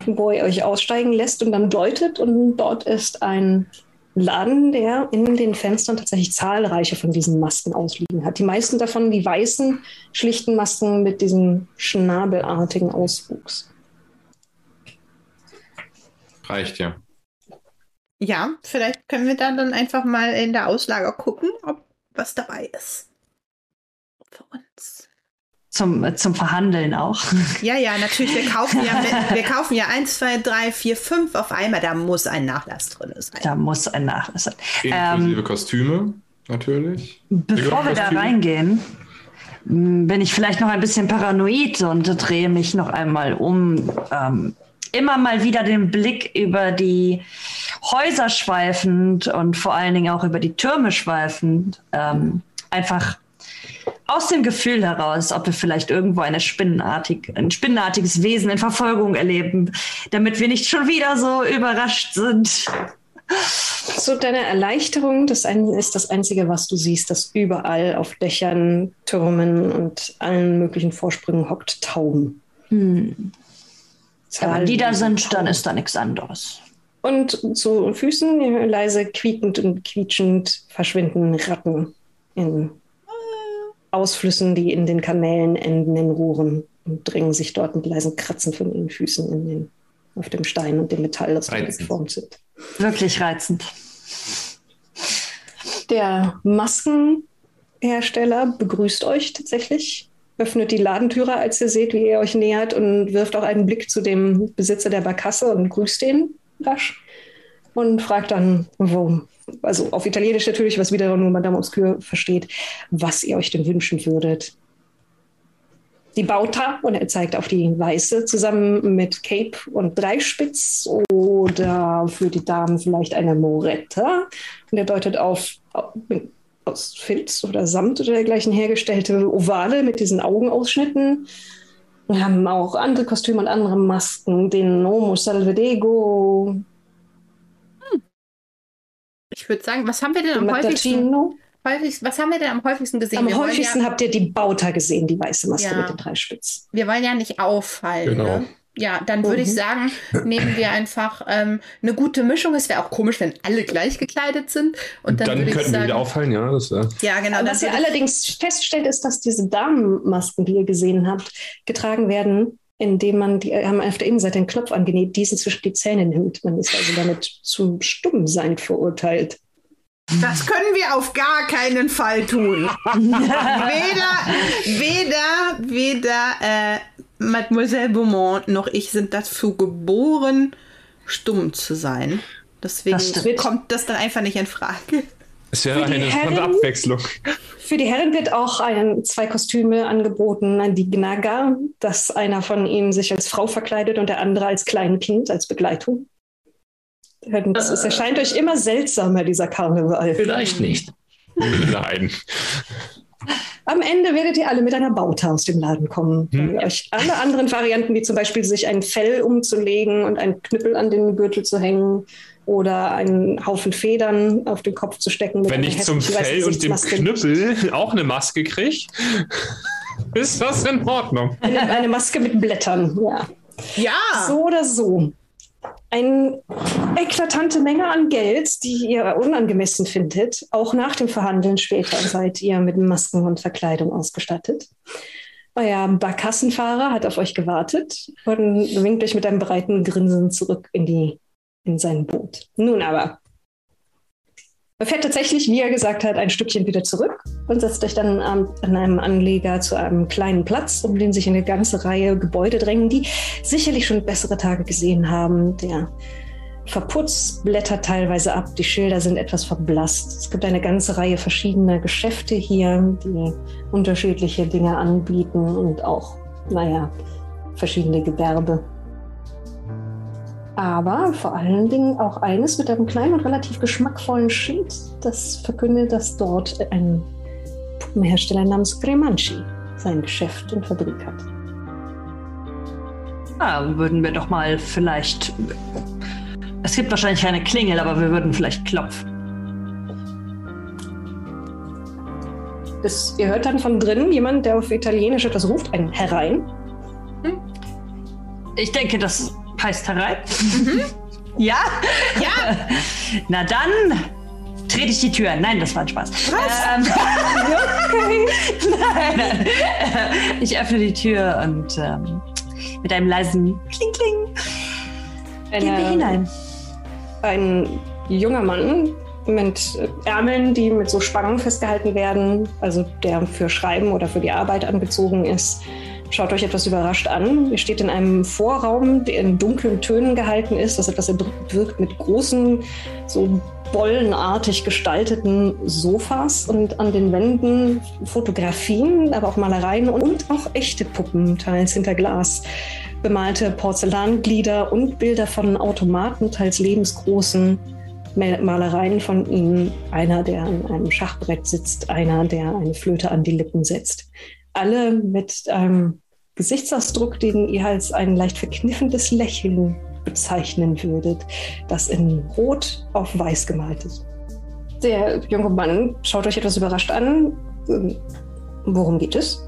wo er euch aussteigen lässt und dann deutet. Und dort ist ein Laden, der in den Fenstern tatsächlich zahlreiche von diesen Masken ausliegen hat. Die meisten davon die weißen, schlichten Masken mit diesem schnabelartigen Auswuchs. Reicht ja. Ja, vielleicht können wir da dann einfach mal in der Auslager gucken, ob was dabei ist. Für uns. Zum, zum Verhandeln auch. Ja, ja, natürlich. Wir kaufen ja, mit, wir kaufen ja eins, zwei, drei, vier, fünf auf einmal. Da muss ein Nachlass drin sein. Da muss ein Nachlass sein. Inklusive Ähm, Kostüme, natürlich. Bevor wir da reingehen, bin ich vielleicht noch ein bisschen paranoid und drehe mich noch einmal um. Ähm, immer mal wieder den Blick über die Häuser schweifend und vor allen Dingen auch über die Türme schweifend. Ähm, einfach aus dem Gefühl heraus, ob wir vielleicht irgendwo eine spinnenartig, ein spinnenartiges Wesen in Verfolgung erleben, damit wir nicht schon wieder so überrascht sind. Zu deiner Erleichterung, das ist das Einzige, was du siehst, dass überall auf Dächern, Türmen und allen möglichen Vorsprüngen hockt Tauben. Hm. Ja, wenn die da sind, dann ist da nichts anderes. Und zu Füßen ja, leise quiekend und quietschend verschwinden Ratten in Ausflüssen, die in den Kanälen enden in Rohren und drängen sich dort mit leisen Kratzen von ihren Füßen in den, auf dem Stein und dem Metall, das dort Reizend. geformt sind. Wirklich reizend. Der Maskenhersteller begrüßt euch tatsächlich, öffnet die Ladentüre, als ihr seht, wie ihr euch nähert und wirft auch einen Blick zu dem Besitzer der Barkasse und grüßt ihn rasch. und fragt dann, wo, also auf Italienisch natürlich, was wieder nur Madame Obscure versteht, was ihr euch denn wünschen würdet. Die Bauta, und er zeigt auf die Weiße, zusammen mit Cape und Dreispitz oder für die Damen vielleicht eine Moretta. Und er deutet auf, aus Filz oder Samt oder dergleichen hergestellte Ovale mit diesen Augenausschnitten. Wir haben auch andere Kostüme und andere Masken, den Homo Salvedego, Ich würde sagen, was haben wir denn am häufigsten, häufigsten, was haben wir denn am häufigsten gesehen? Am Wir häufigsten ja, habt ihr die Bauta gesehen, die weiße Maske Ja. mit den drei Spitzen. wir wollen ja nicht auffallen. Genau. Ne? Ja, dann würde ich Mhm. sagen, nehmen wir einfach ähm, eine gute Mischung. Es wäre auch komisch, wenn alle gleich gekleidet sind. Und dann, Dann, ich könnten wir sagen, wieder auffallen, ja. Das, äh, ja, genau. Was ihr ich- allerdings feststellt, ist, dass diese Damenmasken, die ihr gesehen habt, getragen werden, indem man, die haben auf der Innenseite einen Knopf angenäht, diesen zwischen die Zähne nimmt. Man ist also damit zum Stummsein verurteilt. Das können wir auf gar keinen Fall tun. weder, weder, weder äh, Mademoiselle Beaumont noch ich sind dazu geboren, stumm zu sein. Deswegen Das kommt das dann einfach nicht in Frage. es wäre Für die eine interessante Herren- Abwechslung. Für die Herren wird auch ein, zwei Kostüme angeboten, ein die Gnaga, dass einer von ihnen sich als Frau verkleidet und der andere als Kleinkind, als Begleitung. Und Es es erscheint euch immer seltsamer, dieser Karneval. Vielleicht nicht. Nein. Am Ende werdet ihr alle mit einer Bauta aus dem Laden kommen. Wenn ihr euch alle anderen Varianten, wie zum Beispiel sich ein Fell umzulegen und einen Knüppel an den Gürtel zu hängen oder einen Haufen Federn auf den Kopf zu stecken. mit Wenn ich zum Fell und dem. Knüppel auch eine Maske kriege, ist das in Ordnung. Eine, eine Maske mit Blättern, ja. Ja, So oder so. Eine eklatante Menge an Geld, die ihr unangemessen findet. Auch nach dem Verhandeln später seid ihr mit Masken und Verkleidung ausgestattet. Euer Barkassenfahrer hat auf euch gewartet und winkt euch mit einem breiten Grinsen zurück in, die, in sein Boot. Nun aber, er fährt tatsächlich, wie er gesagt hat, ein Stückchen wieder zurück und setzt euch dann an, an einem Anleger zu einem kleinen Platz, um den sich eine ganze Reihe Gebäude drängen, die sicherlich schon bessere Tage gesehen haben. Der verputzt blättert teilweise ab, die Schilder sind etwas verblasst. Es gibt eine ganze Reihe verschiedener Geschäfte hier, die unterschiedliche Dinge anbieten und auch, naja, verschiedene Gewerbe. Aber vor allen Dingen auch eines mit einem kleinen und relativ geschmackvollen Schild, das verkündet, dass dort ein Puppenhersteller namens Gremanci sein Geschäft und Fabrik hat. Ah, würden wir doch mal vielleicht. Es gibt wahrscheinlich keine Klingel, aber wir würden vielleicht klopfen. Das, ihr hört dann von drinnen jemand, der auf Italienisch etwas ruft, ein herein. Ich denke, das heißt herein. Ja? ja, Na dann trete ich die Tür. Nein, das war ein Spaß. Ähm, nein, nein. Ich öffne die Tür und ähm, mit einem leisen Kling Kling gehen wir Eine- hinein. ein junger Mann mit Ärmeln, die mit so Spangen festgehalten werden, also der für Schreiben oder für die Arbeit angezogen ist, schaut euch etwas überrascht an. Ihr steht in einem Vorraum, der in dunklen Tönen gehalten ist, das etwas erdrückt wirkt mit großen, so bollenartig gestalteten Sofas und an den Wänden Fotografien, aber auch Malereien und auch echte Puppen, teils hinter Glas bemalte Porzellanglieder und Bilder von Automaten, teils lebensgroßen Mal- Malereien von ihnen. Einer, der an einem Schachbrett sitzt, einer, der eine Flöte an die Lippen setzt. Alle mit einem Gesichtsausdruck, den ihr als ein leicht verkniffendes Lächeln bezeichnen würdet, das in Rot auf Weiß gemalt ist. Der junge Mann schaut euch etwas überrascht an. Ähm, Worum geht es?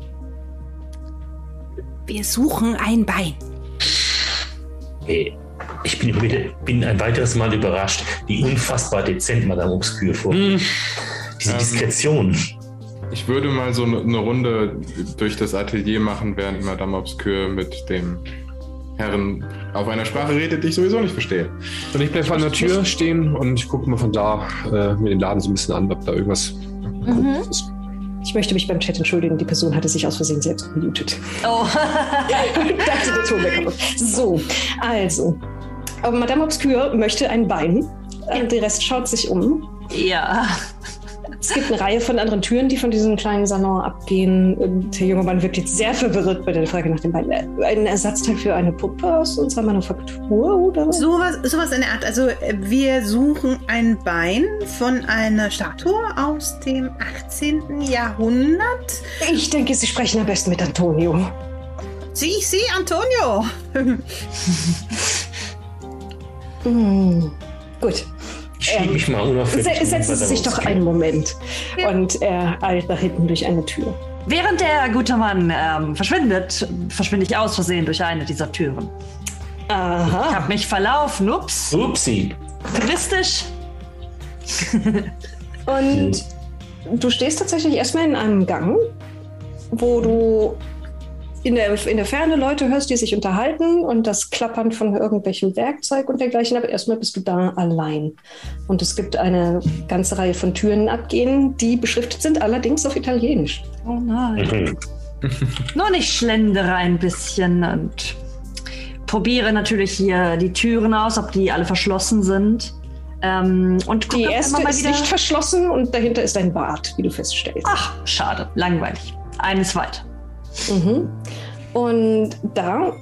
wir suchen ein Bein. Hey, ich bin, bin ein weiteres Mal überrascht, wie unfassbar dezent Madame Obscure vor. Hm. Diese Ähm, Diskretion. Ich würde mal so eine Runde durch das Atelier machen, während Madame Obscure mit dem Herren auf einer Sprache redet, die ich sowieso nicht verstehe. Und ich bleibe an der Tür stehen und ich gucke mal von da äh, mir den Laden so ein bisschen an, ob da irgendwas komisches ist. Ich möchte mich beim Chat entschuldigen, die Person hatte sich aus Versehen selbst gemutet. Oh. Ich dachte, der Ton wäre kaputt. So, also. Aber Madame Obscure möchte ein Bein. Und der Rest schaut sich um. Ja. Es gibt eine Reihe von anderen Türen, die von diesem kleinen Salon abgehen. Und der junge Mann wirkt jetzt sehr verwirrt bei der Frage nach dem Bein. Ein Ersatzteil für eine Puppe aus unserer Manufaktur oder was? Sowas, in der Art. Also äh, wir suchen ein Bein von einer Statue aus dem 18. Jahrhundert. Ich denke, Sie sprechen am besten mit Antonio. Sie, ich sehe Antonio. Hm. Gut. Ich schiebe mich mal unauffällig. Se setzen Sie sich doch einen Moment. Und er eilt nach hinten durch eine Tür. Während der gute Mann ähm, verschwindet, verschwinde ich aus Versehen durch eine dieser Türen. Ich Aha. habe mich verlaufen. Ups. Upsi. Touristisch. Und du stehst tatsächlich erstmal in einem Gang, wo du in der, in der Ferne Leute hörst, die sich unterhalten und das Klappern von irgendwelchem Werkzeug und dergleichen. Aber erstmal bist du da allein. Und es gibt eine ganze Reihe von Türen abgehen, die beschriftet sind, allerdings auf Italienisch. Oh nein. Mhm. Nur nicht schlendere ein bisschen und probiere natürlich hier die Türen aus, ob die alle verschlossen sind. Ähm, und gucke Die erste ist nicht verschlossen und dahinter ist ein Bad, wie du feststellst. Ach, schade, langweilig. Eines weiter. Mhm. Und da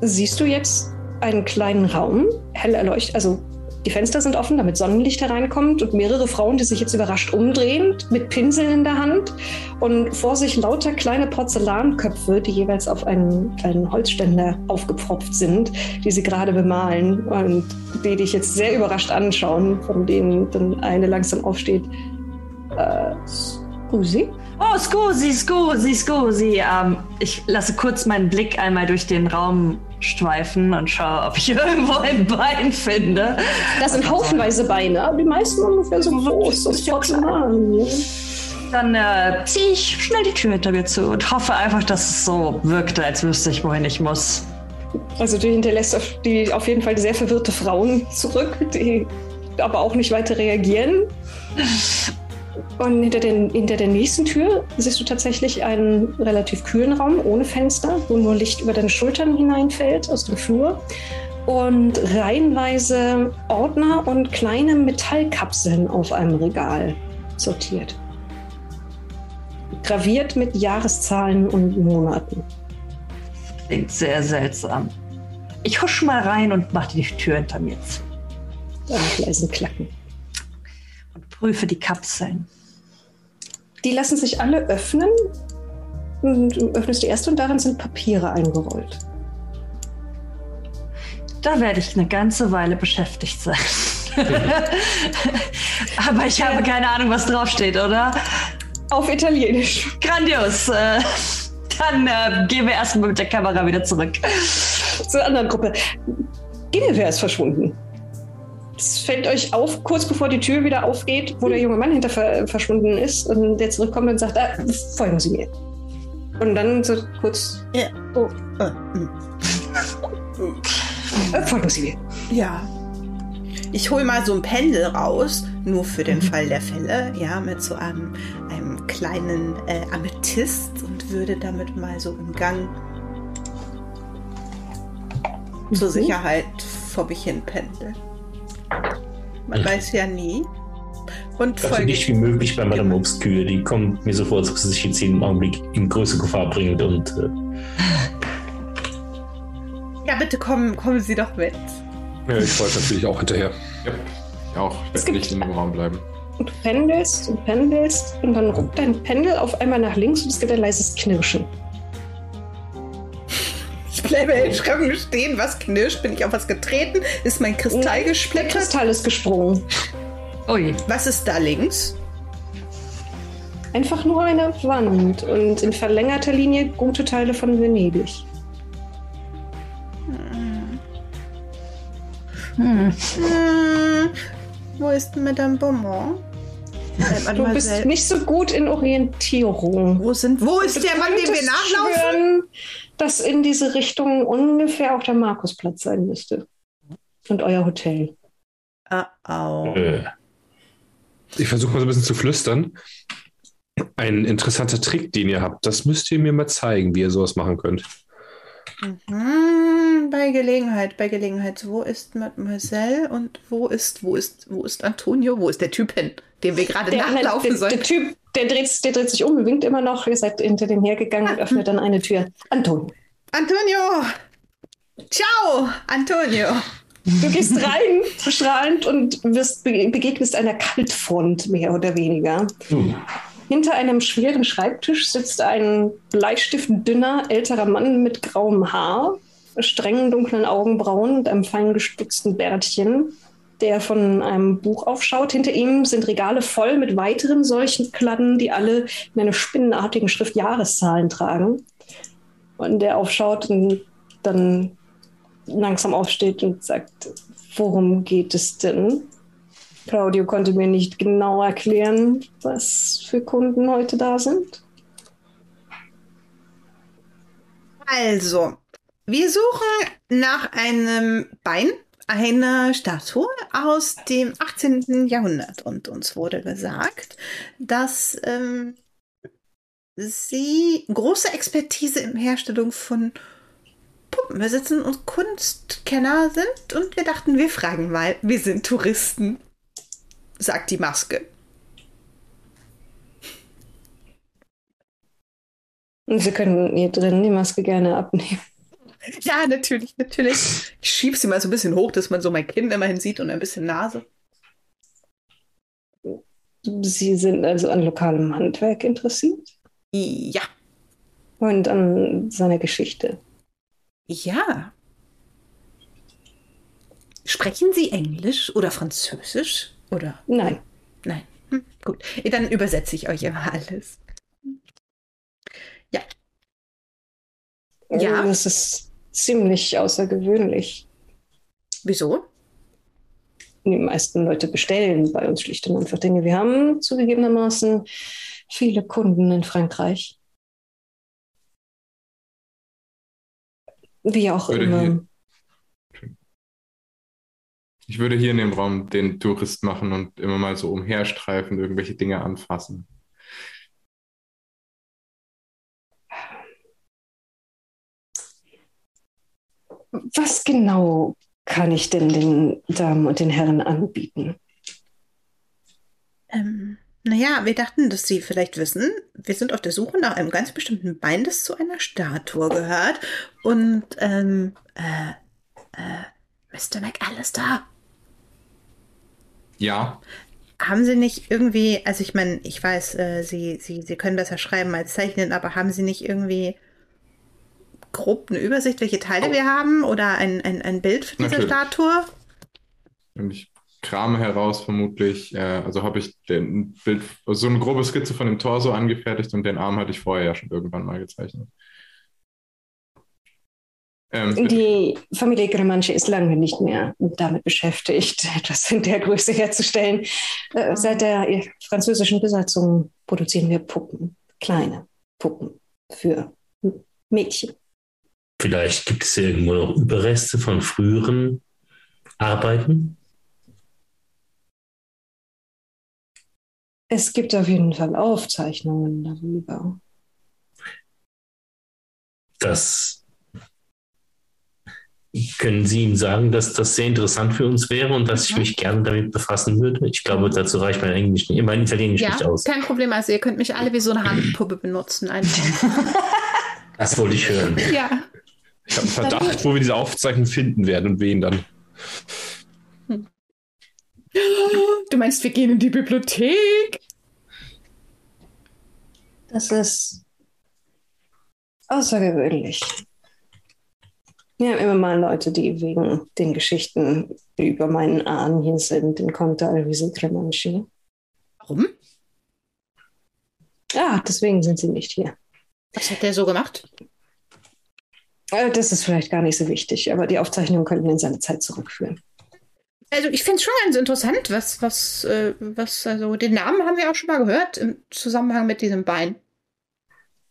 siehst du jetzt einen kleinen Raum, hell erleuchtet, also die Fenster sind offen, damit Sonnenlicht hereinkommt und mehrere Frauen, die sich jetzt überrascht umdrehen, mit Pinseln in der Hand und vor sich lauter kleine Porzellanköpfe, die jeweils auf einen kleinen Holzständer aufgepfropft sind, die sie gerade bemalen und die dich jetzt sehr überrascht anschauen, von denen dann eine langsam aufsteht. Äh, Scusi? Oh, scusi, scusi, scusi. Ähm, ich lasse kurz meinen Blick einmal durch den Raum schweifen und schaue, ob ich irgendwo ein Bein finde. Das sind haufenweise Beine, aber die meisten ungefähr so groß. Das ist ja. Dann äh, ziehe ich schnell die Tür hinter mir zu und hoffe einfach, dass es so wirkte, als wüsste ich, wohin ich muss. Also du hinterlässt auf, die, auf jeden Fall sehr verwirrte Frauen zurück, die aber auch nicht weiter reagieren. Und hinter, den, hinter der nächsten Tür siehst du tatsächlich einen relativ kühlen Raum ohne Fenster, wo nur Licht über deine Schultern hineinfällt aus dem Flur. Und reihenweise Ordner und kleine Metallkapseln auf einem Regal sortiert. Graviert mit Jahreszahlen und Monaten. Klingt sehr seltsam. Ich husch mal rein und mache die Tür hinter mir zu Mit leisen Klacken. Prüfe die Kapseln. Die lassen sich alle öffnen. Und du öffnest die erste und darin sind Papiere eingerollt. Da werde ich eine ganze Weile beschäftigt sein. Aber ich habe keine Ahnung, was draufsteht, oder? Auf Italienisch. Grandios. Äh, dann äh, gehen wir erstmal mit der Kamera wieder zurück. Zur anderen Gruppe. Guinevere ist verschwunden. Es fällt euch auf, kurz bevor die Tür wieder aufgeht, wo der junge Mann hinter ver verschwunden ist und der zurückkommt und sagt, ah, folgen Sie mir. Und dann so kurz, Ja. oh, Äh, hm. äh, folgen Sie mir. Ja. Ich hole mal so ein Pendel raus, nur für den Fall der Fälle, ja, mit so einem, einem kleinen äh, Amethyst und würde damit mal so im Gang zur Sicherheit vor mich hin pendeln. Man weiß ja nie. Und So folge nicht wie möglich bei Madame Obscure. Die kommt mir so vor, als ob sie sich jetzt jeden Augenblick in größere Gefahr bringt und äh, Ja, bitte kommen, kommen Sie doch mit. Ja, ich wollte natürlich auch hinterher. Ja, ich auch. Ich Es werde nicht in dem Raum bleiben. Und du pendelst und pendelst und dann ruckt dein Pendel auf einmal nach links und es gibt ein leises Knirschen. Ich bleibe erschrocken stehen. Was knirscht? Bin ich auf was getreten? Ist mein Kristall Der gesplittert? Kristall ist gesprungen. Ui. Was ist da links? Einfach nur eine Wand und in verlängerter Linie gute Teile von Venedig. Hm. Hm, wo ist Madame Beaumont? Du bist nicht so gut in Orientierung. wo sind, wo ist der Mann, dem wir nachlaufen? Dass in diese Richtung ungefähr auch der Markusplatz sein müsste. Und euer Hotel. Ah, au. äh, Ich versuche mal so ein bisschen zu flüstern. Ein interessanter Trick, den ihr habt, das müsst ihr mir mal zeigen, wie ihr sowas machen könnt. Mhm. bei Gelegenheit, bei Gelegenheit. Wo ist Mademoiselle und wo ist, wo ist, wo ist Antonio? Wo ist der Typ hin, dem wir gerade Der, nachlaufen der, sollen? der Typ, der dreht, der dreht sich um, winkt immer noch. Ihr seid hinter dem hergegangen und öffnet dann eine Tür. Anton, Antonio! Ciao, Antonio! du gehst rein, strahlend und wirst, be- begegnest einer Kaltfront, mehr oder weniger. Hinter einem schweren Schreibtisch sitzt ein bleistiftdünner, älterer Mann mit grauem Haar, strengen dunklen Augenbrauen und einem fein gestutzten Bärtchen, der von einem Buch aufschaut. Hinter ihm sind Regale voll mit weiteren solchen Kladden, die alle in einer spinnenartigen Schrift Jahreszahlen tragen. Und der aufschaut und dann langsam aufsteht und sagt, worum geht es denn? Claudio konnte mir nicht genau erklären, was für Kunden heute da sind. Also, wir suchen nach einem Bein, einer Statue aus dem 18. Jahrhundert. Und uns wurde gesagt, dass ähm, sie große Expertise in Herstellung von Puppen besitzen und Kunstkenner sind. Und wir dachten, wir fragen mal, wir sind Touristen, sagt die Maske. Und Sie können hier drin die Maske gerne abnehmen. Ja, natürlich, natürlich. Ich schieb sie mal so ein bisschen hoch, dass man so mein Kinn immerhin sieht und ein bisschen Nase. Sie sind also an lokalem Handwerk interessiert Ja. und an seiner Geschichte. Ja. Sprechen Sie Englisch oder Französisch? Oder? Nein, Nein. Hm, gut. Dann übersetze ich euch immer alles. Ja. Ja. das ist ziemlich außergewöhnlich. Wieso? Die meisten Leute bestellen bei uns schlicht und einfach Dinge. Wir haben zugegebenermaßen viele Kunden in Frankreich. Wie auch Würde immer. hier- Ich würde hier in dem Raum den Tourist machen und immer mal so umherstreifen, irgendwelche Dinge anfassen. Was genau kann ich denn den Damen und den Herren anbieten? Ähm, naja, wir dachten, dass Sie vielleicht wissen, wir sind auf der Suche nach einem ganz bestimmten Bein, das zu einer Statue gehört. Und, ähm, äh, äh, Mr. McAllister, Ja, haben Sie nicht irgendwie, also ich meine, ich weiß, äh, Sie, Sie, Sie können besser schreiben als zeichnen, aber haben Sie nicht irgendwie grob eine Übersicht, welche Teile wir haben oder ein, ein, ein Bild für diese Natürlich. Statue? und ich krame heraus vermutlich, äh, also habe ich den Bild, so eine grobe Skizze von dem Torso angefertigt und den Arm hatte ich vorher ja schon irgendwann mal gezeichnet. Ähm. Die Familie Gremanche ist lange nicht mehr damit beschäftigt, etwas in der Größe herzustellen. Äh, Seit der französischen Besatzung produzieren wir Puppen, kleine Puppen für Mädchen. Vielleicht gibt es irgendwo noch Überreste von früheren Arbeiten. Es gibt auf jeden Fall Aufzeichnungen darüber. Das können Sie ihm sagen, dass das sehr interessant für uns wäre und dass ich mich gerne damit befassen würde. Ich glaube, dazu reicht mein Englisch nicht, mein Italienisch Ja, nicht aus. kein Problem. Also ihr könnt mich alle wie so eine Handpuppe benutzen. Einfach. Das wollte ich hören. ja. Ich habe einen Verdacht, wo wir diese Aufzeichnung finden werden und wen dann. Du meinst, wir gehen in die Bibliothek? Das ist außergewöhnlich. Wir haben immer mal Leute, die wegen den Geschichten über meinen Ahnen hier sind, den Conte Alvise Cremanci. Warum? Ja, deswegen sind sie nicht hier. Was hat der so gemacht? Äh, Das ist vielleicht gar nicht so wichtig, aber die Aufzeichnung könnten in seine Zeit zurückführen. Also ich finde es schon ganz interessant, was, was, äh, was, also den Namen haben wir auch schon mal gehört im Zusammenhang mit diesem Bein.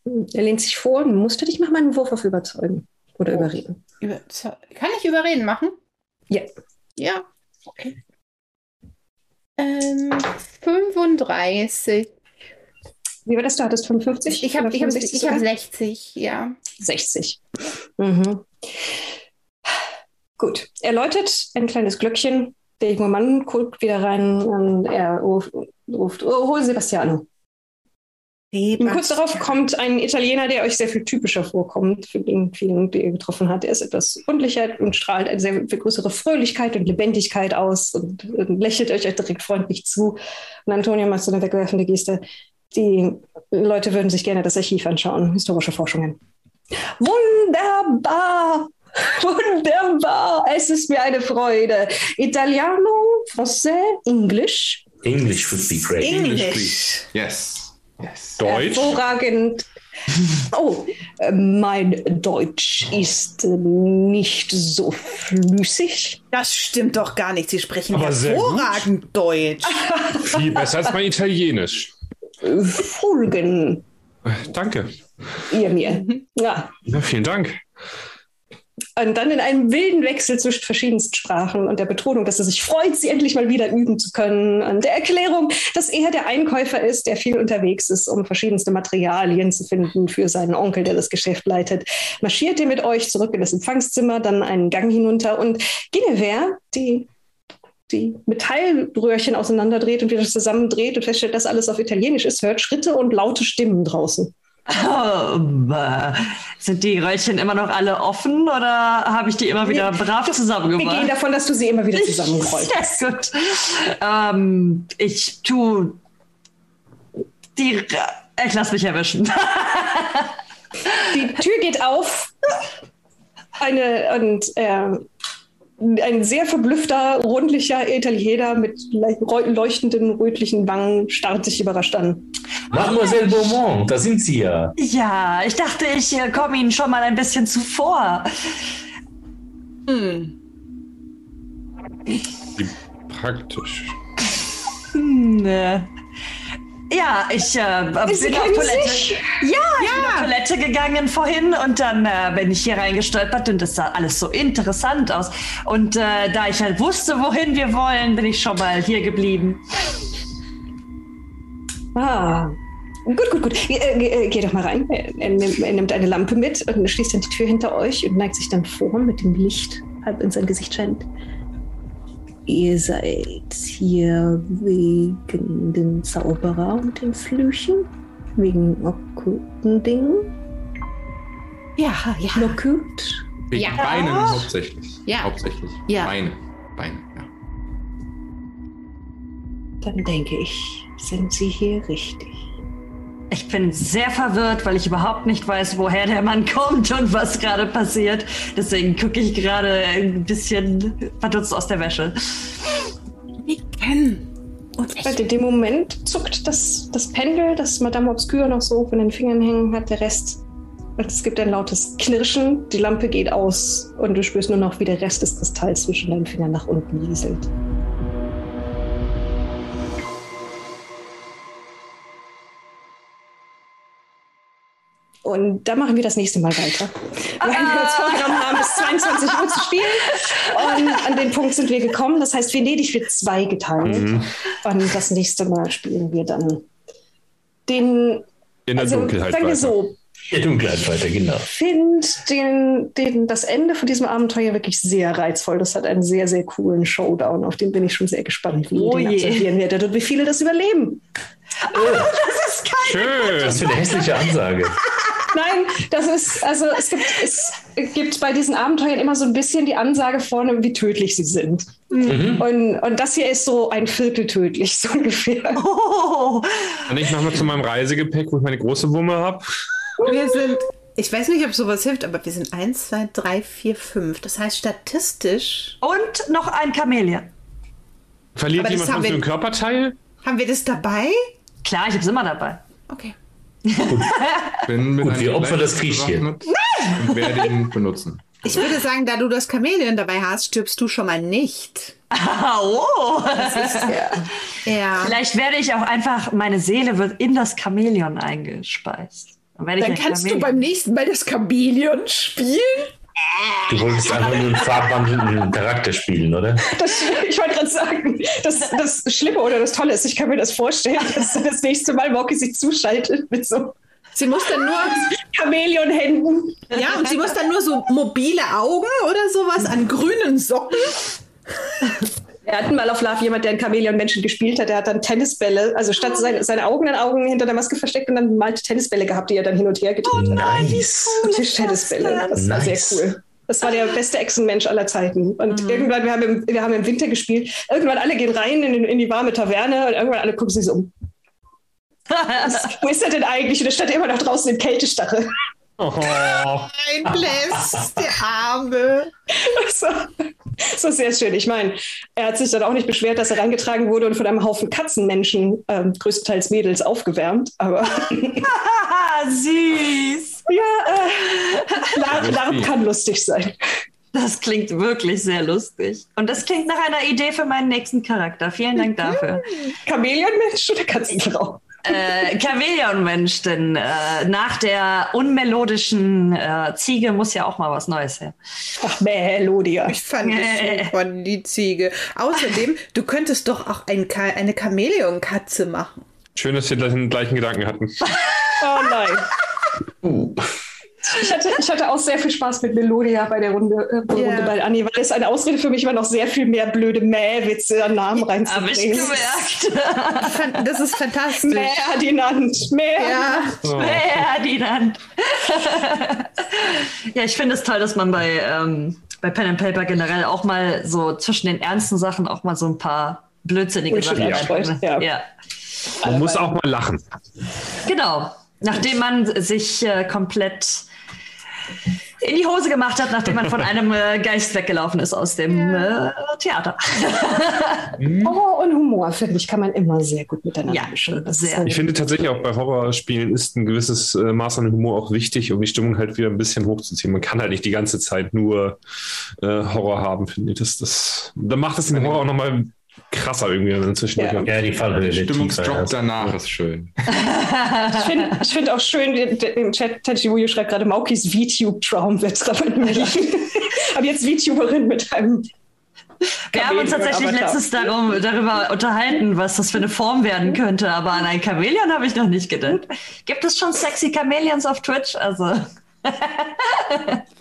Er lehnt sich vor und musste dich mal einen Wurf auf Überzeugen oder Überreden. Über, kann ich Überreden machen? Ja. Ja, okay. Ähm, 35. Wie war das? Du hattest 55? Ich habe hab, 65 ich hab sogar? 60, ja. 60. Mhm. Gut. Er läutet ein kleines Glöckchen. Der junge Mann guckt wieder rein und er ruft, ruft oh, hol Sebastiano. Und kurz darauf kommt ein Italiener, der euch sehr viel typischer vorkommt für den vielen, die ihr getroffen habt. Er ist etwas rundlicher und strahlt eine sehr viel größere Fröhlichkeit und Lebendigkeit aus und, und lächelt euch direkt freundlich zu. Und Antonio macht so eine wegwerfende Geste. Die Leute würden sich gerne das Archiv anschauen, historische Forschungen. Wunderbar! Wunderbar! Es ist mir eine Freude. Italiano, Français, Englisch. English would be great. Englisch. Yes. Yes. Deutsch. Hervorragend. Oh, mein Deutsch ist nicht so flüssig. Das stimmt doch gar nicht. Sie sprechen Aber hervorragend Deutsch. Viel besser als mein Italienisch. Folgen Danke. ihr mir. Ja. Ja, vielen Dank. Und dann in einem wilden Wechsel zwischen verschiedensten Sprachen und der Betonung, dass er sich freut, sie endlich mal wieder üben zu können. Und der Erklärung, dass er der Einkäufer ist, der viel unterwegs ist, um verschiedenste Materialien zu finden für seinen Onkel, der das Geschäft leitet. Marschiert er mit euch zurück in das Empfangszimmer, dann einen Gang hinunter und Guinevere, die die Metallröhrchen auseinanderdreht und wieder zusammendreht und feststellt, dass alles auf Italienisch ist, hört Schritte und laute Stimmen draußen. Oh, äh, sind die Röllchen immer noch alle offen oder habe ich die immer wieder brav Wir zusammengemacht? gehen davon, dass du sie immer wieder zusammenrollst. Sehr gut. Ähm, ich tu die. Ich lass mich erwischen. Die Tür geht auf. Eine, und äh, ein sehr verblüffter, rundlicher Italiener mit leuchtenden, rötlichen Wangen starrt sich überrascht an. Mademoiselle Beaumont, da sind Sie ja. Ja, ich dachte, ich äh, komme Ihnen schon mal ein bisschen zuvor. Wie praktisch. Hm, äh, ja, ich äh, Sie bin auf Toilette. sich? Ja, ich bin auf Toilette gegangen vorhin und dann äh, bin ich hier reingestolpert und das sah alles so interessant aus. Und äh, da ich halt wusste, wohin wir wollen, bin ich schon mal hier geblieben. Ah. Gut, gut, gut. Geh, äh, geh doch mal rein. Er, er, nimmt, er nimmt eine Lampe mit und schließt dann die Tür hinter euch und neigt sich dann vor mit dem Licht halb in sein Gesicht scheint. Ihr seid hier wegen den Zauberer und den Flüchen? Wegen okkulten Dingen? Ja, ja. Okkult? Wegen Ja. Beinen hauptsächlich. Ja. Hauptsächlich. Ja. Beine. Beine, ja. Dann denke ich, sind Sie hier richtig. Ich bin sehr verwirrt, weil ich überhaupt nicht weiß, woher der Mann kommt und was gerade passiert. Deswegen gucke ich gerade ein bisschen verdutzt aus der Wäsche. Nicken. Und Und in dem Moment zuckt das, das Pendel, das Madame Obscure noch so von den Fingern hängen hat, der Rest. Und es gibt ein lautes Knirschen, die Lampe geht aus und du spürst nur noch, wie der Rest des Kristalls zwischen deinen Fingern nach unten rieselt. Und da machen wir das nächste Mal weiter. Weil wir uns vorgenommen haben, bis 22 Uhr zu spielen. Und an den Punkt sind wir gekommen. Das heißt, Venedig wird zwei geteilt. Und das nächste Mal spielen wir dann den. In der Also, Dunkelheit sagen wir weiter. so, Der Dunkelheit weiter, genau. finde den, den, das Ende von diesem Abenteuer wirklich sehr reizvoll. Das hat einen sehr, sehr coolen Showdown. Auf den bin ich schon sehr gespannt, wie Oh ihr den je. absolvieren werdet und wie viele das überleben. Schön. Was für eine hässliche Ansage. Nein, das ist, also es gibt, es gibt bei diesen Abenteuern immer so ein bisschen die Ansage vorne, wie tödlich sie sind. Und, und das hier ist so ein Viertel tödlich, so ungefähr. Oh, Und ich nochmal zu meinem Reisegepäck, wo ich meine große Wumme habe. wir sind, ich weiß nicht, ob sowas hilft, aber wir sind 1, 2, 3, 4, 5. Das heißt, statistisch und noch ein Chamäleon. Verliert Aber jemand wir- einen Körperteil? haben wir das dabei? Klar, ich hab's immer dabei. Okay. Bin mit Gut, wir opfern das Viechchen. Und werde ihn benutzen. Ich würde sagen, da du das Chamäleon dabei hast, stirbst du schon mal nicht. Oh. Ja. Vielleicht werde ich auch einfach, meine Seele wird in das Chamäleon eingespeist. Dann, werde ich Dann kannst du Chamäleon. beim nächsten Mal das Chamäleon spielen. Du wolltest einfach nur einen farbwandelnden Charakter spielen, oder? Das, ich wollte gerade sagen, das, das Schlimme oder das Tolle ist, ich kann mir das vorstellen, dass das nächste Mal Moki sich zuschaltet mit so Sie muss dann nur, Chamäleonhänden. ja, und sie muss dann nur so mobile Augen oder sowas an grünen Socken. Wir hatten mal auf Love jemand, der einen Chamäleon-Menschen gespielt hat. Der hat dann Tennisbälle, also statt seine, seine Augen in Augen hinter der Maske versteckt und dann malte Tennisbälle gehabt, die er dann hin und her gedreht hat. Nice. Tischtennisbälle. Das war Nice. sehr cool. Das war der beste Echsenmensch aller Zeiten. Und irgendwann, wir haben, im, wir haben im Winter gespielt, irgendwann alle gehen rein in, in die warme Taverne und irgendwann alle gucken sich so um. Was, wo ist er denn eigentlich? Und er stand immer noch draußen im Kältestache. Oh. Ein Bless, der Arme. Das war sehr schön. Ich meine, er hat sich dann auch nicht beschwert, dass er reingetragen wurde und von einem Haufen Katzenmenschen, ähm, größtenteils Mädels, aufgewärmt. Aber süß. ja, äh, Lar Larp kann lustig sein. Das klingt wirklich sehr lustig. Und das klingt nach einer Idee für meinen nächsten Charakter. Vielen Dank dafür. Chamäleonmensch oder Katzenfrau? Äh, Chamäleon-Mensch, denn äh, nach der unmelodischen äh, Ziege muss ja auch mal was Neues her. Ach, Melodia. Ich fand es super, die Ziege. Außerdem, du könntest doch auch ein Ka eine Chamäleon-Katze machen. Schön, dass wir den gleichen Gedanken hatten. Oh nein. Uh. Ich hatte, ich hatte auch sehr viel Spaß mit Melodia bei der Runde, äh, bei, Ja. Runde bei Anni, weil es eine Ausrede für mich war, noch sehr viel mehr blöde Mäh-Witze an Namen Habe ich reinzubringen. gemerkt. Ich fand, das ist fantastisch. Mäh Ferdinand, Mäh. Ja, Ferdinand. ja, ich finde es toll, dass man bei, ähm, bei Pen and Paper generell auch mal so zwischen den ernsten Sachen auch mal so ein paar blödsinnige Sachen ja. ja. Man muss auch mal lachen. Genau. Nachdem man sich äh, komplett in die Hose gemacht hat, nachdem man von einem äh, Geist weggelaufen ist aus dem äh, Theater. Horror und Humor, finde ich, kann man immer sehr gut miteinander Ja, mischen. Sehr. Ich finde tatsächlich auch bei Horrorspielen ist ein gewisses äh, Maß an Humor auch wichtig, um die Stimmung halt wieder ein bisschen hochzuziehen. Man kann halt nicht die ganze Zeit nur äh, Horror haben, finde ich. Das, das, dann macht es den Horror auch nochmal krasser irgendwie dann zwischendurch. Ja. Ja, die Fallhöhe. wird Stimmungsdrop danach ist schön. Ich finde ich find auch schön, im Chat, Tachiwuyu schreibt gerade, Maukis VTube-Traum wird Aber jetzt VTuberin mit einem Wir haben uns tatsächlich Avatar. letztens darum, darüber unterhalten, was das für eine Form werden könnte, aber an ein Chamäleon habe ich noch nicht gedacht. Gibt es schon sexy Chamäleons auf Twitch? Also.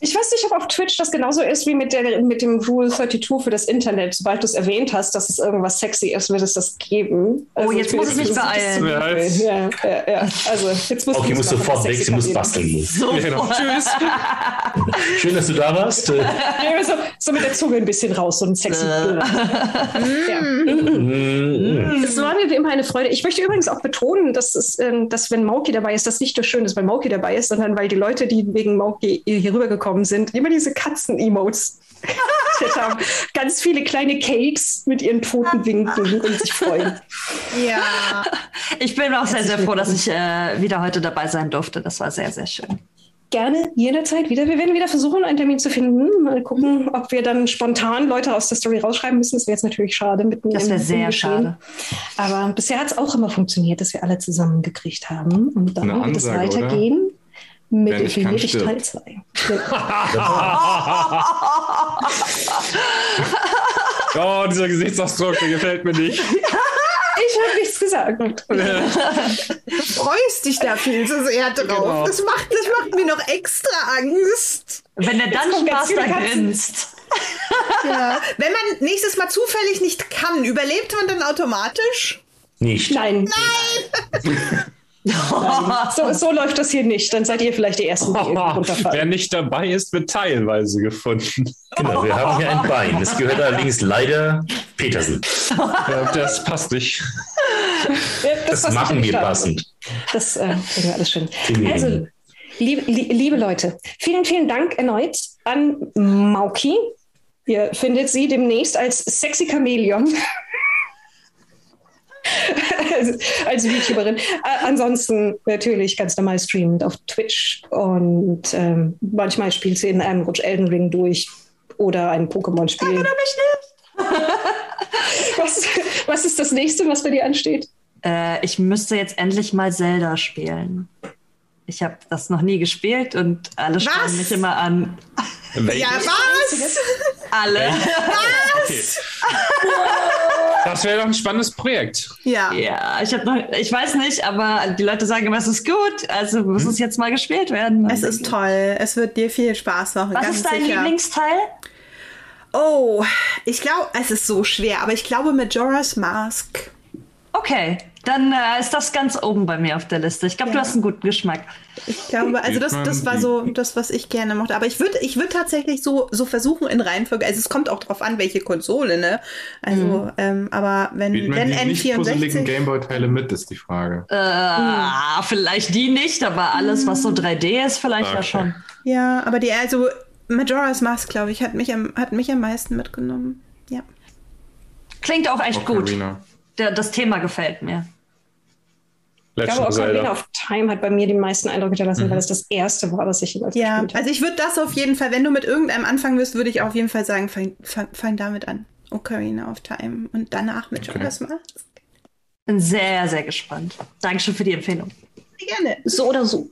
Ich weiß nicht, ob auf Twitch das genauso ist wie mit, der, mit dem Rule 32 für das Internet. Sobald du es erwähnt hast, dass es irgendwas sexy ist, wird es das geben. Oh, jetzt bin muss ich mich beeilen. Ja, Ja, ja. Also, jetzt musst Okay, du muss sofort weg, sie muss basteln. So. Ja, genau. Tschüss. Schön, dass du da warst. Ja, so, so mit der Zunge ein bisschen raus, so ein sexy. Äh. ja. mm, Es war mir wie immer eine Freude. Ich möchte übrigens auch betonen, dass, es, ähm, dass wenn Mauki dabei ist, das nicht nur schön ist, weil Mauki dabei ist, sondern weil die Leute, die wegen Mauki hier rübergekommen sind, immer diese Katzen-Emotes haben. Ganz viele kleine Cakes mit ihren toten Winken und sich freuen. ja. Ich bin auch sehr, sehr froh, dass ich äh, wieder heute dabei sein durfte. Das war sehr, sehr schön. Gerne jederzeit wieder. Wir werden wieder versuchen, einen Termin zu finden. Mal gucken, ob wir dann spontan Leute aus der Story rausschreiben müssen. Das wäre jetzt natürlich schade. Mitten Das wäre sehr schade. Aber bisher hat es auch immer funktioniert, dass wir alle zusammengekriegt haben. Und dann wird es weitergehen mit Venedig stirbt. Teil 2. Oh, dieser Gesichtsausdruck, der gefällt mir nicht. Ich habe nichts gesagt. Du freust dich da viel zu sehr drauf. Genau. Das, macht, das macht mir noch extra Angst. Wenn der viele Master Katzen. grinst. Ja. Wenn man nächstes Mal zufällig nicht kann, überlebt man dann automatisch? nicht. Nein. So, so läuft das hier nicht. Dann seid ihr vielleicht die Ersten, die irgendwie Wer runterfallen. nicht dabei ist, wird teilweise gefunden. Genau, wir haben hier ein Bein. Es gehört allerdings leider Petersen. Ja, das passt nicht. Ja, Das passt machen wir passend. Das äh, kriegen wir alles schön. Also, liebe, lie- liebe Leute, vielen, vielen Dank erneut an Mauki. Ihr findet sie demnächst als sexy Chamäleon. als, als YouTuberin. Äh, ansonsten natürlich ganz normal streamend auf Twitch und ähm, manchmal spielt sie in einem Rutsch Elden Ring durch oder ein Pokémon-Spiel. Was, was ist das nächste, was bei dir ansteht? Äh, ich müsste jetzt endlich mal Zelda spielen. Ich habe das noch nie gespielt und alle schauen Was? mich immer an. Ja, was? Alle. Okay. Das wäre doch ein spannendes Projekt. Ja. Ja, ich, hab noch, ich weiß nicht, aber die Leute sagen immer, es ist gut. Also muss es jetzt mal gespielt werden. Es ist toll. Es wird dir viel Spaß machen. Was ganz ist dein sicher. Lieblingsteil? Oh, ich glaube, es ist so schwer, aber ich glaube Majora's Mask. Okay, dann äh, ist das ganz oben bei mir auf der Liste. Ich glaube, du Ja. hast einen guten Geschmack. Ich glaube, also das, das war so das, was ich gerne mochte. Aber ich würde ich würd tatsächlich so, so versuchen in Reihenfolge, also es kommt auch drauf an, welche Konsole, ne? Also, ähm, aber wenn, wenn die nicht puzzeligen N64. Gameboy-Teile mit, ist die Frage. Äh, Vielleicht die nicht, aber alles, was so 3D ist, vielleicht ja Okay. schon. Ja, aber die, also Majora's Mask, glaube ich, hat mich, am, hat mich am meisten mitgenommen. Ja. Klingt auch echt gut. Ocarina. Der, das Thema gefällt mir. Ich Legend glaube, of Ocarina Zelda. of Time hat bei mir den meisten Eindruck hinterlassen, weil es das erste war, was ich jemals Ja, gespielt habe. also ich würde das auf jeden Fall, wenn du mit irgendeinem anfangen wirst, würde ich auf jeden Fall sagen, fang, fang, fang damit an. Ocarina of Time und danach mit Majora's Mask. Bin sehr, sehr gespannt. Dankeschön für die Empfehlung. Gerne. So oder so.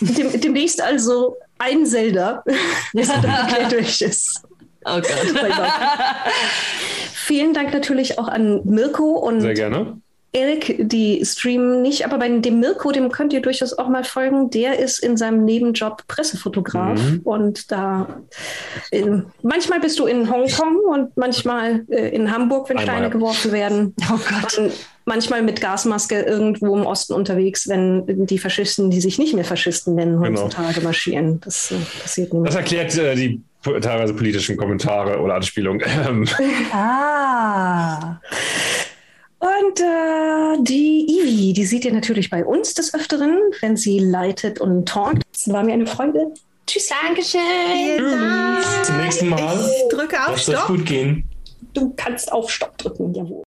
Dem, demnächst also ein Zelda, bis dann geklärt durch ist. Oh Gott. Vielen Dank natürlich auch an Mirko und Sehr gerne. Erik, die streamen nicht, aber bei dem Mirko, dem könnt ihr durchaus auch mal folgen. Der ist in seinem Nebenjob Pressefotograf und da in, manchmal bist du in Hongkong und manchmal äh, in Hamburg, wenn Einmal. Steine geworfen werden. Oh Gott. Und manchmal mit Gasmaske irgendwo im Osten unterwegs, wenn die Faschisten, die sich nicht mehr Faschisten nennen, Genau. heutzutage marschieren. Das äh, passiert nämlich. Das erklärt äh, die teilweise politischen Kommentare oder Anspielungen. Ah. Und äh, die Ivi, die seht ihr natürlich bei uns des Öfteren, wenn sie leitet und talkt. Es war mir eine Freude. Tschüss. Dankeschön. Vielen Dank. Zum nächsten Mal. Ich drücke auf euch Stopp. gut gehen. Du kannst auf Stopp drücken, jawohl.